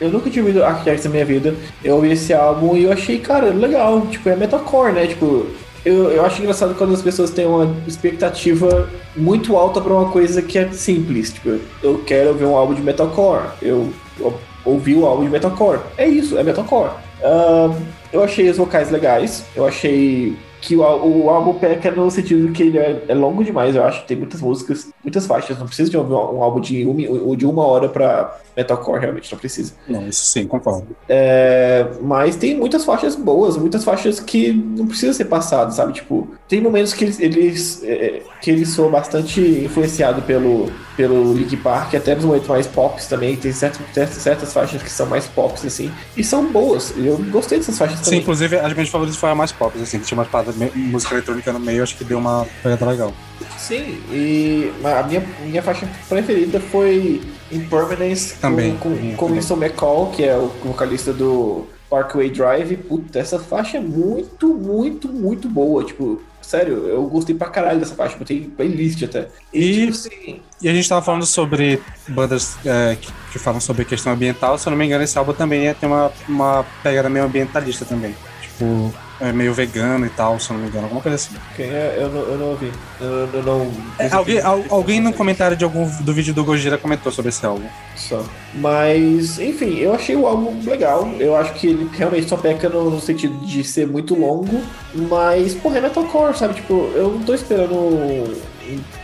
Eu nunca tinha ouvido Architects na minha vida. Eu ouvi esse álbum e eu achei, cara, legal. Tipo, é metalcore, né? Tipo, eu, eu acho engraçado quando as pessoas têm uma expectativa muito alta pra uma coisa que é simples. Tipo, eu quero ver um álbum de metalcore. Eu, eu ouvi o álbum de metalcore. É isso, é metalcore. Ah, eu achei os vocais legais. Eu achei que o, o álbum peca no sentido que ele é, é longo demais, eu acho. Tem muitas músicas, muitas faixas. Não precisa de um, um álbum de, um, de uma hora pra metalcore, realmente, não precisa. Não, isso sim, concordo. É, mas tem muitas faixas boas, muitas faixas que não precisa ser passado, sabe? Tipo, tem momentos que eles, é, que eles são bastante influenciados pelo pelo Linkin Park, até nos momentos mais pops também, tem certas, certas, certas faixas que são mais pops assim, e são boas. Eu gostei dessas faixas Sim, também. inclusive as minhas favoritas foram a mais pop, assim, que tinha umas paradas me- música eletrônica no meio, acho que deu uma pegada legal. Sim, e a minha, minha faixa preferida foi Impermanence Também, com, minha com, com. Winston McCall, que é o vocalista do Parkway Drive. Puta, essa faixa é muito, muito, muito boa. Tipo, sério, eu gostei pra caralho dessa faixa, botei playlist até. E- tipo assim, E a gente tava falando sobre bandas é, que, que falam sobre questão ambiental, se eu não me engano, esse álbum também é, tem uma, uma pegada meio ambientalista também. Tipo, é meio vegano e tal, se eu não me engano, alguma coisa assim. quem é? Eu não, eu não ouvi. Eu, eu não. É, alguém, al- alguém no comentário de algum do vídeo do Gojira comentou sobre esse álbum. Só. Mas, enfim, eu achei o álbum legal. Eu acho que ele realmente só peca no, no sentido de ser muito longo. Mas, porra, é metalcore, sabe? Tipo, eu não tô esperando um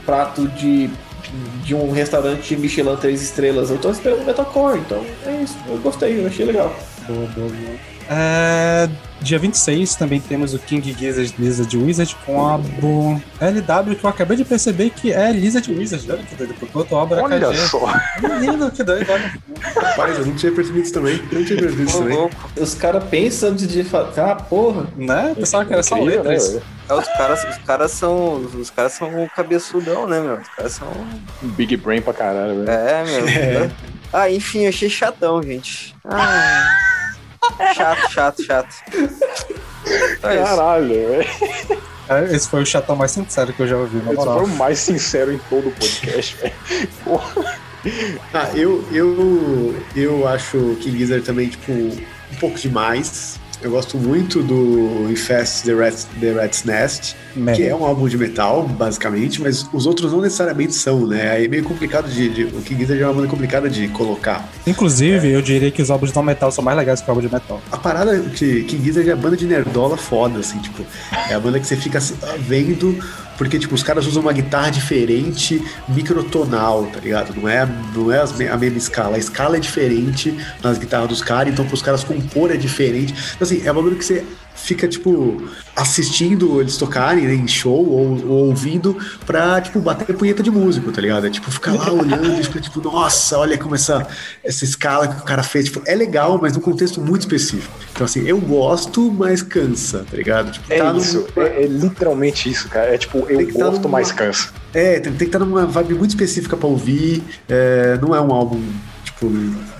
prato de, de um restaurante Michelin 3 estrelas. Eu tô esperando metalcore. Então, é isso. Eu gostei, eu achei legal. Boa, boa, boa. É, dia 26 também temos o King Gizzard Lizard Wizard com álbum LW, que eu acabei de perceber que é Lizard Wizard. Olha que doido, porque outra obra Olha KG. só. Menino, que doido, olha. Rapaz, eu não tinha percebido isso também. Eu não tinha percebido isso também. Os caras pensam antes de falar, ah, porra. Né? Pensava que era só né, letras. velho? É, os caras, os caras são. Os caras são cabeçudão, né, meu? Os caras são. Big Brain pra caralho, velho. É, meu. Ah, enfim, achei chatão, gente. Ah. Chato, chato, chato. Isso. Caralho, velho. É, Esse foi o chatão mais sincero que eu já ouvi, na Esse moral. foi o mais sincero em todo o podcast, velho. Ah, eu, eu, eu acho King Gizzard também, tipo, um pouco demais. Eu gosto muito do Infest the Rat's, the Rat's Nest, que é um álbum de metal, basicamente, mas os outros não necessariamente são, né? Aí é meio complicado de, de- O King Gizzard é uma banda complicada de colocar. Inclusive, eu diria que os álbuns de não metal são mais legais que o álbum de metal. A parada é que King Gizzard é a banda de nerdola foda, assim, tipo, é a banda que você fica assim, vendo, porque, tipo, os caras usam uma guitarra diferente, microtonal, tá ligado? Não é, não é a mesma escala, a escala é diferente nas guitarras dos caras, então pros caras compor é diferente. Então, assim, é uma banda que você fica, tipo, assistindo eles tocarem né, em show ou, ou ouvindo pra, tipo, bater punheta de músico, tá ligado? É tipo, ficar lá olhando e ficar, tipo, nossa, olha como essa, essa escala que o cara fez. Tipo, é legal, mas num contexto muito específico. Então, assim, eu gosto, mas cansa, tá ligado? Tipo, É tá num- isso, é, é literalmente isso, cara. É tipo, eu tá gosto, numa- mas cansa. É, tem, tem que estar numa vibe muito específica pra ouvir. é, não é um álbum, tipo,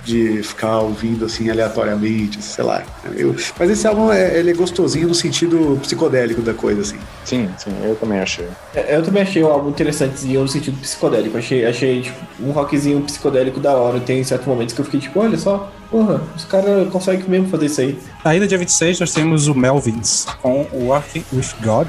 de ficar ouvindo assim aleatoriamente, sei lá. Eu, mas esse álbum é, ele é gostosinho no sentido psicodélico da coisa, assim. Sim, sim, eu também achei. É, Eu também achei o álbum interessantezinho no sentido psicodélico. Achei, achei tipo, um rockzinho psicodélico da hora. Tem certos momentos que eu fiquei tipo, olha só, porra, os caras conseguem mesmo fazer isso aí. Aí no dia 26 nós temos o Melvins com o Working with God.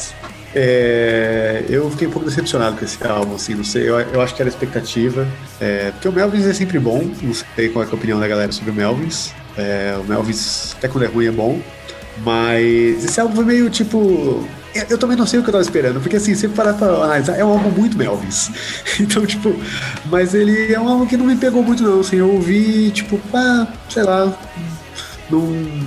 É, eu fiquei um pouco decepcionado com esse álbum, assim, não sei, eu, eu acho que era expectativa. É, porque o Melvins é sempre bom, não sei qual é a opinião da galera sobre o Melvins. É, o Melvins, até quando é ruim, é bom. Mas esse álbum foi meio tipo. Eu, eu também não sei o que eu tava esperando, porque assim, sempre parar pra analisar, é um álbum muito Melvins. Então, tipo, mas ele é um álbum que não me pegou muito, não. Assim, eu ouvi, tipo, ah, sei lá, não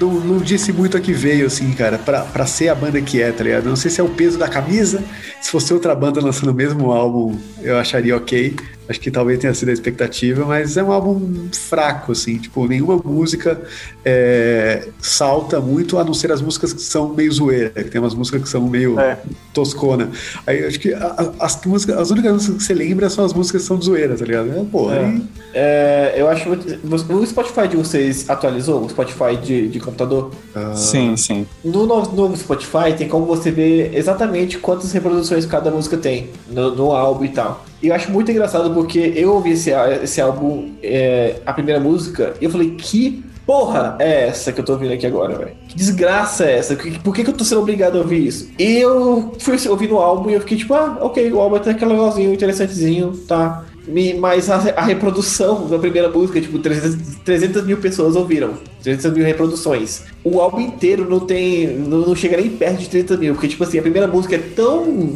não, não disse muito a que veio, assim, cara, pra, pra ser a banda que é, tá ligado? Não sei se é o peso da camisa, se fosse outra banda lançando o mesmo álbum, eu acharia ok. Acho que talvez tenha sido a expectativa, mas é um álbum fraco, assim, tipo, nenhuma música é, salta muito, a não ser as músicas que são meio zoeira, que tem umas músicas que são meio É. toscona. Aí acho que a- as, músicas, as únicas músicas que você lembra são as músicas que são de zoeira, tá ligado? É, pô, É. aí É, eu acho muito. O Spotify de vocês atualizou? O Spotify de, de computador? Sim, sim. No novo, novo Spotify tem como você ver exatamente quantas reproduções cada música tem no, no álbum e tal. Eu acho muito engraçado porque eu ouvi esse, esse álbum, é, a primeira música, e eu falei, que porra é essa que eu tô ouvindo aqui agora, velho? Que desgraça é essa? Por que, que eu tô sendo obrigado a ouvir isso? E eu fui ouvir no álbum e eu fiquei tipo, ah, ok, o álbum é até que legalzinho, interessantezinho, tá. Me- Mas a, a reprodução da primeira música, tipo, 300, 300 mil pessoas ouviram. 300 mil reproduções. O álbum inteiro não tem. Não, não chega nem perto de 30 mil. Porque, tipo assim, a primeira música é tão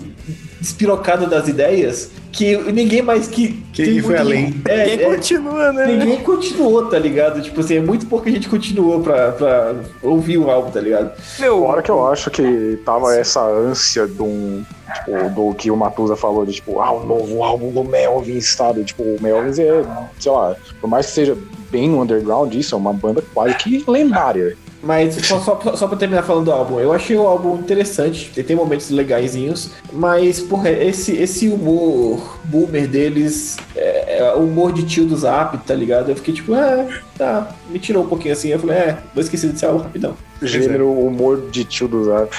despirocada das ideias que ninguém mais que. Quem tem foi além? É, Quem é, continua, né? Ninguém continuou, tá ligado? Tipo assim, é muito pouca gente continuou pra, pra ouvir o álbum, tá ligado? Meu, Fora que eu acho que tava essa ânsia de um. Tipo, do que o Matusa falou de tipo, ah, o novo álbum do Melvins, sabe? Tipo, o Melvins é, sei lá, por mais que seja bem no underground, isso é uma banda quase que lendária. Mas só, só, só pra terminar falando do álbum, eu achei o álbum interessante, tem- momentos legaisinhos, mas, porra, esse, esse humor boomer deles, é, é humor de tio do Zap, tá ligado? Eu fiquei tipo, ah, tá, me tirou um pouquinho assim, eu falei, é, vou esquecer desse álbum rapidão. Gênero humor de tio do Zap.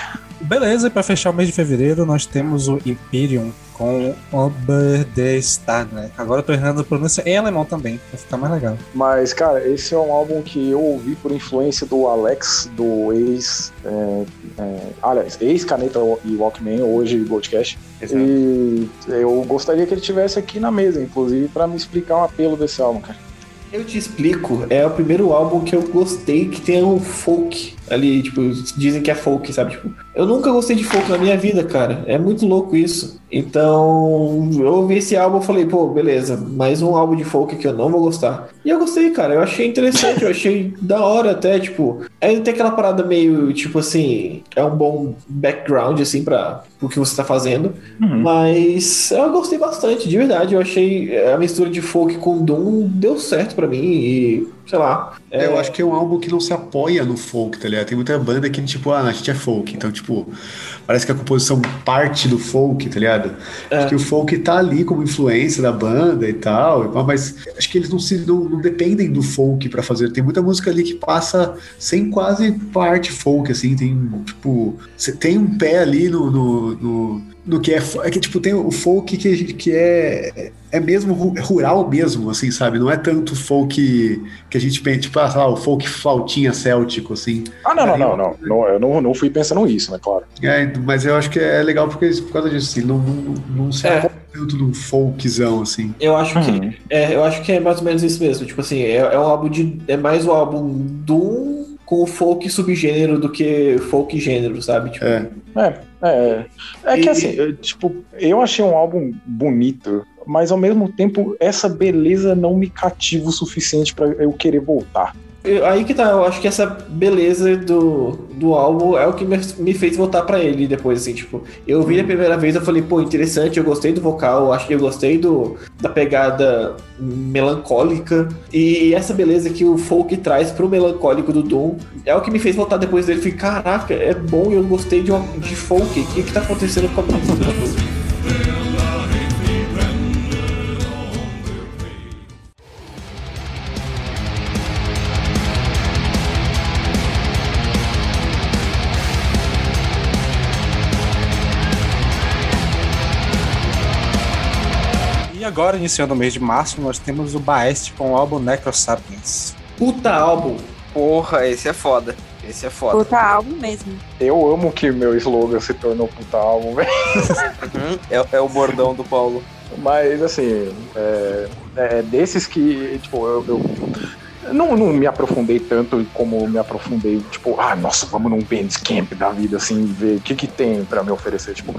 Beleza, e pra fechar o mês de fevereiro, nós temos o Imperium com Oberderstar, né? Agora eu tô errando a pronúncia em alemão também, pra ficar mais legal. Mas, cara, esse é um álbum que eu ouvi por influência do Alex, do ex. É, é, aliás, ex-Caneta e Walkman, hoje Goldcast. E eu gostaria que ele tivesse aqui na mesa, inclusive, pra me explicar um apelo desse álbum, cara. Eu te explico, é o primeiro álbum que eu gostei que tem um folk ali, tipo, dizem que é folk, sabe? Tipo, eu nunca gostei de folk na minha vida, cara. É muito louco isso. Então, eu ouvi esse álbum e falei, pô, beleza, mais um álbum de folk que eu não vou gostar. E eu gostei, cara. Eu achei interessante, eu achei da hora até, tipo. Aí tem aquela parada meio, tipo assim, é um bom background, assim, pra o que você tá fazendo. Mas eu gostei bastante, de verdade. Eu achei a mistura de folk com Doom deu certo pra mim e, sei lá. É, eu acho que é um álbum que não se apoia no folk, tá ligado? Tem muita banda que, tipo, ah, a gente é folk. Então, tipo, parece que a composição parte do folk, tá ligado? É. Acho que o folk tá ali como influência da banda e tal, mas acho que eles não, se, não, não dependem do folk pra fazer. Tem muita música ali que passa sem quase parte folk, assim. Tem, tipo, você tem um pé ali no, no, no, no que é. É que, tipo, tem o folk que, que é, é mesmo ru- rural mesmo, assim, sabe? Não é tanto folk que a gente pensa, tipo, ah, sei lá, o folk flautinha céltico, assim. Ah, não, não, não, não. não eu não, não fui pensando nisso, né, claro. É, mas eu acho que é legal porque por causa disso, assim, não, não, não se É. tanto num folkzão, assim. Eu acho Uhum. que é, eu acho que é mais ou menos isso mesmo. Tipo assim, é, é um álbum de é mais o álbum Doom com o folk subgênero do que folk gênero, sabe? Tipo, É. É, é. É que E- assim, eu, tipo, eu achei um álbum bonito, mas ao mesmo tempo essa beleza não me cativa o suficiente pra eu querer voltar. Aí que tá, eu acho que essa beleza do, do álbum é o que me, me fez voltar pra ele depois, assim, tipo, eu ouvi a primeira vez, eu falei, pô, interessante, eu gostei do vocal, acho que eu gostei do, da pegada melancólica, e essa beleza que o folk traz pro melancólico do Doom é o que me fez voltar depois dele, falei, caraca, é bom eu gostei de, de folk, o que que tá acontecendo com a música? Agora, iniciando o mês de março, nós temos o Baest com o álbum Necrosapiens. Puta álbum. Porra, esse é foda. Esse é foda. Puta álbum mesmo. Eu amo que meu slogan se tornou puta álbum, velho. É, é o bordão do Paulo. Mas, assim, é, é desses que, tipo, eu, eu não, não me aprofundei tanto como me aprofundei, tipo, ah, nossa, vamos num Bandcamp da vida, assim, ver o que que tem para me oferecer, tipo.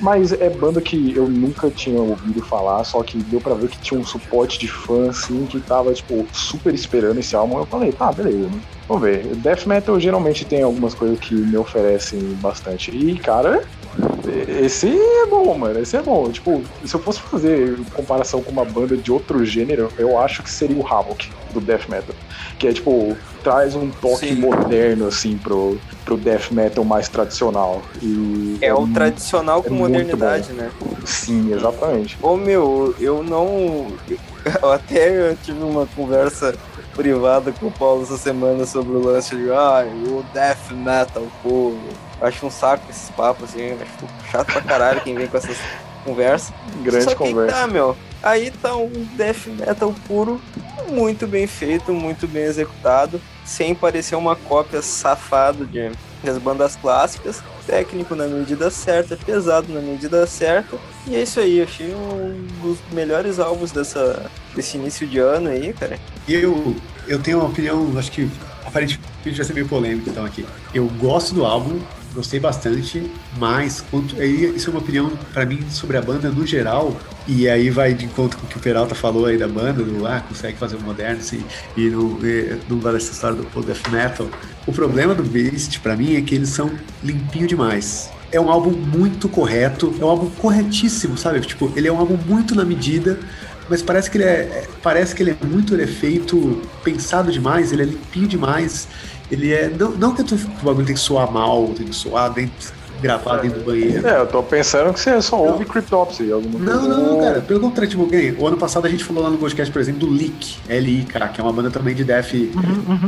Mas é banda que eu nunca tinha ouvido falar, só que deu para ver que tinha um suporte de fã, assim, que tava, tipo, super esperando esse álbum. Eu falei, tá, beleza, né? Vamos ver. Death Metal geralmente tem algumas coisas que me oferecem bastante. E, cara, esse é bom, mano. Esse é bom. Tipo, se eu fosse fazer comparação com uma banda de outro gênero, eu acho que seria o Havoc do Death Metal. Que é tipo, traz um toque Sim. moderno, assim, pro, pro Death Metal mais tradicional. E É o mu- tradicional com é muito modernidade, né? Sim, exatamente. Ô meu, eu não. Eu até tive uma conversa privada com o Paulo essa semana sobre o lance de ah, o death metal puro. Acho um saco esses papos assim, acho chato pra caralho quem vem com essas conversas. Grande Só que aí conversa. tá, meu. Aí tá um death metal puro, muito bem feito, muito bem executado, sem parecer uma cópia safada de das bandas clássicas. Técnico na medida certa, pesado na medida certa. E é isso aí, achei um dos melhores álbuns dessa, desse início de ano aí, cara. Eu, eu tenho uma opinião, acho que aparentemente vai ser meio polêmico então aqui. Eu gosto do álbum, gostei bastante, mas quanto, aí, isso é uma opinião pra mim sobre a banda no geral, e aí vai de encontro com o que o Peralta falou aí da banda, do ah, consegue fazer o moderno assim, e não, não vai dessa história do pô, death metal. O problema do Beast pra mim é que eles são limpinho demais. É um álbum muito correto, é um álbum corretíssimo, sabe? Tipo, ele é um álbum muito na medida, mas parece que ele é, é- parece que ele é muito ele é feito pensado demais, ele é limpinho demais. Ele é não, não que o bagulho tem que soar mal, tem que soar dentro, gravado dentro do banheiro. É, eu tô pensando que você só ouve Cryptopsy. Alguma Não, coisa. não, não, cara. Pelo contrário, tipo, o ano passado a gente falou lá no podcast, por exemplo, do Leak, L-I-K, que é uma banda também de death,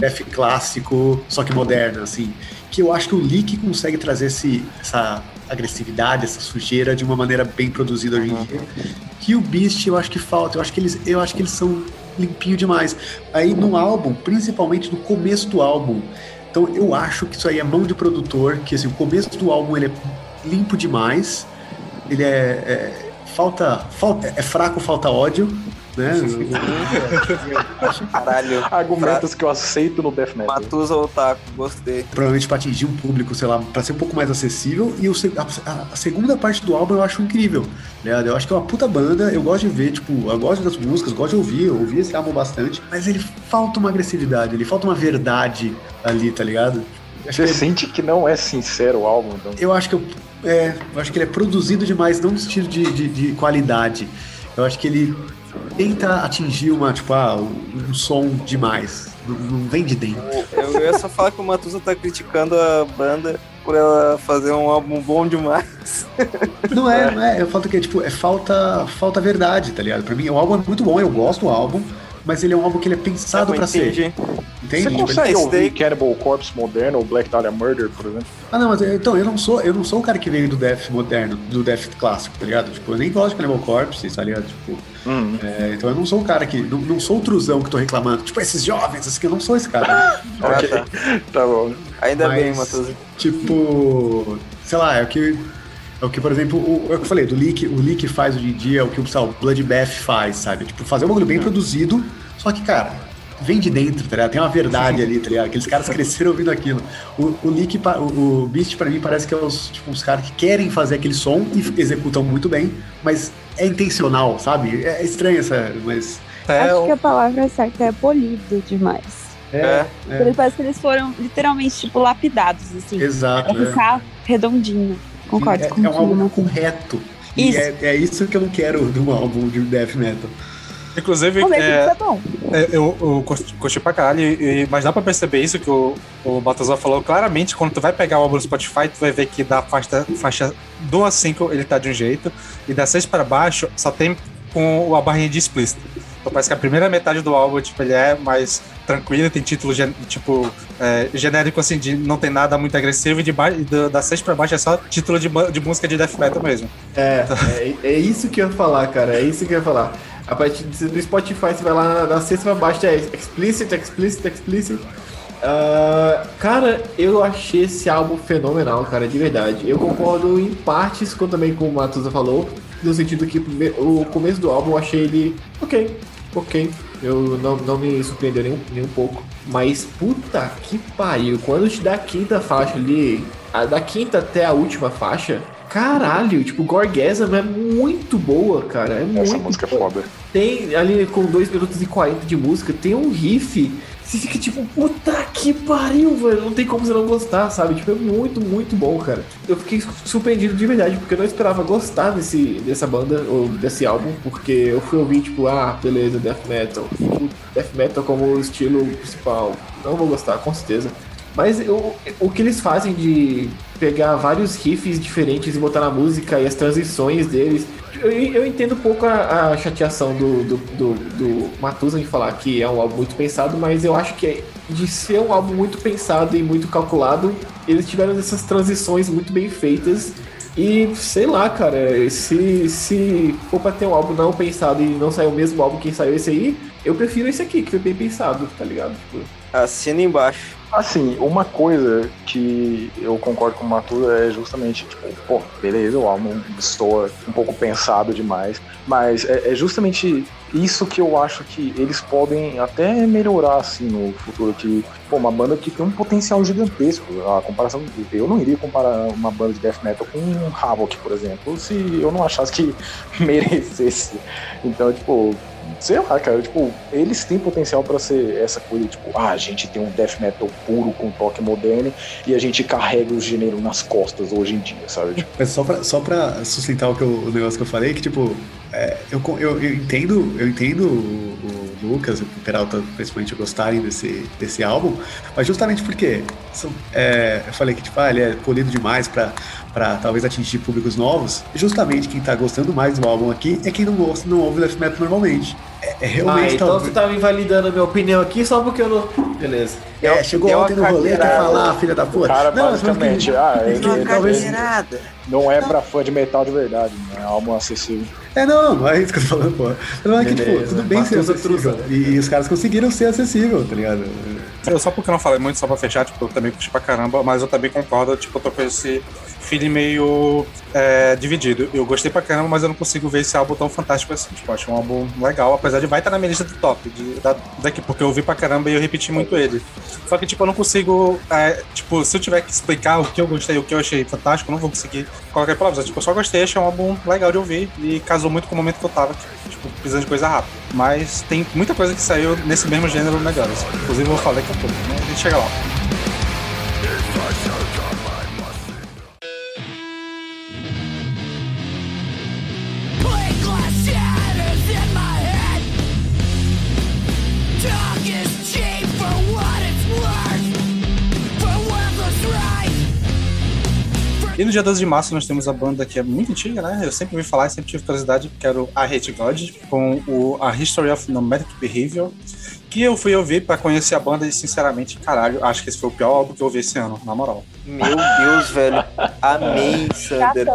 death clássico, só que moderna, assim. Que eu acho que o Leak consegue trazer esse, essa agressividade, essa sujeira de uma maneira bem produzida hoje em dia. Que o Beast eu acho que falta, eu acho que eles, eu acho que eles são limpinho demais. Aí no álbum, principalmente no começo do álbum. Então eu acho que isso aí é mão de produtor, que assim, o começo do álbum ele é limpo demais. Ele é, é- falta, falta é fraco, falta ódio, né? Caralho. Argumentos que eu aceito no Death Metal. Matusa Otaku, gostei. provavelmente para atingir um público, sei lá, para ser um pouco mais acessível. E o a, a segunda parte do álbum eu acho incrível. Né? Eu acho que é uma puta banda, eu gosto de ver, tipo, eu gosto das músicas, gosto de ouvir, eu ouvi esse álbum bastante, mas ele falta uma agressividade, ele falta uma verdade ali, tá ligado? Acho Você que é- sente que não é sincero o álbum, então. eu acho que eu, é, eu acho que ele é produzido demais, não no sentido de, de, de qualidade. Eu acho que ele tenta atingir uma, tipo, ah, um, um som demais. Não, não vem de dentro. Eu ia só falar que o Matusa tá criticando a banda por ela fazer um álbum bom demais. Não é, não é. Eu falo que é tipo, é falta, falta verdade, tá ligado? Pra mim, o álbum é muito bom, eu gosto do álbum, mas ele é um álbum que ele é pensado Eu pra ser. Entendi. Você consegue ouvir daí- Cannibal Corpse moderno ou Black Dahlia Murder, por exemplo? Ah, não, mas é, então, eu não sou, eu não sou o cara que veio do Death moderno, do Death clássico, tá ligado? Tipo, eu nem gosto de Cannibal Corpse, tá ligado? Tipo, Hum. é, então eu não sou o cara que. Não, não sou o truzão que tô reclamando. Tipo, esses jovens, assim, eu não sou esse cara. Ah, Ok. tá. Tá bom. Ainda Mas- bem, Matusa. Tipo, sei lá, é o que. É o que, por exemplo, o, é o que eu falei, do Leak, o Leak faz hoje em dia, é o que o pessoal, o Bloodbath faz, sabe? Tipo, fazer um bagulho bem produzido, só que, cara, vem de dentro, tá ligado? Tem uma verdade ali, tá ligado? Aqueles caras cresceram ouvindo aquilo. O, o pa- o, o Beast, pra mim, parece que é os, tipo, os caras que querem fazer aquele som e executam muito bem, mas é intencional, sabe? É estranho essa, mas. É, Acho que a palavra certa é polido demais. É. Ele Parece que eles foram literalmente, tipo, lapidados, assim. Exato. Pra é. ficar redondinho. Concordo é, com é um álbum correto. E Isso. é, é isso que eu não quero de um álbum de death metal. Inclusive, é, é bom. É, Eu, eu curti curti pra caralho, e- mas dá pra perceber isso que o, o Baltazar falou claramente. Quando tu vai pegar o álbum do Spotify, tu vai ver que da faixa, faixa do a 5 ele tá de um jeito, e da 6 pra baixo só tem com a barrinha de explícito. Então parece que a primeira metade do álbum, tipo, ele é mais tranquilo, tem título, tipo, é, genérico, assim, de não tem nada muito agressivo, e de ba da 6 pra baixo é só título de, de música de death metal mesmo. É, é, é, isso que eu ia falar, cara, é isso que eu ia falar. A partir do Spotify, você vai lá na sexta pra baixo, é explicit, explicit, explicit. Uh, cara, eu achei esse álbum fenomenal, cara, de verdade. Eu concordo em partes com, também com o Matusa falou, no sentido que o começo do álbum eu achei ele ok, ok. Eu não, não me surpreendeu nem, nem um pouco. Mas puta que pariu, quando te dá a quinta faixa ali, a, da quinta até a última faixa, caralho, tipo, Gorgasm é muito boa, cara. É Essa muito música boa. é foda. Tem ali com 2 minutos e 40 de música, tem um riff você fica tipo, puta que pariu, velho. Não tem como você não gostar, sabe? Tipo, é muito, muito bom, cara. Eu fiquei surpreendido de verdade, porque eu não esperava gostar desse, dessa banda, ou desse álbum, porque eu fui ouvir, tipo, ah, beleza, death metal. Tipo, death metal como estilo principal. Não vou gostar, com certeza. Mas eu, o que eles fazem de pegar vários riffs diferentes e botar na música e as transições deles. Eu, eu entendo um pouco a, a chateação do, do, do, do Matusa de falar que é um álbum muito pensado, mas eu acho que é, de ser um álbum muito pensado e muito calculado, eles tiveram essas transições muito bem feitas. E sei lá, cara, se, se for pra ter um álbum não pensado e não sair o mesmo álbum que saiu esse aí, eu prefiro esse aqui, que foi bem pensado, tá ligado? Tipo, Assina embaixo. Assim, uma coisa que eu concordo com o Matuda é justamente, tipo, pô, beleza, o álbum soa um pouco pensado demais, mas é, é, justamente isso que eu acho que eles podem até melhorar, assim, no futuro, que, pô, uma banda que tem um potencial gigantesco, a comparação, eu não iria comparar uma banda de death metal com um Havoc, por exemplo, se eu não achasse que merecesse. Então, tipo, sei lá, cara, tipo, eles têm potencial para ser essa coisa, tipo, ah, a gente tem um death metal puro com toque moderno e a gente carrega o gênero nas costas hoje em dia, sabe? Tipo, Mas só pra, só pra sustentar o, que eu, o negócio que eu falei, que tipo, é, eu, eu, eu entendo, eu entendo o, o Lucas e o Peralta principalmente gostarem desse, desse álbum, mas justamente porque são, é, eu falei que tipo, ah, ele é polido demais pra, pra talvez atingir públicos novos, justamente quem tá gostando mais do álbum aqui é quem não gosta, não ouve death metal normalmente. É, é realmente ah, então talvez- você tá invalidando a minha opinião aqui só porque eu não. Beleza. É, chegou ontem no rolê, quer carteirada. falar, filha da puta. cara Não, basicamente, ah, ele, Uma talvez carteirada. não é pra fã de metal de verdade, né? É álbum acessível. É, não, não é isso que eu tô falando, pô. Não é que, tipo, tudo bem ser acessível. E, e os caras conseguiram ser acessível, tá ligado? Eu, só porque eu não falei muito, só pra fechar, tipo, eu também curti pra caramba, mas eu também concordo, tipo, eu tô com esse feeling meio é, dividido. Eu gostei pra caramba, mas eu não consigo ver esse álbum tão fantástico assim. Tipo, acho um álbum legal, apesar de vai estar na minha lista do top de, da- daqui, porque eu ouvi pra caramba e eu repeti muito ele. Só que, tipo, eu não consigo. é, tipo, se eu tiver que explicar o que eu gostei, o que eu achei fantástico, eu não vou conseguir colocar palavras. Tipo, eu só gostei, achei um álbum legal de ouvir e casou muito com o momento que eu tava, tipo, precisando de coisa rápida. Mas tem muita coisa que saiu nesse mesmo gênero melhor. assim. Inclusive, eu vou falar daqui a pouco, né? A gente chega lá. E no dia 12 de março nós temos a banda que é muito antiga, né? Eu sempre ouvi falar e sempre tive curiosidade, que era o I Hate God, com o A History of Nomadic Behavior, que eu fui ouvir pra conhecer a banda e, sinceramente, caralho, acho que esse foi o pior álbum que eu ouvi esse ano, na moral. Meu Deus, velho. Amei, Sander.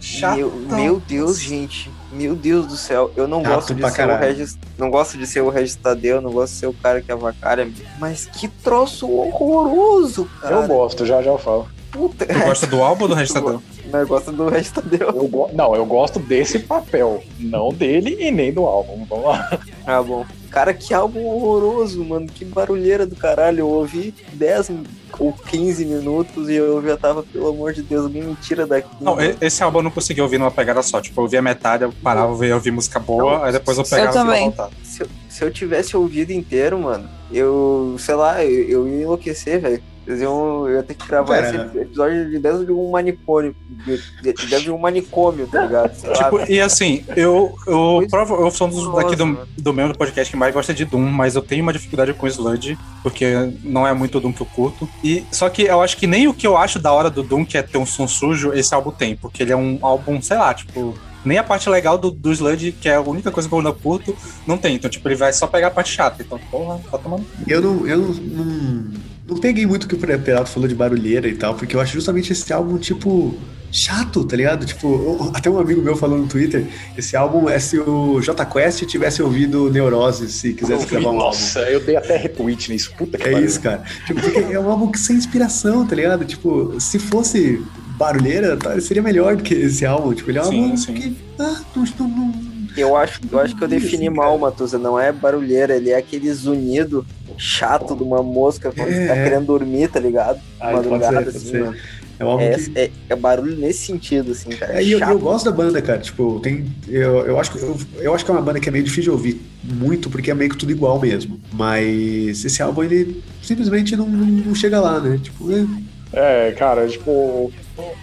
Chatão. Meu, meu Deus, gente. Meu Deus do céu. Eu não Chato gosto de ser o caralho. Regis. Não gosto de ser o Regis Tadeu, não gosto de ser o cara que avacalha. Mas que troço horroroso, cara. Eu gosto, já já eu falo. Puta. Tu gosta do álbum ou do Registrador? Não, eu gosto do Regis Tadeu. Eu go... Não, eu gosto desse papel, não dele e nem do álbum. Vamos lá. Ah, bom. Cara, que álbum horroroso, mano. Que barulheira do caralho. Eu ouvi 10 ou 15 minutos e eu já tava, pelo amor de Deus, alguém me tira daqui. Não, mano. e- esse álbum eu não consegui ouvir numa pegada só. Tipo, eu ouvia metade, eu parava, ia ouvir música boa, aí depois eu pegava e ia também. voltar. se, eu, se eu tivesse ouvido inteiro, mano, eu, sei lá, eu, eu ia enlouquecer, velho. Eles iam- Eu ia ter que gravar Pera. esse episódio de dentro de um manicômio. De, de, de dentro de um manicômio, tá ligado? Tipo, velho. e assim, eu, eu, provo, eu sou um dos daqui do, do meu podcast que mais gosta de Doom, mas eu tenho uma dificuldade com Sludge, porque não é muito o Doom que eu curto. E, só que eu acho que nem o que eu acho da hora do Doom, que é ter um som sujo, esse álbum tem, porque ele é um álbum, sei lá, tipo. Nem a parte legal do, do Sludge, que é a única coisa que eu ainda curto, não tem. Então, tipo, ele vai só pegar a parte chata. Então, porra, tá tomando. Eu não, eu não, não, não peguei muito o que o Perato falou de barulheira e tal, porque eu acho justamente esse álbum, tipo, chato, tá ligado? Tipo, eu- até um amigo meu falou no Twitter, esse álbum é se o J Quest tivesse ouvido Neurose, se quisesse gravar um álbum. Nossa, eu dei até retweet nisso. Puta que É pariu. isso, cara. Tipo, porque é um álbum que sem inspiração, tá ligado? Tipo, se fosse barulheira, tá, seria melhor do que esse álbum. Tipo, ele é um Sim, álbum sim. que. Ah, não, não, Eu acho, eu acho que eu defini assim, mal, Matusa. Não é barulheira, ele é aquele zunido chato de uma mosca quando É, você tá querendo dormir, tá ligado? Pode Madrugada, ser, pode assim, ser. mano. é um É, que. é, é barulho nesse sentido, assim, cara. É, e eu, eu gosto da banda, cara. Tipo, tem. Eu, eu, acho, que- eu, eu acho que é uma banda que é meio difícil de ouvir muito, porque é meio que tudo igual mesmo. Mas esse álbum, ele simplesmente não, não, chega lá, né? Tipo, é, É, cara, tipo,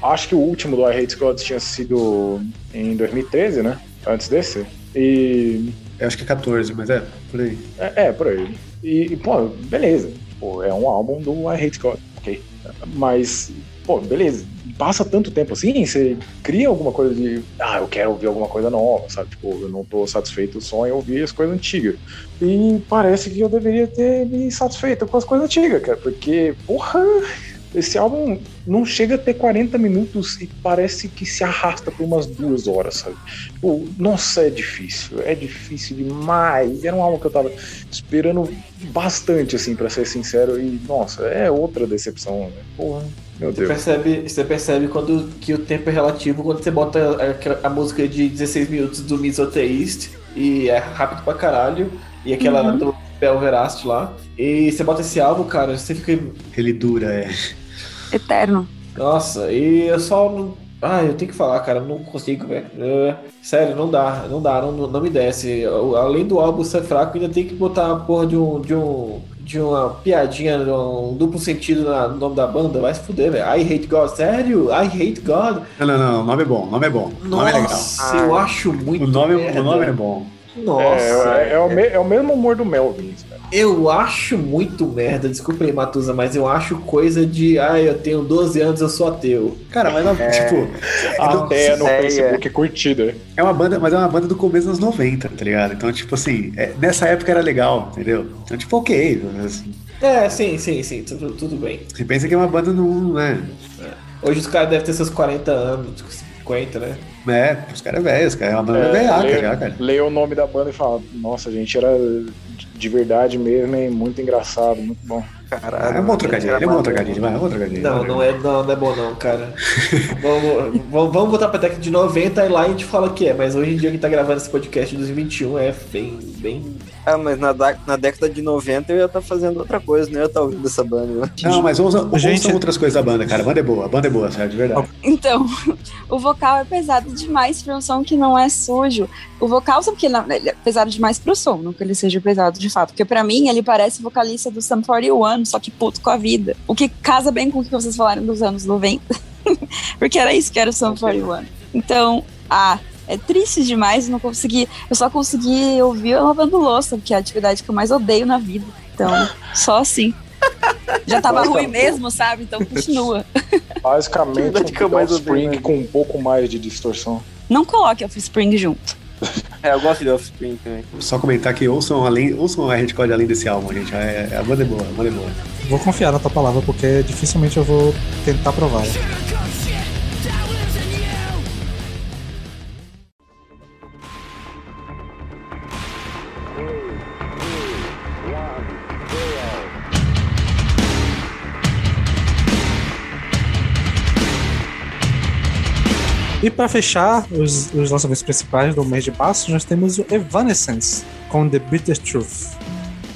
acho que o último do I Hate tinha sido em 2013, né? Antes desse. E. eu acho que é 14, mas é, por aí. É, é, por aí. E, e, pô, beleza. Pô, é um álbum do I Hate God, ok. Mas, pô, beleza. Passa tanto tempo assim, você cria alguma coisa de. Ah, eu quero ouvir alguma coisa nova, sabe? Tipo, eu não tô satisfeito só em ouvir as coisas antigas. E parece que eu deveria ter me satisfeito com as coisas antigas, cara. Porque, porra, esse álbum não chega a ter 40 minutos e parece que se arrasta por umas duas horas, sabe? Pô, nossa, é difícil. É difícil demais. Era um álbum que eu tava esperando bastante, assim, pra ser sincero. E, nossa, é outra decepção, né? Porra, meu Você Deus. percebe, você percebe quando, que o tempo é relativo quando você bota a, a música de 16 minutos do Misoteist e é rápido pra caralho, e aquela do Belverast lá. E você bota esse álbum, cara, você fica. Ele dura, é. Eterno. Nossa, e eu só não. Ah, eu tenho que falar, cara, não consigo, velho. É, sério, não dá, não dá, não, não me desce. Eu- Além do álbum ser fraco, ainda tem que botar a porra de um. De um de uma piadinha, de um duplo sentido no nome da banda, vai se fuder, velho. I hate God, sério? I hate God. Não, não, não, o nome é bom, o nome é bom. O nome é legal. Nossa, eu acho muito. O nome, merda. o nome é bom. Nossa. É, é, é o me- é o mesmo humor do Melvin. Eu acho muito merda, desculpa aí, Matusa, mas eu acho coisa de. Ah, eu tenho 12 anos, eu sou ateu. Cara, mas tipo, Até no é, Facebook curtida. é uma banda, mas é uma banda do começo dos anos 90, tá ligado? Então, tipo assim, é- nessa época era legal, entendeu? Então, tipo, ok. assim, É, sim, sim, sim, tudo, tudo bem. você pensa que é uma banda não, né? Hoje os caras devem ter seus 40 anos, 50, né? É, os caras é velho, os caras é uma banda É, velhaca lê- já, cara. Lê o nome da banda e fala: Nossa, gente, era de verdade mesmo, hein? Muito engraçado, muito bom. Caralho. É um bom trocadilho, é um bom trocadilho, vai, é um bom trocadilho. Não, não é, não, não é bom não, cara. vamos, vamos, vamos botar pra década de 90 e lá a gente fala que é, mas hoje em dia que tá gravando esse podcast em 2021 é bem, bem... Ah, mas na, na década de 90 eu ia estar fazendo outra coisa, não ia estar ouvindo essa banda. né? Não, mas ouçam Gente- outras coisas da banda, cara. A banda é boa, a banda é boa, sério, de verdade. Então, o vocal é pesado demais pra um som que não é sujo. O vocal, sabe que ele é pesado demais pro som, não que ele seja pesado de fato. Porque pra mim, ele parece vocalista do Sum 41, só que puto com a vida. O que casa bem com o que vocês falaram dos anos 90. porque era isso que era o Sum 41. Então, ah, é triste demais não consegui. Eu só consegui ouvir lavando louça, que é a atividade que eu mais odeio na vida. Então, só assim. Já tava ruim mesmo, sabe? Então continua. Basicamente, um mais odeio, Spring né? com um pouco mais de distorção. Não coloque Offspring junto. É, eu gosto de Offspring também. Só comentar que ouçam, além, ouçam a Red Code além desse álbum, gente. É, a banda é boa, a banda é boa. Vou confiar na tua palavra, porque dificilmente eu vou tentar provar. E pra fechar os, os lançamentos principais do mês de março, nós temos o Evanescence com The Bitter Truth.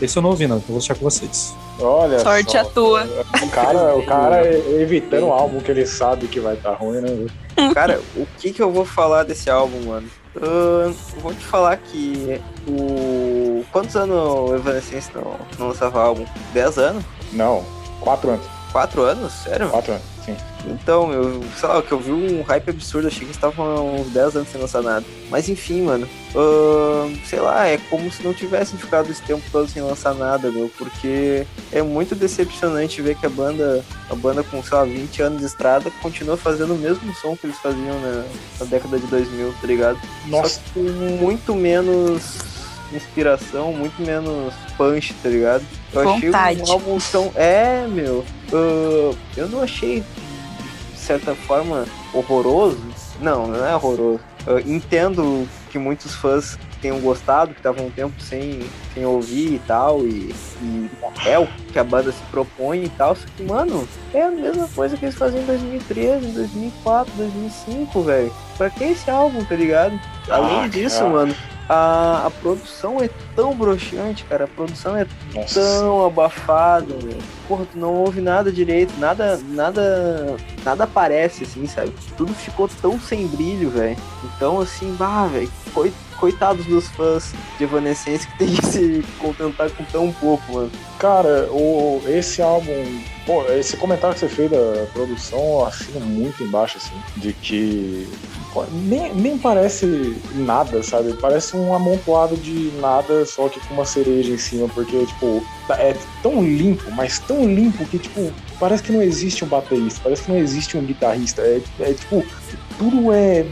Esse eu não ouvi, não, então vou deixar com vocês. Olha Sorte só, à tua. O cara, o cara evitando o álbum que ele sabe que vai estar ruim, né? Cara, o que que eu vou falar desse álbum, mano? Eu vou te falar que o. Quantos anos o Evanescence não, não lançava álbum? 10 anos? Não, quatro anos. 4 anos? Sério? Quatro anos. Sim. Então, meu, sei lá, que eu vi um hype absurdo, achei que eles estavam uns 10 anos sem lançar nada. Mas enfim, mano, ahn, sei lá, é como se não tivessem ficado esse tempo todo sem lançar nada, meu, porque é muito decepcionante ver que a banda, a banda com, sei lá, 20 anos de estrada, continua fazendo o mesmo som que eles faziam na, na década de 2000, tá ligado? Nossa. Só que com muito menos inspiração, muito menos punch, tá ligado? Eu achei Vontade. um álbum tão. É, meu. ah, eu não achei, de certa forma, horroroso. Não, não é horroroso. Eu entendo que muitos fãs tenham gostado, que estavam um tempo sem, sem ouvir e tal, e, e é o que a banda se propõe e tal, só que, mano, é a mesma coisa que eles faziam em 2013, em 2004, 2005, velho. Pra que esse álbum, tá ligado? Além Ah, disso, cara. mano, a, a produção é tão broxante, cara, a produção é Nossa. tão abafada, velho. Porra, tu não ouve nada direito, nada, nada, nada aparece, assim, sabe? Tudo ficou tão sem brilho, velho. Então, assim, bah, velho, coi- coitados dos fãs de Evanescence que tem que se contentar com tão pouco, mano. Cara, o, esse álbum. Pô, esse comentário que você fez da produção, eu assino muito embaixo, assim, de que nem, nem parece nada, sabe? Parece um amontoado de nada, só que com uma cereja em cima, porque, tipo, é tão limpo, mas tão limpo que, tipo, parece que não existe um baterista, parece que não existe um guitarrista. É, é tipo, tudo é,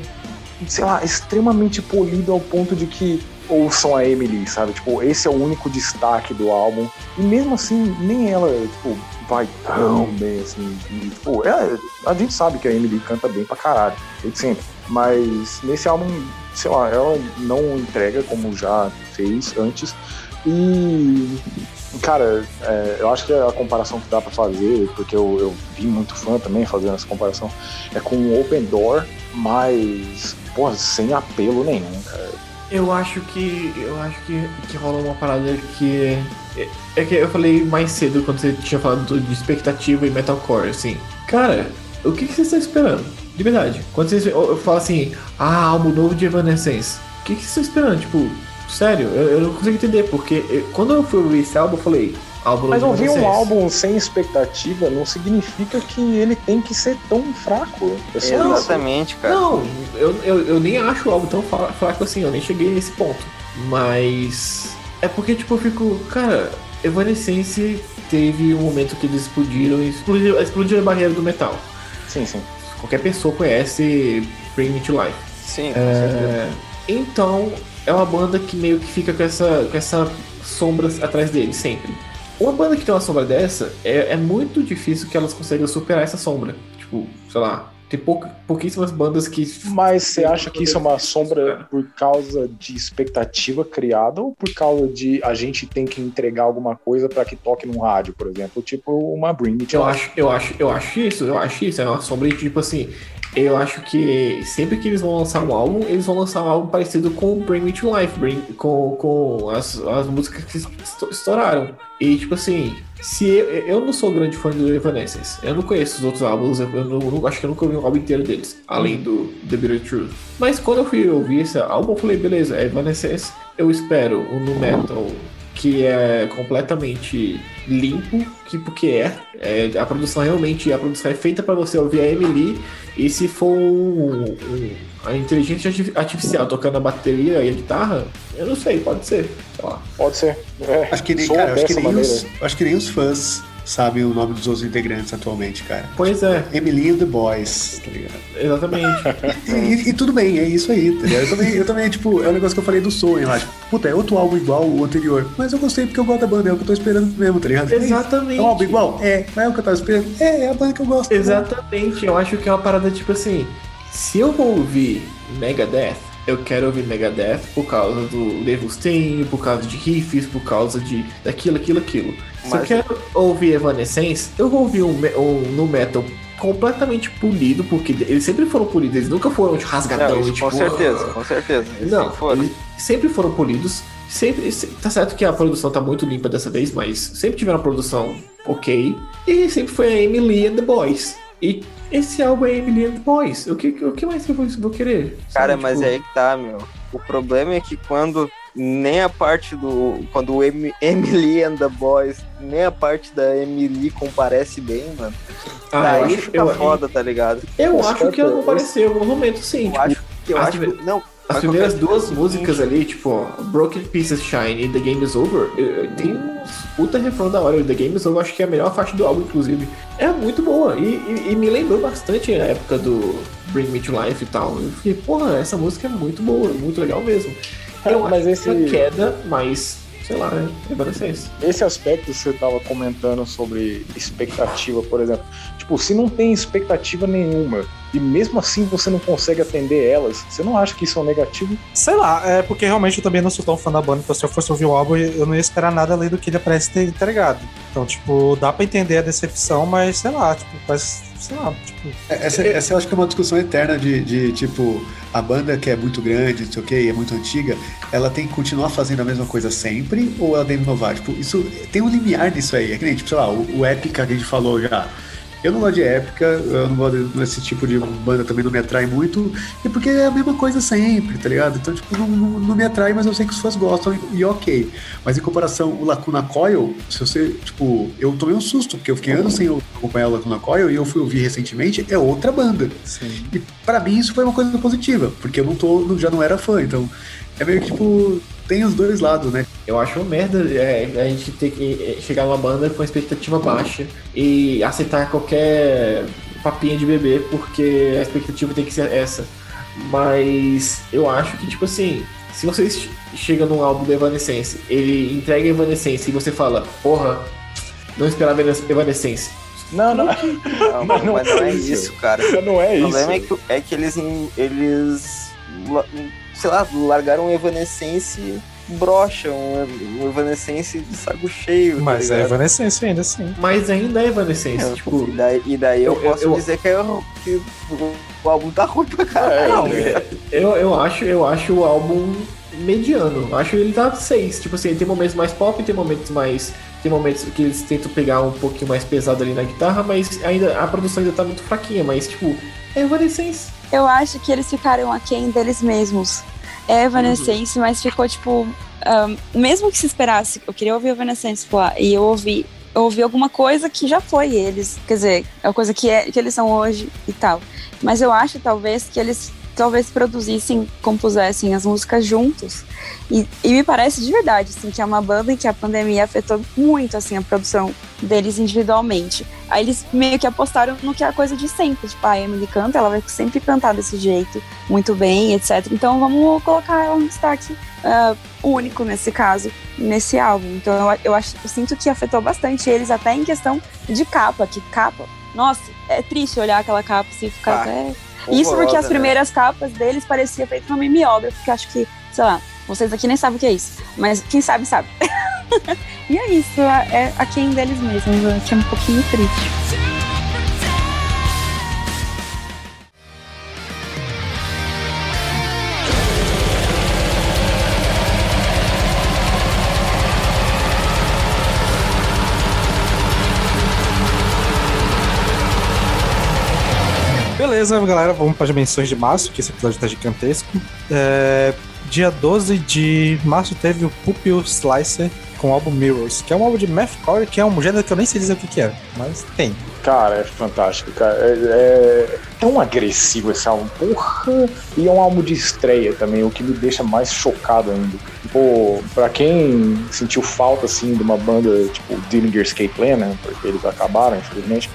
sei lá, extremamente polido ao ponto de que ouçam a Emily, sabe? Tipo, esse é o único destaque do álbum. E mesmo assim, nem ela, tipo, vai tão bem assim. E, tipo, é, a gente sabe que a Emily canta bem pra caralho, sempre. Mas nesse álbum, sei lá, ela não entrega como já fez antes. E, cara, é, eu acho que a comparação que dá pra fazer, porque eu, eu vi muito fã também fazendo essa comparação, é com o Open Door, mas, porra, sem apelo nenhum, cara. Eu acho que. Eu acho que, que rola uma parada que é. é- que eu falei mais cedo quando você tinha falado do- de expectativa e metalcore, assim. Cara, o que, que vocês estão esperando? De verdade. Quando vocês eu, eu falo assim, ah, álbum novo de Evanescence, o que, que vocês estão esperando? Tipo, sério, eu, eu não consigo entender, porque eu- quando eu fui ouvir esse álbum, eu falei, álbum Mas novo de ouvir um álbum sem expectativa não significa que ele tem que ser tão fraco. É isso. Exatamente, cara. Não, eu, eu, eu nem acho o álbum tão fra- fraco assim, eu nem cheguei nesse ponto. Mas é porque, tipo, eu fico, cara, Evanescence teve um momento que eles explodiram e explodiram, explodiram a barreira do metal. Sim, sim. Qualquer pessoa conhece Bring Me to Life. Sim, com certeza. É, então, é uma banda que meio que fica com essa, com essa sombra atrás dele, sempre. Uma banda que tem uma sombra dessa, é, é muito difícil que elas consigam superar essa sombra. Tipo, sei lá, tem pouca, pouquíssimas bandas que. Mas você acha que isso é uma sombra por causa de expectativa criada ou por causa de a gente tem que entregar alguma coisa pra que toque num rádio, por exemplo? Tipo uma Bring Me to Eu acho, eu acho, eu acho isso, eu acho isso. É uma sombra de tipo assim. Eu acho que sempre que eles vão lançar um álbum, eles vão lançar um álbum parecido com Bring Me to Life, Bring, com, com as, as músicas que esto- estouraram. E tipo assim, se eu, eu não sou grande fã do Evanescence, eu não conheço os outros álbuns, eu, eu não, acho que eu nunca ouvi um álbum inteiro deles, além do The Bitter Truth. Mas quando eu fui ouvir esse álbum, eu falei, beleza, é Evanescence, eu espero um nu metal que é completamente limpo, que porque é, é, a produção realmente a produção é feita para você ouvir a Emily e se for um, um- a inteligência arti- artificial tocando a bateria e a guitarra, eu não sei, pode ser, sei lá. Pode ser. É, Acho que nem, cara, acho que nem, maneira. os, acho que nem os fãs sabem o nome dos outros integrantes atualmente, cara. Pois é, Emily and the Boys, tá ligado? exatamente. E, e tudo bem, é isso aí, tá ligado? Eu também, eu também, tipo, é o negócio que eu falei do sonho lá. Tipo, puta, é outro álbum igual o anterior. Mas eu gostei porque eu gosto da banda, é o que eu tô esperando mesmo, tá ligado? Exatamente. É um álbum igual? É. Mas é o que eu tava esperando? É, é a banda que eu gosto. Exatamente, eu acho que é uma parada tipo assim: se eu vou ouvir Megadeth, eu quero ouvir Megadeth por causa do Dave Mustaine, por causa de riffs, por causa de daquilo, aquilo, aquilo. Se eu Mas- quero ouvir Evanescence, eu vou ouvir um, um no metal completamente polido, porque eles sempre foram polidos, eles nunca foram tipo, rasgadão Não, isso tipo. com certeza, com certeza. Não, foram. sempre foram polidos. Sempre, se- tá certo que a produção tá muito limpa dessa vez, mas sempre tiveram uma produção ok. E sempre foi a Emily and the Boys. E esse álbum é Emily and Boys. O que, o que mais que eu vou, querer? Cara, Sabe, mas tipo, é aí que tá, meu. O problema é que quando nem a parte do. Quando o Em- Emily and the Boys, nem a parte da Emily comparece bem, mano. Ah, Daí eu acho, fica eu, foda, tá ligado? eu Esse acho que ela canto- apareceu em algum momento, sim. Eu tipo, acho que eu acho que. Não. As primeiras duas músicas ali, tipo, Broken Pieces Shine e The Game is Over, tem uns puta refrão da hora. The Game is Over acho que é a melhor faixa do álbum, inclusive. É muito boa e, e- e me lembrou bastante a época do Bring Me to Life e tal. Eu fiquei, porra, essa música é muito boa, muito legal mesmo. Eu Mas acho esse- é uma queda, mas sei lá, né? Evanescence. Esse aspecto que você tava comentando sobre expectativa, por exemplo. Tipo, se não tem expectativa nenhuma e mesmo assim você não consegue atender elas, você não acha que isso é um negativo? Sei lá, é porque realmente eu também não sou tão fã da banda, então se eu fosse ouvir o álbum, eu não ia esperar nada além do que ele parece ter entregado. Então, tipo, dá pra entender a decepção, mas sei lá, tipo, faz, sei lá, tipo. Essa, essa eu acho que é uma discussão eterna de, de, tipo, a banda que é muito grande, não sei o que, é muito antiga, ela tem que continuar fazendo a mesma coisa sempre ou ela deve inovar? Tipo, isso tem um limiar nisso aí. É que nem, tipo, sei lá, o, o Épica que a gente falou já. Eu não gosto de épica, eu não gosto desse tipo de banda também não me atrai muito, e porque é a mesma coisa sempre, tá ligado? Então, tipo, não, não, não me atrai, mas eu sei que os fãs gostam e, e ok. Mas em comparação, o Lacuna Coil, se você, tipo, eu tomei um susto, porque eu fiquei anos sem acompanhar o Lacuna Coil e eu fui ouvir recentemente, é outra banda. Sim. E pra mim isso foi uma coisa positiva, porque eu não tô, já não era fã, então é meio que tipo, tem os dois lados, né? Eu acho uma merda é, a gente ter que é, chegar numa banda com expectativa baixa e aceitar qualquer papinha de bebê, porque a expectativa tem que ser essa. Mas eu acho que, tipo assim, se você che- chega num álbum do Evanescence, ele entrega Evanescence e você fala, porra, não esperava Evanescence. Não, não, Não, Mas não mas não é é isso. cara. não é O isso. problema é que, é que eles, eles, sei lá, largaram o Evanescence brocha, um, um Evanescence de saco cheio. tá Mas é ligado? Evanescence ainda assim. Mas ainda é Evanescence, É, tipo, e, daí, e daí eu, eu- eu- posso eu- dizer que, é, que o, álbum tá ruim pra caralho. Não? Eu, eu acho, eu acho o álbum mediano. Acho ele tá seis. Tipo assim, tem momentos mais pop, tem momentos mais. Tem momentos que eles tentam pegar um pouquinho mais pesado ali na guitarra, mas ainda a produção ainda tá muito fraquinha, mas tipo, é Evanescence. Eu acho que eles ficaram aquém deles mesmos. É Evanescence, mas ficou tipo. ahn, mesmo que se esperasse, eu queria ouvir Evanescence lá, e eu ouvi. Eu ouvi alguma coisa que já foi eles, quer dizer, é uma coisa que, é, que eles são hoje e tal. Mas eu acho talvez que eles talvez produzissem, compusessem as músicas juntos. E, e me parece de verdade, assim, que é uma banda em que a pandemia afetou muito, assim, a produção deles individualmente. Aí eles meio que apostaram no que é a coisa de sempre. Tipo, a Emily canta, ela vai sempre cantar desse jeito, muito bem, etc. Então vamos colocar ela um destaque ah, único nesse caso, nesse álbum. Então eu, eu, acho, eu sinto que afetou bastante eles, até em questão de capa, que capa. Nossa, é triste olhar aquela capa assim, ficar Ah, até. Isso porque Horrorosa, as né? primeiras capas deles pareciam feitas numa mimeógrafo, que acho que, sei lá, vocês aqui nem sabem o que é isso, mas quem sabe, sabe. e é isso, é a quem deles mesmos, que é um pouquinho triste. Beleza, galera, vamos para as menções de março, que esse episódio tá gigantesco. É, dia 12 de março teve o Pupil Slicer com o álbum Mirrors, que é um álbum de mathcore, que é um gênero que eu nem sei dizer o que, que é, mas tem. Cara, é fantástico, cara. É, é tão agressivo esse álbum, porra! E é um álbum de estreia também, o que me deixa mais chocado ainda. Pô, pra quem sentiu falta, assim, de uma banda tipo Dillinger Escape Plan, né? Porque eles acabaram, infelizmente.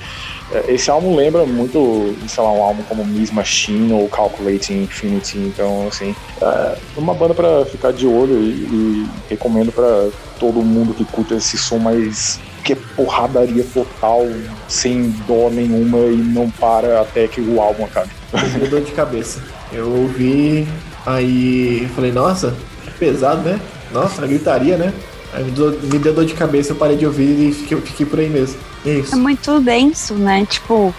É, Esse álbum lembra muito, sei lá, um álbum como Miss Machine ou Calculating Infinity. Então, assim, é uma banda pra ficar de olho e, e recomendo pra todo mundo que curta esse som mais que é porradaria total, sem dó nenhuma e não para até que o álbum acabe. Me dor de cabeça. Eu ouvi, aí falei, nossa, que pesado, né? Nossa, gritaria, né? Aí me deu, me deu dor de cabeça, eu parei de ouvir e fiquei, fiquei por aí mesmo. É É isso. muito denso, né? Tipo,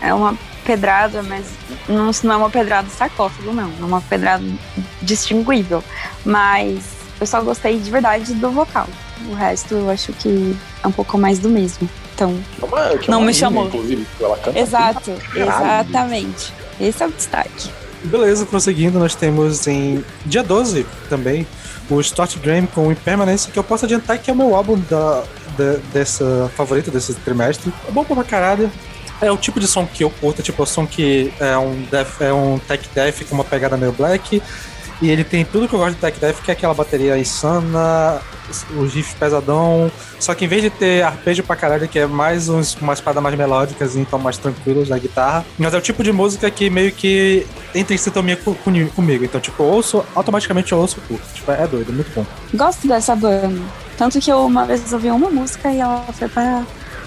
é uma pedrada, mas não, não é uma pedrada sarcófago, não. É uma pedrada distinguível. Mas eu só gostei de verdade do vocal. O resto eu acho que é um pouco mais do mesmo. Então, É uma- que é Não uma me chamou. Inclusive, ela canta exato, caralho. exatamente. Esse é o destaque. Beleza, prosseguindo, nós temos em dia 12 também o Start Dream com o Impermanence, que eu posso adiantar que é o meu álbum da, da- dessa favorito desse trimestre. É bom pra caralho. É o tipo de som que eu curto, tipo, é o som que é um, death, é um tech death com uma pegada meio black. E ele tem tudo que eu gosto de tech death, que é aquela bateria insana, o riff pesadão. Só que em vez de ter arpejo pra caralho, que é mais uns, umas paradas mais melódicas, então mais tranquilas na guitarra. Mas é o tipo de música que meio que entra em sintonia co- com- comigo. Então, tipo, ouço, automaticamente eu ouço curto. Tipo, é doido, muito bom. Gosto dessa banda. Tanto que eu uma vez ouvi uma música e ela foi para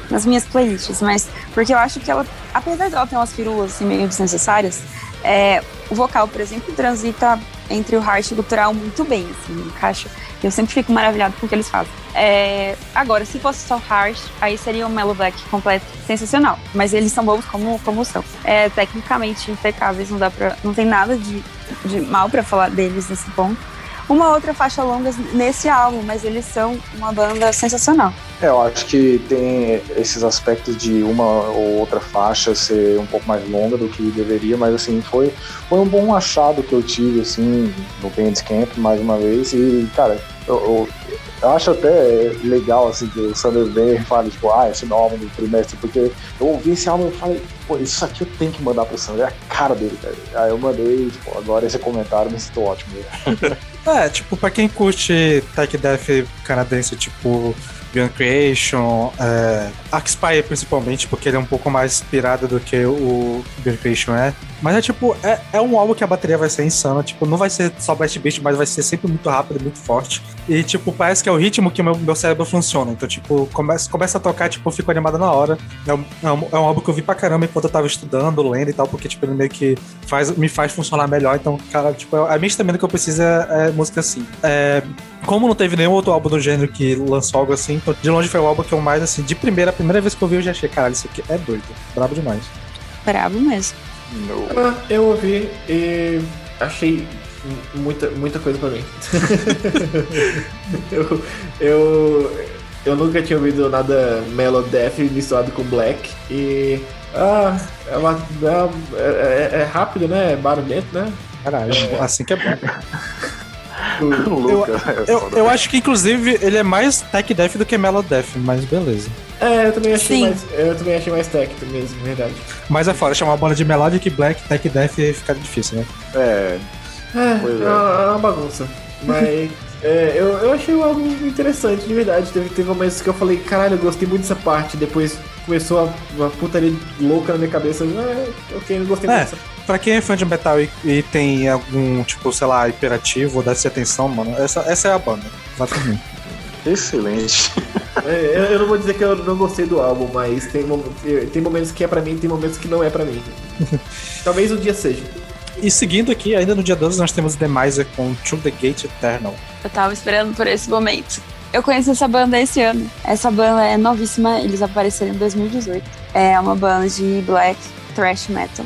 nas minhas playlists, mas porque eu acho que ela, apesar dela ter umas firulas assim, meio desnecessárias, é, o vocal, por exemplo, transita entre o hard e o gutural muito bem, assim, encaixa. Eu sempre fico maravilhado com o que eles fazem. É, agora, se fosse só hard, aí seria um Mellow Black completo, sensacional. Mas eles são bons como, como são. É, tecnicamente impecáveis, não dá pra, não tem nada de, de mal pra falar deles nesse ponto uma outra faixa longa nesse álbum, mas eles são uma banda sensacional. É, eu acho que tem esses aspectos de uma ou outra faixa ser um pouco mais longa do que deveria, mas assim, foi, foi um bom achado que eu tive, assim, no Bandcamp, mais uma vez, e, cara, eu, eu, acho até legal, assim, que o Sander vem e fala, tipo, ah, esse não o álbum do trimestre, porque eu ouvi esse álbum e falei, pô, isso aqui eu tenho que mandar pro Sander, é a cara dele, cara. Aí eu mandei, tipo, agora esse comentário me citou ótimo. É, tipo, pra quem curte tech death canadense, tipo Beyond Creation, é, Axpire principalmente, porque ele é um pouco mais inspirado do que o Beyond Creation é. Mas é tipo, é, é um álbum que a bateria vai ser insana, tipo, não vai ser só blast beat, mas vai ser sempre muito rápido, muito forte. E, tipo, parece que é o ritmo que o meu, meu cérebro funciona. Então, tipo, começa, começa a tocar, tipo, eu fico animado na hora. É um, é, um, é um álbum que eu vi pra caramba enquanto eu tava estudando, lendo e tal, porque, tipo, ele meio que faz, me faz funcionar melhor. Então, cara, tipo, a minha estamina que eu preciso é, é música assim. É, como não teve nenhum outro álbum do gênero que lançou algo assim, de longe foi o álbum que eu mais, assim, de primeira, a primeira vez que eu vi, eu já achei, caralho, isso aqui é doido. Brabo demais. Brabo mesmo. Ah, eu ouvi e achei muita, muita coisa pra mim. eu, eu, eu nunca tinha ouvido nada Mellow Death misturado com Black e. Ah, é, uma, é, é, é rápido, né? É barulhento, né? Caralho, assim que é bom. Luca, é Eu, eu acho que, inclusive, ele é mais tech death do que mellow death, mas beleza. É, eu também achei Sim. mais. Eu também achei mais tech mesmo, verdade. Mas é fora, chamar a banda de melodic black, tech death fica difícil, né? É, É, Pois é, é. uma, é uma bagunça. Mas é, eu, eu achei o álbum interessante, de verdade. Teve, teve momentos que eu falei, caralho, eu gostei muito dessa parte. Depois começou a, uma putaria louca na minha cabeça. É, ok, não gostei É. dessa. Pra quem é fã de metal e, e tem algum, tipo, sei lá, hiperativo ou deve atenção, mano, essa, essa é a banda. Mim. excelente. É, eu, não vou dizer que eu não gostei do álbum, mas tem, tem momentos que é pra mim tem momentos que não é pra mim. Talvez um dia seja. E seguindo aqui, ainda no dia 12, nós temos The Miser com To The Gate Eternal. Eu tava esperando por esse momento. Eu conheci essa banda esse ano. Essa banda é novíssima, eles apareceram em 2018. É uma banda de black thrash metal.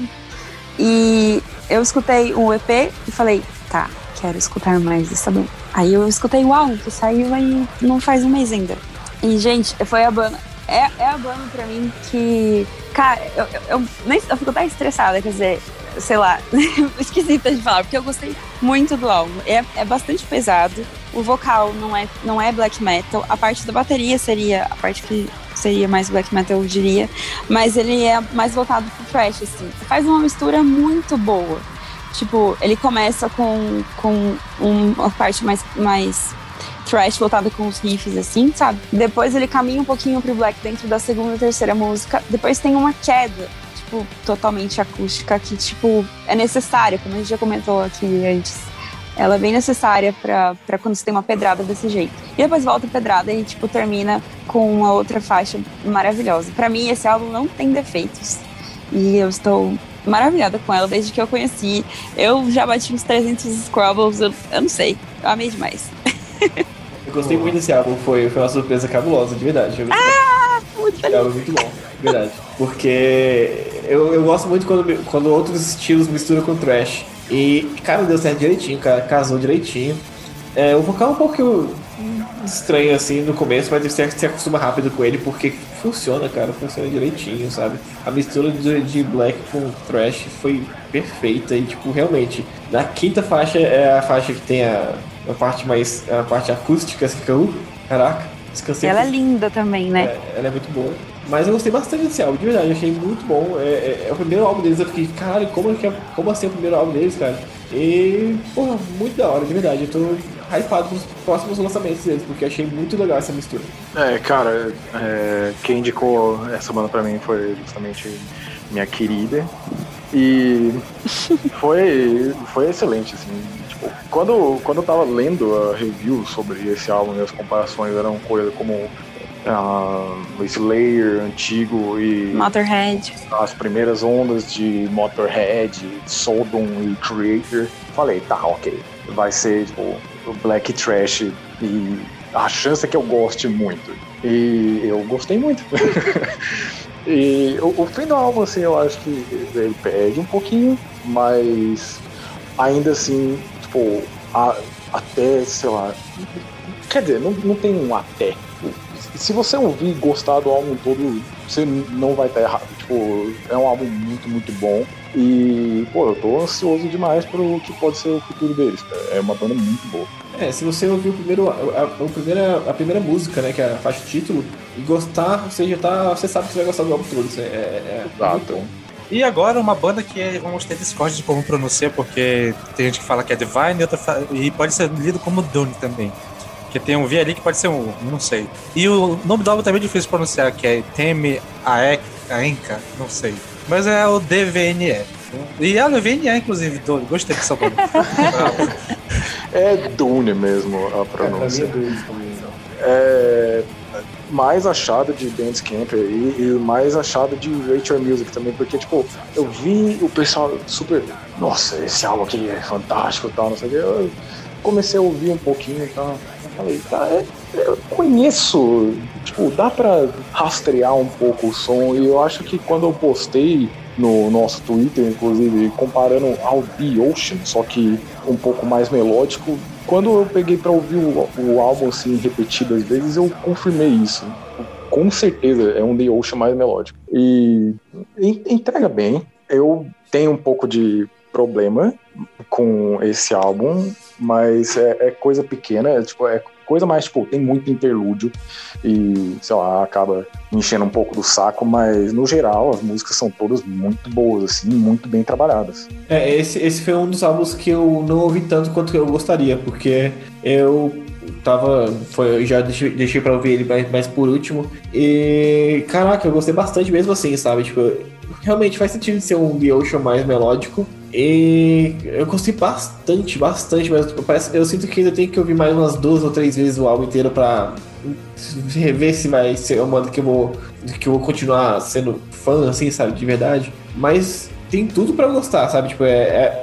E eu escutei o EP e falei, tá, quero escutar mais dessa banda. Aí eu escutei o álbum que saiu aí não faz um mês ainda. E, gente, foi a banda. É, é a banda pra mim que. Cara, eu, eu, eu nem, eu fico até estressada, quer dizer, sei lá, esquisita de falar, porque eu gostei muito do álbum. É, é bastante pesado. O vocal não é, não é black metal. A parte da bateria seria a parte que seria mais black metal, eu diria. Mas ele é mais voltado pro thrash, assim. Faz uma mistura muito boa. Tipo, ele começa com, com um- uma parte mais, mais thrash voltada com os riffs, assim, sabe? Depois ele caminha um pouquinho pro black dentro da segunda e terceira música. Depois tem uma queda, tipo, totalmente acústica, que, tipo, é necessária, como a gente já comentou aqui antes. Ela é bem necessária pra pra quando você tem uma pedrada desse jeito. E depois volta a pedrada e, tipo, termina com uma outra faixa maravilhosa. Pra mim, esse álbum não tem defeitos. E eu estou maravilhada com ela desde que eu conheci. Eu já bati uns 300 Scrabbles, eu, eu não sei. Eu amei demais. Eu gostei muito desse álbum, foi, foi uma surpresa cabulosa, de verdade. Gostei Muito É muito bom, verdade. Porque eu, eu gosto muito quando, quando outros estilos misturam com trash. E, cara, deu certo direitinho, cara, casou direitinho. É, o vocal é um pouco estranho assim no começo, mas você se acostuma rápido com ele porque funciona, cara, funciona direitinho, sabe? A mistura de, de black com trash foi perfeita e, tipo, realmente, na quinta faixa é a faixa que tem a, a parte mais. a parte acústica, assim, que eu. Caraca, descansei. Ela é linda também, né? É, ela é muito boa. Mas eu gostei bastante desse álbum, de verdade, achei muito bom. É, é- é o primeiro álbum deles, eu fiquei, caralho, como, é- como assim é o primeiro álbum deles, cara? E, porra, muito da hora, de verdade. Eu tô hypado pros próximos lançamentos deles, porque achei muito legal essa mistura. É, cara, é, quem indicou essa banda pra mim foi justamente minha querida. E foi, foi excelente, assim. Tipo, quando, quando eu tava lendo a review sobre esse álbum e as comparações eram coisas como o Slayer antigo e Motorhead. as primeiras ondas de Motorhead, Sodom e Creator. Falei, tá, ok. Vai ser tipo Black Trash e a chance é que eu goste muito. E eu gostei muito. e o, o fim do álbum, assim, eu acho que ele perde um pouquinho, mas ainda assim, tipo, a- até, sei lá. Quer dizer, não, não tem um até. Se você ouvir e gostar do álbum todo, você não vai estar errado. Tipo, é um álbum muito, muito bom. E, pô, eu tô ansioso demais pro que pode ser o futuro deles. cara. É uma banda muito boa. É, se você ouvir o primeiro, a, a- o primeira, a primeira música, né, que é a faixa título, e gostar, você já tá. Você sabe que você vai gostar do álbum todo. Isso é, é, é bom. E agora uma banda que é- vamos ter discórdia de como pronunciar, porque tem gente que fala que é Divine e outra e pode ser lido como Dune também. Que tem um V ali que pode ser um, não sei. E o nome do álbum também é difícil de pronunciar, que é Teme Aenka, não sei. Mas é o DVNE. E é o VNE, inclusive, Dune. Gostei dessa. Bravo. É Dune mesmo a É, pronúncia. é doido também. é mais achado de Bandcamp e, e mais achado de Rachel Music também, porque, tipo, eu vi o pessoal super. Nossa, esse álbum aqui é fantástico e tal, não sei o que. Eu comecei a ouvir um pouquinho e tal. Falei, tá, é- eu conheço. Tipo, dá pra rastrear um pouco o som e eu acho que quando eu postei no nosso Twitter, inclusive, comparando ao The Ocean, só que um pouco mais melódico, quando eu peguei pra ouvir o, o álbum assim repetidas vezes, eu confirmei isso. Com certeza é um The Ocean mais melódico. E en- entrega bem. Eu tenho um pouco de problema com esse álbum, mas é, é coisa pequena, é, tipo, é coisa mais, tipo, tem muito interlúdio e, sei lá, acaba enchendo um pouco do saco, mas no geral as músicas são todas muito boas, assim, muito bem trabalhadas. É, esse, esse foi um dos álbuns que eu não ouvi tanto quanto eu gostaria, porque eu tava. Foi, já deixei, deixei pra ouvir ele mais, mais por último. E. Caraca, eu gostei bastante mesmo assim, sabe? Tipo, realmente faz sentido ser um The Ocean mais melódico. E eu gostei bastante, bastante, mas parece, eu sinto que ainda tenho que ouvir mais umas duas ou três vezes o álbum inteiro pra ver se vai ser uma banda que eu vou, que eu vou continuar sendo fã, assim, sabe, de verdade. Mas tem tudo eu gostar, sabe? Tipo, é,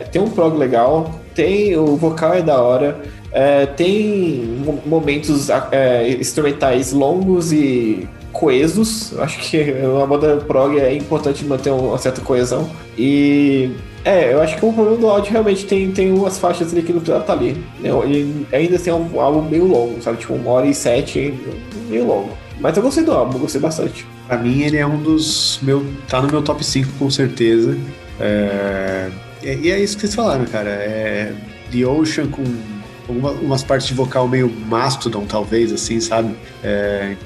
é- tem um prog legal, tem o vocal é da hora, é, tem mo- momentos é, instrumentais longos e coesos. Acho que uma banda prog é importante manter uma certa coesão. E é, eu acho que o problema do áudio realmente tem, tem umas faixas ali que não precisava estar ali. né? E ainda assim é um álbum meio longo, sabe? Tipo, uma hora e sete, meio longo. Mas eu gostei do álbum, gostei bastante. Pra mim, ele é um dos. Meu, tá no meu top 5, com certeza. É, e é isso que vocês falaram, cara. É The Ocean com alguma- umas partes de vocal meio mastodon, talvez, assim, sabe? É,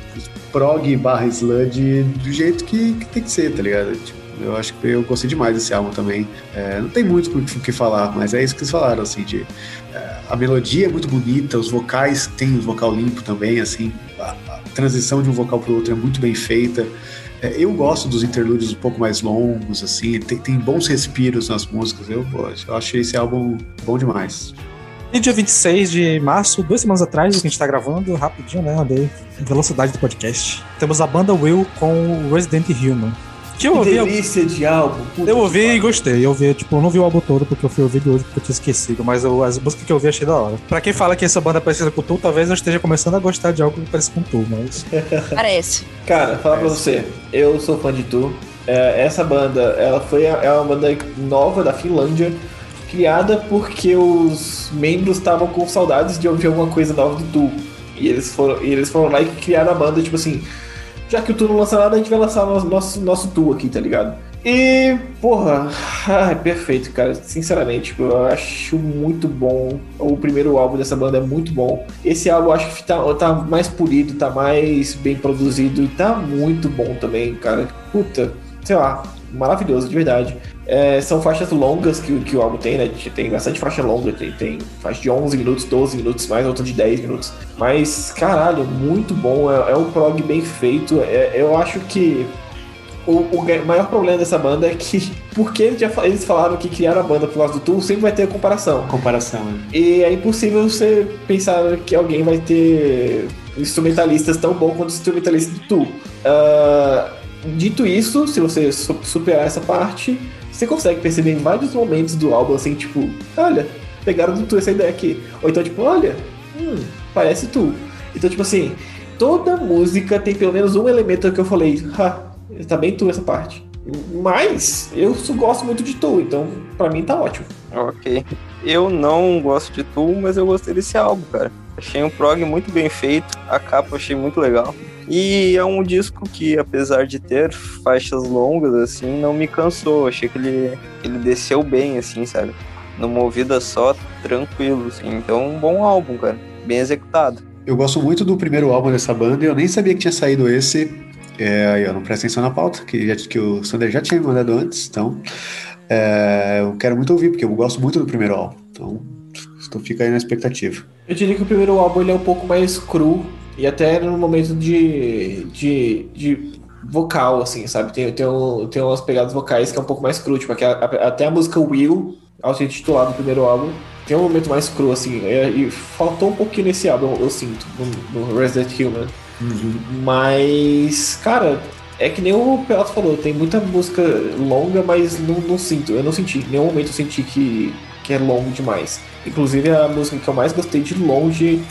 prog barra sludge do jeito que, que tem que ser, tá ligado? Tipo, eu acho que eu gostei demais desse álbum também. É, não tem muito o que- falar, mas é isso que eles falaram, assim, de é, a melodia é muito bonita, os vocais tem o vocal limpo também, assim, a, a transição de um vocal pro outro é muito bem feita. É, eu gosto dos interlúdios um pouco mais longos, assim, tem, tem bons respiros nas músicas. Eu, eu achei esse álbum bom demais. E dia 26 de março, duas semanas atrás, que a gente tá gravando, rapidinho, né? Andei velocidade do podcast. Temos a banda Will com o Resident Human. Que eu Que ouvi, delícia de álbum. puta eu que ouvi e gostei. Eu ouvi, tipo, eu não vi o álbum todo porque eu fui ouvir de hoje porque eu tinha esquecido, mas eu- as músicas que eu ouvi achei da hora. Pra quem fala que essa banda é parecida com Tu, talvez eu esteja começando a gostar de algo que parece com Tu, mas. Parece. Cara, falar pra você, eu sou fã de Tu. É, essa banda, ela foi é uma banda nova da Finlândia, criada porque os membros estavam com saudades de ouvir alguma coisa nova do Tu. E eles foram, e eles foram lá e criaram a banda, tipo assim, já que o Tu não lança nada, a gente vai lançar nosso, nosso, nosso Tu aqui, tá ligado? E, porra, ai, perfeito, cara. Sinceramente, tipo, eu acho muito bom. O primeiro álbum dessa banda é muito bom. Esse álbum eu acho que tá, tá mais polido, tá mais bem produzido e tá muito bom também, cara. Puta, sei lá, maravilhoso, de verdade. É, são faixas longas que, que o álbum tem, né? Tem bastante faixa longa, tem, tem faixa de 11 minutos, 12 minutos, mais outra de 10 minutos. Mas, caralho, muito bom. É, é um prog bem feito. É, eu acho que o, o maior problema dessa banda é que, porque eles, já, eles falaram que criaram a banda por causa do Tool, sempre vai ter comparação. Comparação, né? E é impossível você pensar que alguém vai ter instrumentalistas tão bons quanto os instrumentalistas do Tool. Ah, dito isso, se você su- superar essa parte, você consegue perceber em vários momentos do álbum, assim, tipo, olha, pegaram do Tool essa ideia aqui. Ou então, tipo, olha, hum, parece Tool. Então, tipo assim, toda música tem pelo menos um elemento que eu falei, ha, tá bem Tool essa parte. Mas eu gosto muito de Tool, então pra mim tá ótimo. Ok. Eu não gosto de Tool, mas eu gostei desse álbum, cara. Achei um prog muito bem feito, a capa achei muito legal. E é um disco que, apesar de ter faixas longas, assim, não me cansou. Achei que ele, ele desceu bem, assim, sabe? Numa ouvida só, tranquilo, assim. Então, um bom álbum, cara. Bem executado. Eu gosto muito do primeiro álbum dessa banda e eu nem sabia que tinha saído esse. É, aí eu não presto atenção na pauta, que, já- que o Sander já tinha me mandado antes, então é, eu quero muito ouvir, porque eu gosto muito do primeiro álbum. Então, estou, fica aí na expectativa. Eu diria que o primeiro álbum ele é um pouco mais cru e até no momento de, de, de vocal, assim, sabe? Tem, tem, um, tem umas pegadas vocais que é um pouco mais cru, tipo, aquela- a- até a música Will, ao ser titulado do primeiro álbum, tem um momento mais cru, assim, e, e faltou um pouquinho nesse álbum, eu, sinto, no, no Resident Human. Mas, cara, é que nem o Pelato falou, tem muita música longa, mas não, não sinto, eu não senti, em nenhum momento eu senti que, que é longo demais. Inclusive a música que eu mais gostei de longe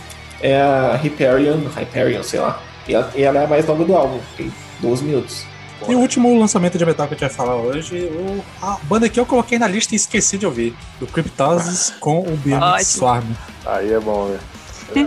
é a Hyperion, Hyperion, sei lá. E ela, e ela é a mais longa do álbum, tem 12 minutos. E o último lançamento de metal que a gente vai falar hoje, o- a banda que eu coloquei na lista e esqueci de ouvir, do Cryptosis com o Ótimo. Swarm. Aí é bom, né? É,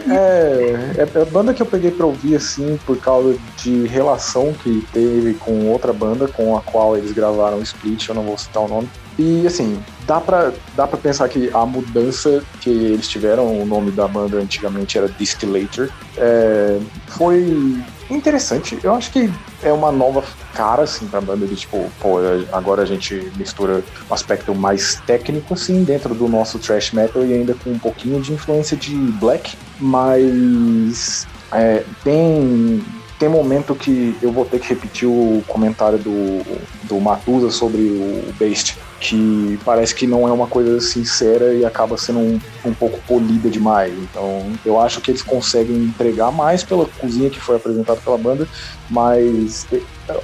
é, é a banda que eu peguei pra ouvir, assim, por causa de relação que teve com outra banda com a qual eles gravaram o Split, eu não vou citar o nome. E, assim, dá pra, dá pra pensar que a mudança que eles tiveram, o nome da banda antigamente era Distillator, é, foi interessante. Eu acho que é uma nova cara, assim, pra banda de tipo, pô, agora a gente mistura um aspecto mais técnico, assim, dentro do nosso thrash metal e ainda com um pouquinho de influência de black, mas é, tem tem momento que eu vou ter que repetir o comentário do, do Matusa sobre o Beast, que parece que não é uma coisa sincera e acaba sendo um, um pouco polida demais. Então eu acho que eles conseguem entregar mais pela cozinha que foi apresentada pela banda, mas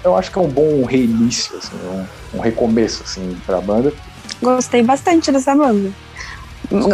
eu, acho que é um bom reinício, assim, um, um recomeço assim, pra banda. Gostei bastante dessa banda.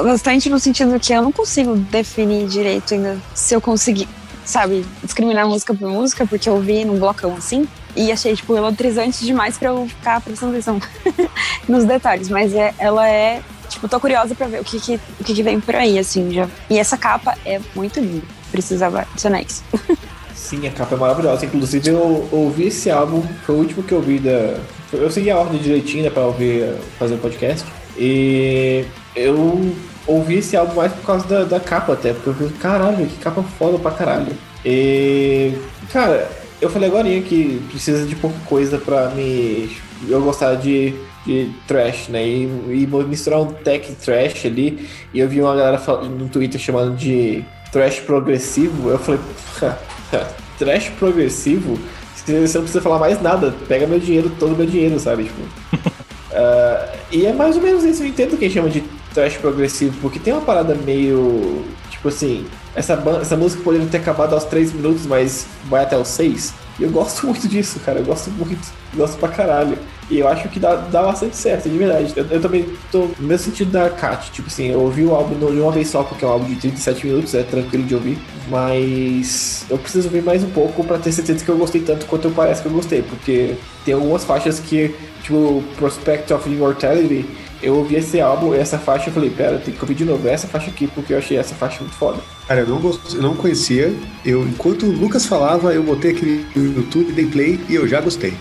Bastante no sentido que eu não consigo definir direito ainda se eu conseguir, sabe, discriminar música por música, porque eu vi num blocão assim e achei, tipo, eletrizante demais pra eu ficar prestando atenção nos detalhes. Mas é, ela é, tipo, tô curiosa pra ver o que que, o que que vem por aí, assim, já. E essa capa é muito linda. Precisava adicionar isso. Sim, a capa é maravilhosa. Inclusive, eu ouvi esse álbum, foi o último que eu ouvi da. Eu segui a ordem direitinho né, pra ouvir, fazer o podcast. E eu ouvi esse álbum mais por causa da, da capa, até, porque eu falei, caralho, que capa foda pra caralho. E. Cara, eu falei agora que precisa de pouca coisa pra me. Eu gostar de, de trash, né? E, e misturar um tech trash ali. E eu vi uma galera no Twitter chamando de trash progressivo. Eu falei, trash progressivo? Você não precisa falar mais nada. Pega meu dinheiro, todo meu dinheiro, sabe? Tipo. ah, e é mais ou menos isso. Eu entendo quem chama de trash progressivo, porque tem uma parada meio. Tipo assim, essa, essa música poderia ter acabado aos 3 minutos, mas vai até os 6. E eu gosto muito disso, cara. Eu gosto muito. Gosto pra caralho. E eu acho que dá, dá bastante certo, de verdade. Eu, eu também tô no mesmo sentido da Kat. Tipo assim, eu ouvi o álbum de uma vez só, porque é um álbum de 37 minutos, é tranquilo de ouvir. Mas eu preciso ouvir mais um pouco pra ter certeza que eu gostei tanto quanto eu parece que eu gostei. Porque tem algumas faixas que, tipo, Prospect of Immortality, eu ouvi esse álbum, essa faixa, eu falei, pera, tem que ouvir de novo essa faixa aqui, porque eu achei essa faixa muito foda. Cara, eu não, gost... eu não conhecia. Eu, enquanto o Lucas falava, eu botei aqui no YouTube, dei play e eu já gostei.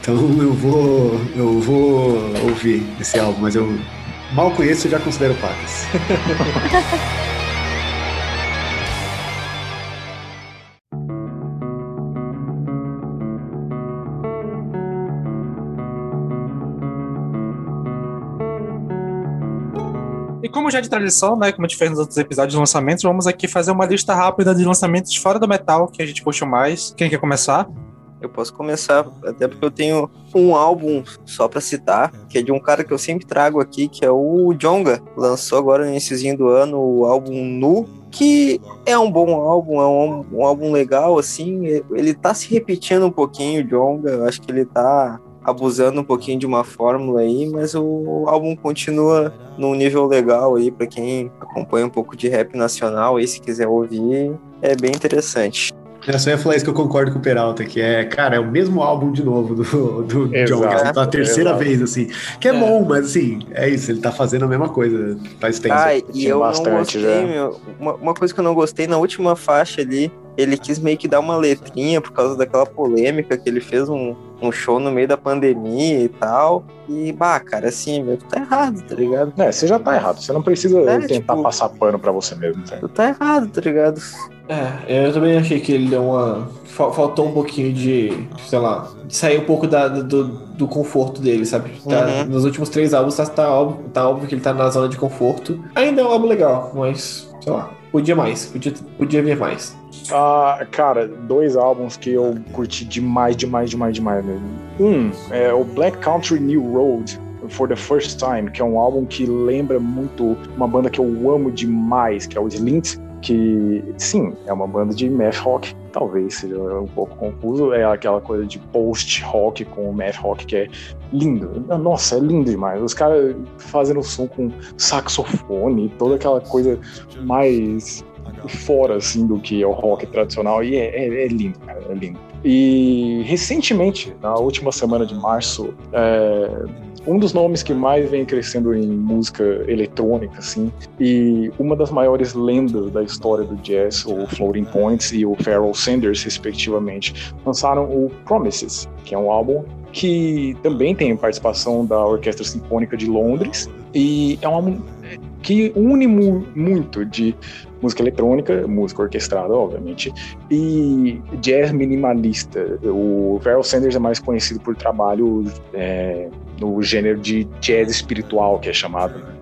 Então eu vou, eu vou ouvir esse álbum, mas eu mal conheço e já considero pacas. como já é de tradição, né, como a gente fez nos outros episódios de lançamentos, vamos aqui fazer uma lista rápida de lançamentos fora do metal que a gente curtiu mais. Quem quer começar? Eu posso começar, até porque eu tenho um álbum só pra citar, que é de um cara que eu sempre trago aqui, que é o Jonga. Lançou agora no iníciozinho do ano o álbum Nu, que é um bom álbum, é um, um álbum legal, assim. Ele tá se repetindo um pouquinho, o Jonga. Eu acho que ele tá abusando um pouquinho de uma fórmula aí, mas o álbum continua num nível legal aí para quem acompanha um pouco de rap nacional aí, se quiser ouvir, é bem interessante. Eu só ia falar isso que eu concordo com o Peralta, que é, cara, é o mesmo álbum de novo do, do Exato, John, assim, pela terceira exato. vez, assim. Que é, É. bom, mas assim, é isso, ele tá fazendo a mesma coisa faz tempo. Ah, e eu não gostei, já. meu. Uma, uma coisa que eu não gostei na última faixa ali, ele quis meio que dar uma letrinha por causa daquela polêmica que ele fez um, um show no meio da pandemia e tal. E, bah, cara, assim, meu, tu tá errado, tá ligado? É, você já tá errado. Você não precisa É, tentar tipo- passar pano pra você mesmo. tá? Tu tá errado, tá ligado? É, eu também achei que ele deu uma. fal- Faltou um pouquinho de. sei lá. De sair um pouco da, do, do conforto dele, sabe? Tá- Uhum. Nos últimos três álbuns tá, tá, óbvio, tá óbvio que ele tá na zona de conforto. Ainda é um álbum legal, mas. sei lá. Podia mais. Podia, podia vir mais. Ah, cara, dois álbuns que eu curti demais, demais, demais, demais mesmo. Um é o Black Country New Road. For the First Time, que é um álbum que lembra muito uma banda que eu amo demais, que é o Slint, que sim, é uma banda de math rock, talvez seja um pouco confuso, é aquela coisa de post rock com math rock que é lindo. Nossa, é lindo demais. Os caras fazendo som com saxofone, toda aquela coisa mais fora assim do que é o rock tradicional e é, é- é lindo, cara, é lindo. E recentemente, na última semana de março, é, um dos nomes que mais vem crescendo em música eletrônica, assim, e uma das maiores lendas da história do jazz, o Floating Points e o Pharoah Sanders, respectivamente, lançaram o Promises, que é um álbum que também tem participação da Orquestra Sinfônica de Londres, e é um álbum que une mu- muito de música eletrônica, música orquestrada, obviamente, e jazz minimalista. O Pharoah Sanders é mais conhecido por trabalho é, no gênero de jazz espiritual, que é chamado, né?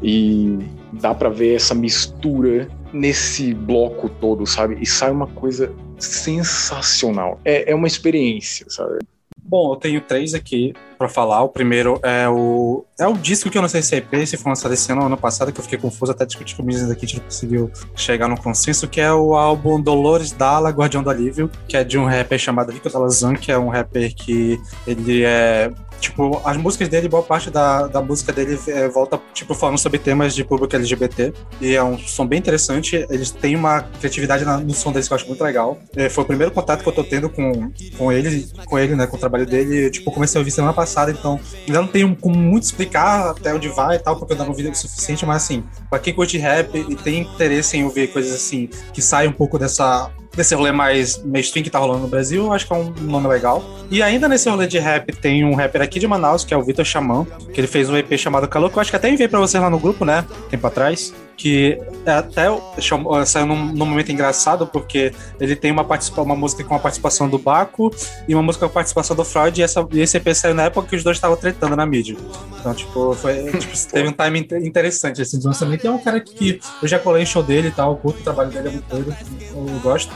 E dá pra ver essa mistura nesse bloco todo, sabe? E sai uma coisa sensacional. É, é uma experiência, sabe? Bom, eu tenho três aqui pra falar. O primeiro é o é o disco que eu não sei se é EP, se foi lançado esse ano ou ano passado, que eu fiquei confuso até discutir com o meninos aqui, a gente não conseguiu chegar num consenso, que é o álbum Dolores Dalla, Guardião do Alívio, que é de um rapper chamado Rico Salazan, que é um rapper que ele é Tipo, as músicas dele, boa parte da, da música dele é, volta, tipo, falando sobre temas de público LGBT. E é um som bem interessante. Eles têm uma criatividade na- no som deles que eu acho muito legal. É, foi o primeiro contato que eu tô tendo com, com ele, com ele, né, com o trabalho dele. Tipo, eu comecei a ouvir semana passada, então ainda não tenho como muito explicar até onde vai e tal, porque eu não ouvi o suficiente, mas assim, pra quem curte rap e tem interesse em ouvir coisas assim, que saem um pouco dessa desse rolê mais mainstream que tá rolando no Brasil, eu acho que é um nome legal. E ainda nesse rolê de rap, tem um rapper aqui de Manaus, que é o Vitor Xamã, que ele fez um EP chamado Calor, que eu acho que até enviei pra vocês lá no grupo, né, tempo atrás, que é até chamou- saiu num, num momento engraçado, porque ele tem uma, participa uma música com a participação do Baco e uma música com a participação do Freud, e, essa, e esse EP saiu na época que os dois estavam tretando na mídia. Então, tipo, foi, tipo, teve um time inte- interessante esse lançamento. E é um cara que eu já colei em show dele e tal, curto o trabalho dele, é muito doido, eu gosto.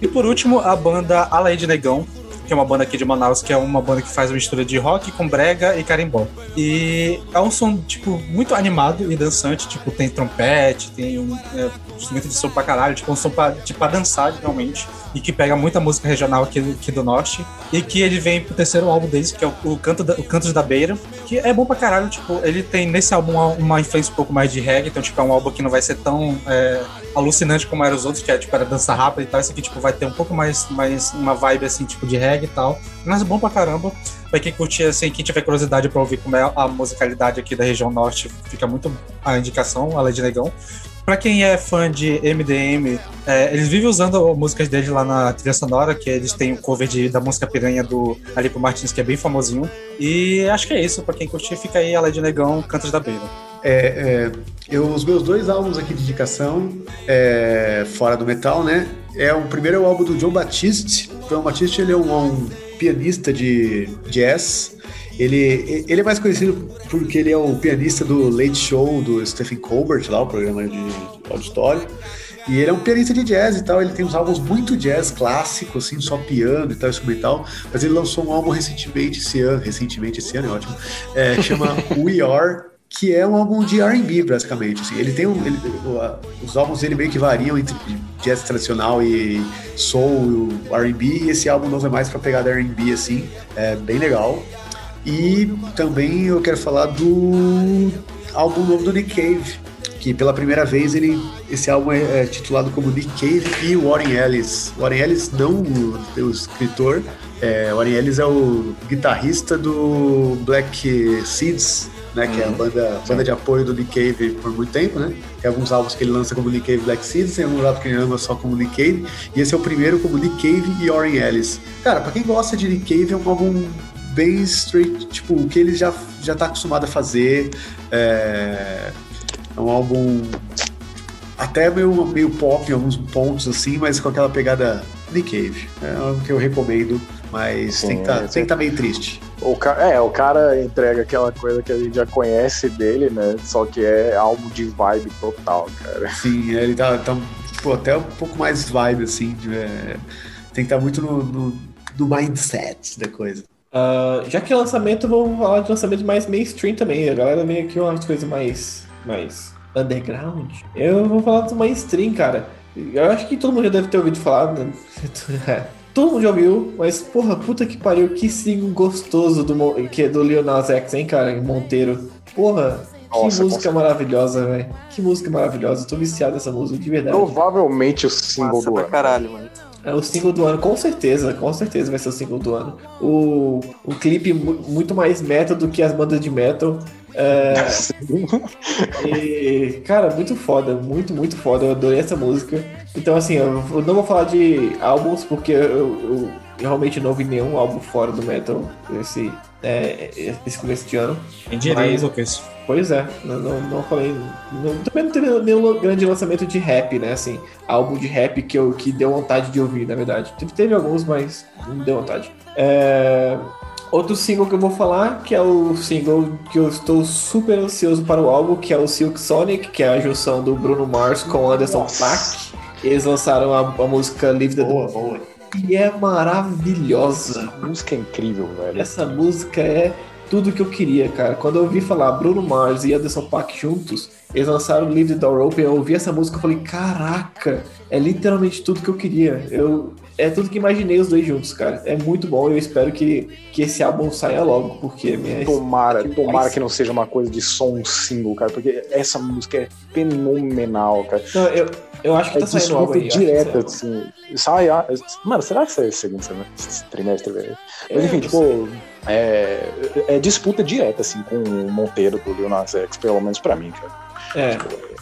E por último, a banda Alaí de Negão, que é uma banda aqui de Manaus, que é uma banda que faz uma mistura de rock com brega e carimbó. E é um som, tipo, muito animado e dançante, tipo, tem trompete, tem um é, instrumento de som pra caralho, tipo, um som pra, tipo, pra dançar, realmente, e que pega muita música regional aqui, do- aqui do Norte, e que ele vem pro terceiro álbum deles, que é o, o, Canto da, o Cantos da Beira, que é bom pra caralho, tipo, ele tem nesse álbum uma, uma influência um pouco mais de reggae, então, tipo, é um álbum que não vai ser tão é, alucinante como eram os outros, que é, tipo, era dança rápida e tal, esse aqui, tipo, vai ter um pouco mais, mais uma vibe, assim, tipo, de reggae e tal, mas bom pra caramba. Pra quem curtir, assim, quem tiver curiosidade pra ouvir como é a musicalidade aqui da região norte, fica muito a indicação, a de Negão. pra quem é fã de MDM, é, eles vivem usando músicas deles lá na trilha sonora, que eles têm um cover de, da música Piranha do Alipo Martins, que é bem famosinho. E acho que é isso, pra quem curtir, fica aí a Led Negão, Cantos da Beira. É, é, eu, os meus dois álbuns aqui de indicação, é, fora do metal, né? É o primeiro é o álbum do John Batiste. O John Batiste ele é um, um pianista de jazz. Ele, ele é mais conhecido porque ele é o pianista do Late Show do Stephen Colbert, lá, o programa de auditório. E ele é um pianista de jazz e tal. Ele tem uns álbuns muito jazz clássico, assim, só piano e tal, instrumental. Mas ele lançou um álbum recentemente esse ano, recentemente esse ano é ótimo, é, chama We Are que é um álbum de R&B, basicamente. Assim. Ele tem um, ele, os álbuns dele meio que variam entre jazz tradicional e soul, R&B, e esse álbum novo é mais pra pegada R&B, assim, é bem legal. E também eu quero falar do álbum novo do Nick Cave, que pela primeira vez ele, esse álbum é, é titulado como Nick Cave e Warren Ellis. Warren Ellis não o, o escritor, é, Warren Ellis é o guitarrista do Black Seeds, né, que é a banda, banda de apoio do Nick Cave por muito tempo, né? Tem alguns álbuns que ele lança como Nick Cave Black Seeds, tem alguns álbuns que ele lança só como Nick Cave, e esse é o primeiro como Nick Cave e Warren Ellis. Cara, pra quem gosta de Nick Cave, é um álbum bem straight, tipo, o que ele já, já tá acostumado a fazer. É, é um álbum até meio, meio pop em alguns pontos, assim, mas com aquela pegada Nick Cave. É algo que eu recomendo, mas Sim, tem que tá, é, estar tá meio triste. O cara, é, o cara entrega aquela coisa que a gente já conhece dele, né? Só que é álbum de vibe total, cara. Sim, ele tá, tá pô, até um pouco mais vibe, assim. de, é, tem que estar muito no, no, no mindset da coisa. Ah, já que é lançamento, vamos falar de lançamento mais mainstream também. A galera vem aqui umas coisas mais, mais underground. Eu vou falar do mainstream, cara. Eu acho que todo mundo já deve ter ouvido falar. Né? Todo mundo já ouviu, mas porra, puta que pariu, que single gostoso do, Mo- que é do Lil Nas X, hein, cara? Monteiro. Porra, que Nossa, música maravilhosa, velho. Que música maravilhosa. Eu tô viciado nessa música, de verdade. Provavelmente o single do pra ano. caralho, mano. É o single do ano, com certeza, com certeza vai ser o single do ano. O, o clipe mu- muito mais metal do que as bandas de metal. É, e, cara, muito foda, muito, muito foda. Eu adorei essa música. Então, assim, eu não vou falar de álbuns, porque eu, eu realmente não ouvi nenhum álbum fora do metal esse, é, esse começo de ano. Quem diria, Lucas? Pois é, não, não, não falei. Não, também não teve nenhum grande lançamento de rap, né? Assim, álbum de rap que, eu, que deu vontade de ouvir, na verdade. Teve, teve alguns, mas não deu vontade. É, Outro single que eu vou falar, que é o single que eu estou super ansioso para o álbum, que é o Silk Sonic, que é a junção do Bruno Mars com Anderson Nossa. Paak. Eles lançaram a, a música Live the Boa, boa. e é maravilhosa. A música é incrível, velho. Essa música é tudo que eu queria, cara. Quando eu ouvi falar Bruno Mars e Anderson Paak juntos, eles lançaram Leave the Door Open, eu ouvi essa música e falei, caraca, é literalmente tudo que eu queria. Eu, é tudo que imaginei os dois juntos, cara. É muito bom e eu espero que, que esse álbum saia logo, porque é minha Tomara, que tomara mais- que não seja uma coisa de som single, cara, porque essa música é fenomenal, cara. Não, eu, eu acho que É tá saindo algo disputa aí. sai algo. assim. Sai, ah, mano, será que sai esse segundo semestre, trimestre, velho? Mas É, enfim, tipo, é, é disputa direta, assim, com o Monteiro do Lil Nas X, pelo menos pra mim, cara. É.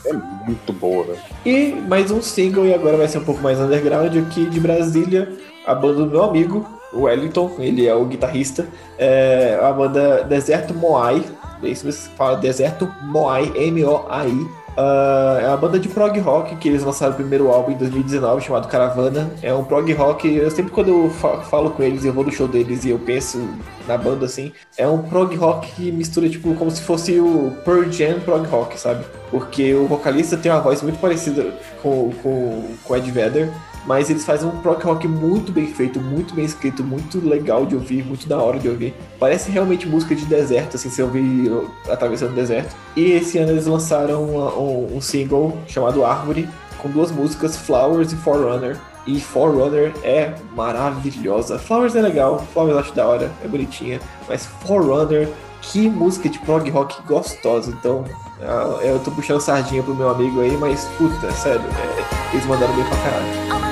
É muito boa, velho. E mais um single, e agora vai ser um pouco mais underground aqui de Brasília, a banda do meu amigo, o Wellington, ele é o guitarrista, é a banda Deserto Moai, é isso que se fala Deserto Moai, M-O-A-I. Ah, é uma banda de prog rock que eles lançaram o primeiro álbum em 2019 chamado Caravana. É um prog rock. Eu sempre quando eu fa- falo com eles, eu vou no show deles e eu penso na banda assim. É um prog rock que mistura tipo como se fosse o Pearl Jam prog rock, sabe? Porque o vocalista tem uma voz muito parecida com, com, com Ed Vedder, mas eles fazem um prog rock muito bem feito, muito bem escrito, muito legal de ouvir, muito da hora de ouvir. Parece realmente música de deserto, assim, se ouvir atravessando o deserto. E esse ano eles lançaram um, um single chamado Árvore, com duas músicas, Flowers e Forerunner. E Forerunner é maravilhosa. Flowers é legal, Flowers eu acho da hora, é bonitinha, mas Forerunner, que música de prog rock gostosa. Então, ah, eu tô puxando sardinha pro meu amigo aí, mas puta, sério, é, eles mandaram bem pra caralho.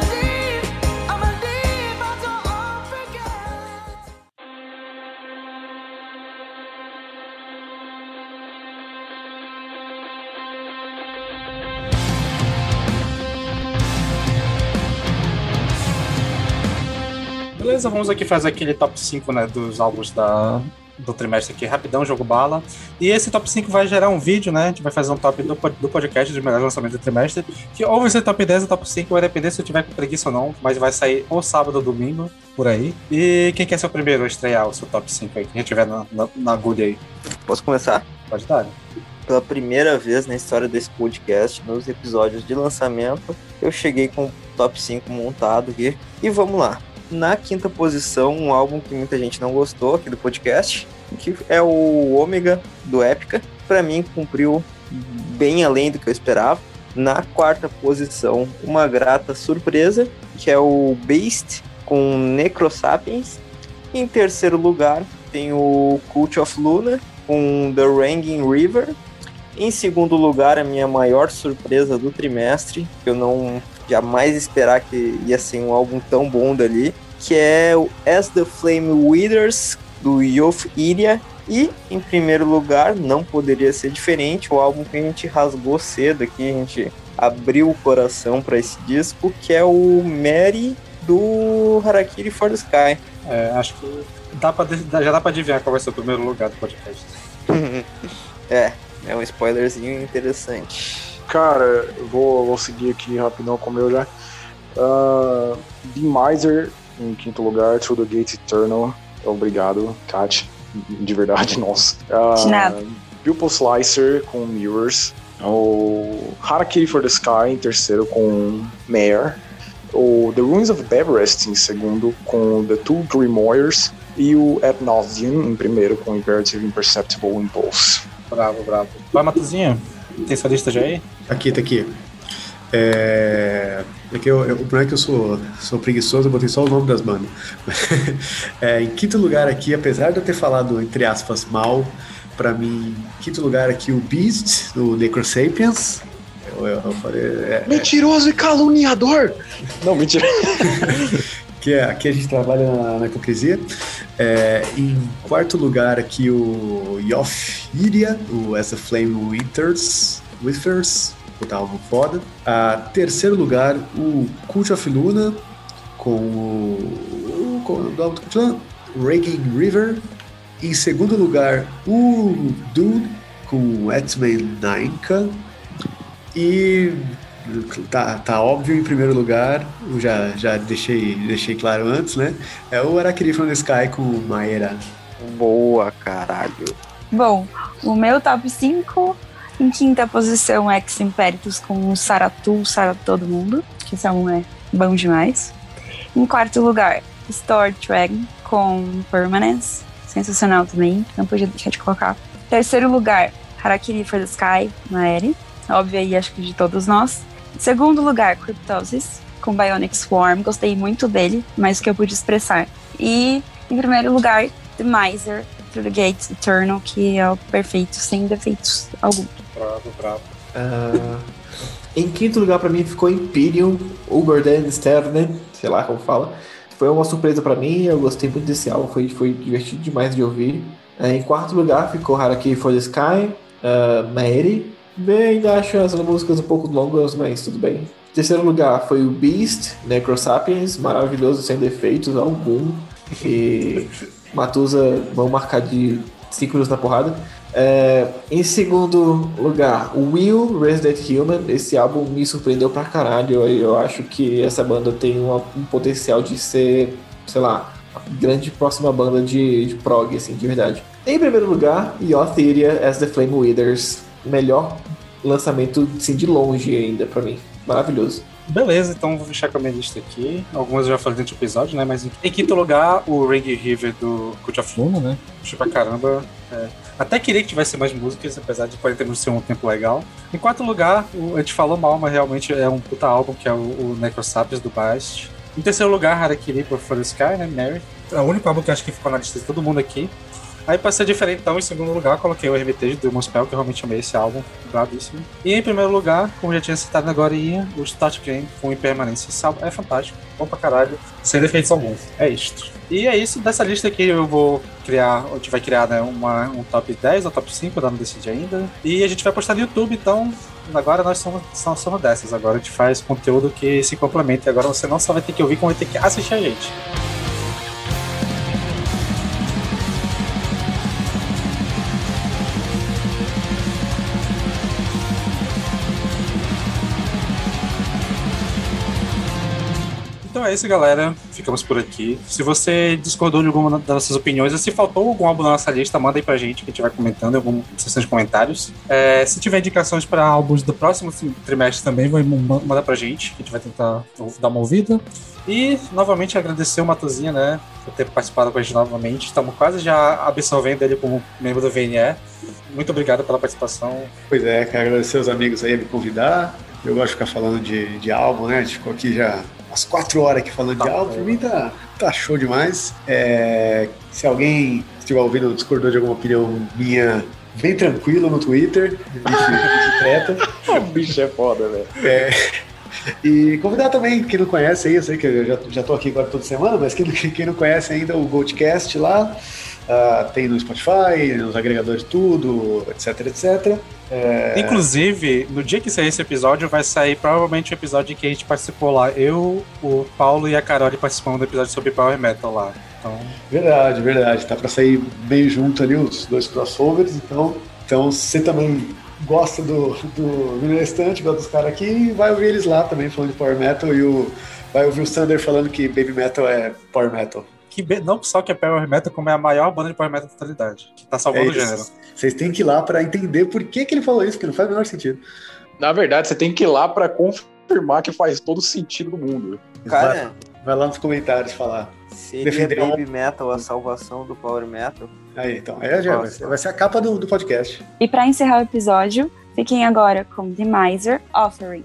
Beleza, vamos aqui fazer aquele top 5 né, dos álbuns da, do trimestre aqui, rapidão, jogo bala. E esse top 5 vai gerar um vídeo, né? A gente vai fazer um top do, do podcast de melhores lançamentos do trimestre. Que ou vai ser top 10 ou top 5, vai depender se eu tiver com preguiça ou não. Mas vai sair ou sábado ou domingo, por aí. E quem quer ser o primeiro a estrear o seu top 5 aí? Quem tiver na, na, na agulha aí, Posso começar? pode dar. Pela primeira vez na história desse podcast, nos episódios de lançamento, eu cheguei com o top 5 montado aqui. E vamos lá. Na quinta posição, um álbum que muita gente não gostou aqui do podcast, que é o Ômega do Épica. Pra mim, cumpriu bem além do que eu esperava. Na quarta posição, uma grata surpresa, que é o Beast com Necrosapiens. Em terceiro lugar, tem o Cult of Luna com The Ranging River. Em segundo lugar, a minha maior surpresa do trimestre, que eu não jamais esperar que ia ser um álbum tão bom dali, que é o As the Flame Withers, do Yof Iria. E, em primeiro lugar, não poderia ser diferente, o álbum que a gente rasgou cedo aqui, a gente abriu o coração para esse disco, que é o Mary do Harakiri for the Sky. É, acho que dá pra, já dá pra adivinhar qual vai ser o primeiro lugar do podcast. é, é um spoilerzinho interessante. Cara, eu vou, vou seguir aqui rapidão com o meu já. Uh, The Miser em quinto lugar, Through the Gates Eternal. Obrigado, Kat. De verdade, nossa. Uh, De nada. Pupil Slicer com Mirrors. O Harakiri for the Sky em terceiro com Mayor. O The Ruins of Everest em segundo com The Two Grimoires. E o Ad Nauseam em primeiro com Imperative Imperceptible Impulse. Bravo, bravo. Vai, Matuzinho? Tem sua lista já aí? Aqui, tá aqui. É, é que eu, eu, o problema é que eu sou, sou preguiçoso, eu botei só o nome das bandas. É, em quinto lugar aqui, apesar de eu ter falado, entre aspas, mal, pra mim, em quinto lugar aqui o Beast, do Necrosapiens. Eu, eu, eu falei, é, é, Mentiroso e caluniador! Não, mentira. que é- aqui a gente trabalha na, na hipocrisia. É, em quarto lugar aqui o Yoff Iria, o As a Flame Winters, Withers, puta álbum foda. A terceiro lugar o Cult of Luna, com o, com o do álbum do Cult of Luna, Raging River. Em segundo lugar o Dune, com Atman Nainka. E tá, tá óbvio em primeiro lugar, eu já, já deixei, deixei claro antes, né? É o Arakiri from the Sky com Maera. Boa, caralho. Bom, o meu top 5, em quinta posição, Ex Imperitus com Saratu, Saratu Todo Mundo, que álbum é bom demais. Em quarto lugar, Store Dragon com Permanence, sensacional também, não podia deixar de colocar. Terceiro lugar, Harakiri for the Sky, Maeri, óbvio aí, acho que de todos nós. Segundo lugar, Cryptosis, com Bionic Swarm, gostei muito dele, mas que eu pude expressar. E, em primeiro lugar, The Miser, Through the Gates Eternal, que é o perfeito, sem defeitos algum. Bravo, bravo. Ah, em quinto lugar pra mim ficou Imperium, Uberden Sterne, sei lá como fala. Foi uma surpresa pra mim, eu gostei muito desse álbum, foi, foi divertido demais de ouvir. Ah, em quarto lugar ficou Harakiri for the Sky, uh, Maeri. Bem, ainda acho as músicas um pouco longas, mas tudo bem. Em terceiro lugar foi o Beast, Necrosapiens, maravilhoso, sem defeitos algum. E Matusa, vão marcar de 5 minutos na porrada. É, em segundo lugar, o Will Resident Human. Esse álbum me surpreendeu pra caralho. Eu, eu acho que essa banda tem uma- um potencial de ser, sei lá, a grande próxima banda de, de prog, assim, de verdade. Em primeiro lugar, Yotheria as the Flame Withers. Melhor lançamento, assim, de longe ainda pra mim. Maravilhoso. Beleza, então vou fechar com a minha lista aqui. Algumas eu já falei dentro do episódio, né? Mas em, em quinto lugar, o Ring River do Cult of Luna, né? Puxa pra caramba. É. Até queria que tivesse mais músicas, apesar de 40 minutos ser um tempo legal. Em quarto lugar, o- a gente falou mal, mas realmente é um puta álbum, que é o, o Necrosapiens do Bast. Em terceiro lugar, Harakiri por For the Sky, né? Mary. É o único álbum que acho que ficou na lista de todo mundo aqui. Aí, pra ser diferente, então, em segundo lugar, coloquei o Hermitage do Mospel, que eu realmente amei esse álbum, bravíssimo. E em primeiro lugar, como já tinha citado agora, o Start Game com Impermanência. Esse álbum é fantástico, bom pra caralho, sem defeitos algum. É isto. E é isso, dessa lista aqui eu vou criar, a gente vai criar né, uma, um top 10 ou top 5, eu não decidi ainda. E a gente vai postar no YouTube, então agora nós somos, nós dessas. Agora a gente faz conteúdo que se complementa. E agora você não só vai ter que ouvir, como vai ter que assistir a gente. É isso, galera. Ficamos por aqui. Se você discordou de alguma das nossas opiniões, ou se faltou algum álbum na nossa lista, manda aí pra gente, que a gente vai comentando em alguma sessão de comentários. É, se tiver indicações para álbuns do próximo trimestre também, vai mandar pra gente, que a gente vai tentar dar uma ouvida. E, novamente, agradecer o Matozinha, né, por ter participado com a gente novamente. Estamos quase já absorvendo ele como membro do VNE. Muito obrigado pela participação. Pois é, quero agradecer os amigos aí a me convidar. Eu gosto de ficar falando de, de álbum, né? A gente ficou aqui já umas quatro horas aqui falando de álbum. Pra mim tá, tá show demais. É, se alguém estiver ouvindo discordou de alguma opinião minha, bem tranquilo no Twitter. A gente, a gente treta. O bicho é foda, velho. É, e convidar também quem não conhece aí, eu sei que eu já, já tô aqui agora toda semana, mas quem, quem não conhece ainda o Goldcast lá, uh, tem no Spotify, nos agregadores tudo, etc, etc. É... Inclusive, no dia que sair esse episódio, vai sair provavelmente o episódio que a gente participou lá. Eu, o Paulo e a Carol participando do episódio sobre Power Metal lá. Então... Verdade, verdade. Tá pra sair bem junto ali os dois crossovers, então, então você também gosta do, do, do restante, gosta dos caras aqui, vai ouvir eles lá também falando de Power Metal e o, vai ouvir o Sander falando que Baby Metal é Power Metal. Que não só que é Power Metal, como é a maior banda de Power Metal da totalidade, que tá salvando É o gênero. Vocês têm que ir lá pra entender por que, que ele falou isso, que não faz o menor sentido. Na verdade, você tem que ir lá pra confirmar que faz todo sentido do mundo. Cara, Vai, vai lá nos comentários falar. seria Defender um- Baby Metal a salvação do Power Metal? Aí, então, aí já vai, ser, vai ser a capa do, do podcast. E para encerrar o episódio, fiquem agora com The Miser Offering.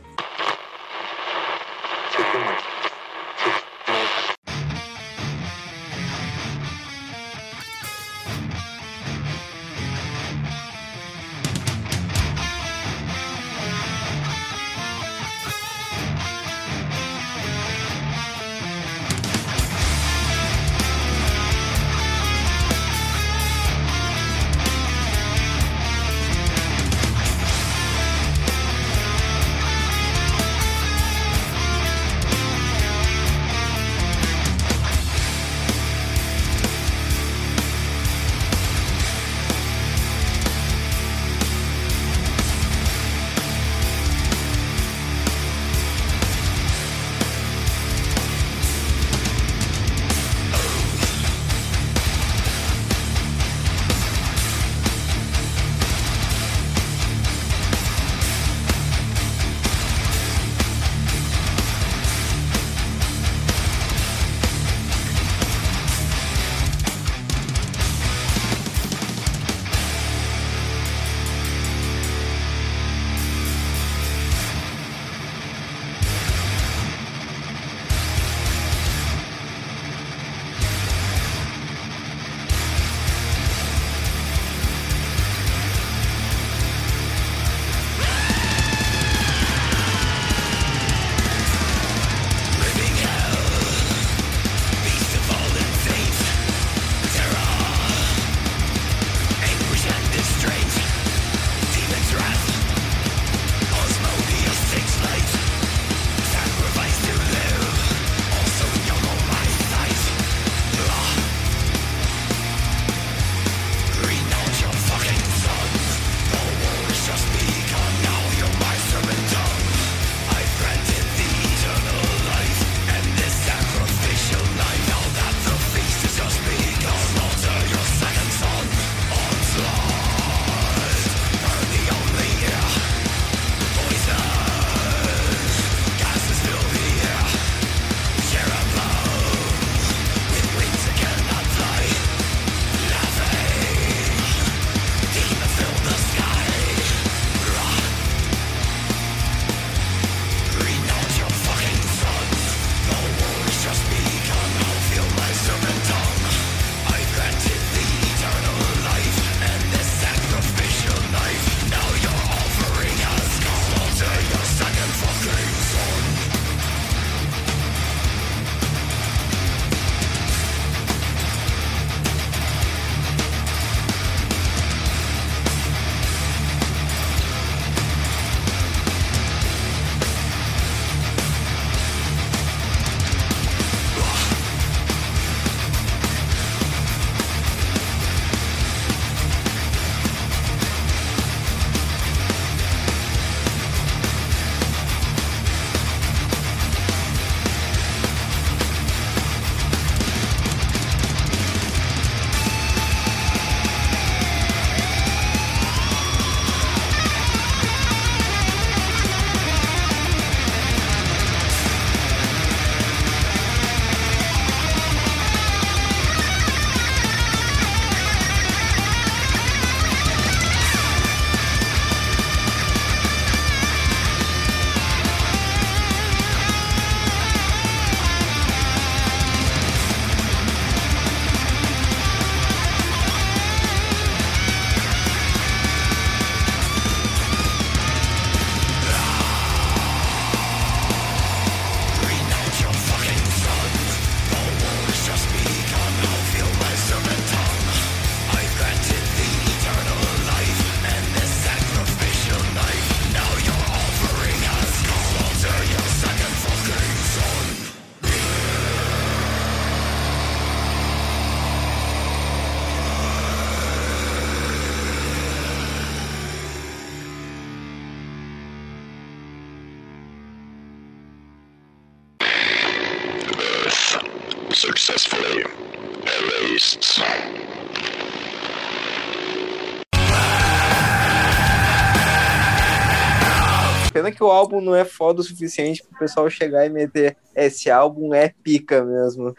Que o álbum não é foda o suficiente pro pessoal chegar e meter. Esse álbum é pica mesmo.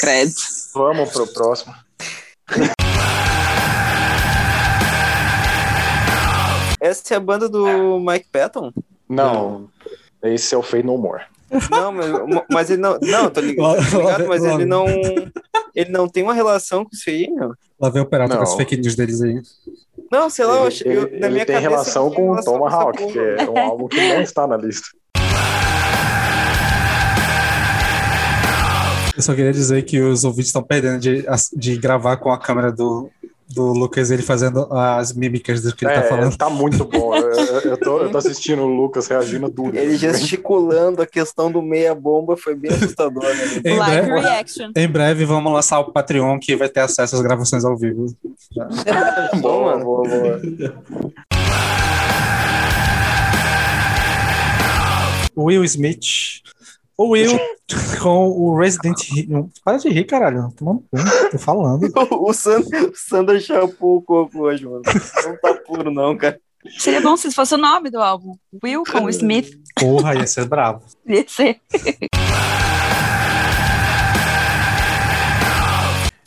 Credo. Vamos pro próximo. Essa é a banda do Mike Patton? Não, esse é o Fade No More. Não, mas, mas ele não. Não, tô ligado, tô ligado mas ele não. Ele não tem uma relação com isso aí, meu. Lá vem o Operato com Não. as fake news deles aí. Não, sei lá, eu, Ele, achei- eu, ele- na ele minha tem cabeça. relação ele tem com o Tomahawk, que é um álbum que não está na lista. Eu só queria dizer que os ouvintes estão perdendo de, de gravar com a câmera do, do Lucas, ele fazendo as mímicas do que ele é, tá falando. tá muito bom. Eu, eu- tô, eu tô assistindo o Lucas reagindo duro. Ele gesticulando a questão do meia bomba foi bem assustador, né? Em Live breve, reaction. em breve vamos lançar o Patreon que vai ter acesso às gravações ao vivo. Bom, Boa, mano. boa, boa. Will Smith. O Will com o Resident Evil. Para de rir, caralho. Tomando cu, tô falando. O Sandra, o Sandra chapou o coco hoje, mano. Não tá puro, não, cara. Seria bom se fosse o nome do álbum. Will com o Smith. Porra, ia ser bravo. Ia ser.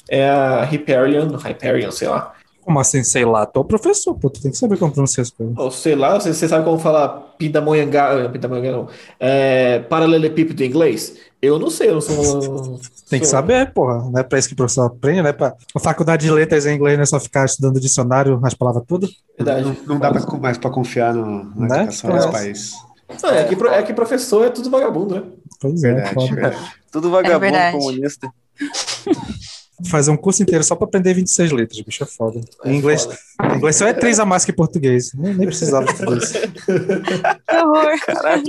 É a Hyperion, Hyperion, sei lá. Como assim, sei lá? Tu é o professor, pô. Tu tem que saber como pronunciar as coisas. Ou sei lá, você, você sabe como falar pindamonhangá, pindamonhangá não, é, paralelepípedo em inglês? Eu não sei, eu não sou... Tem que sou- saber, porra. Não é pra isso que o professor aprende, né? Pra... A faculdade de letras em inglês não é só ficar estudando dicionário, as palavras tudo. Verdade. Não, não dá pra- mais pra confiar no, na Né? educação desse É. país. Não, é, que, é que professor é tudo vagabundo, né? Pois é, Verdade, foda. verdade. Tudo vagabundo verdade. comunista. fazer um curso inteiro só para aprender 26 letras, bicho, é foda. É em inglês, foda. inglês só é três a mais que português. Nem, nem precisava de tudo isso. Que horror. Caralho.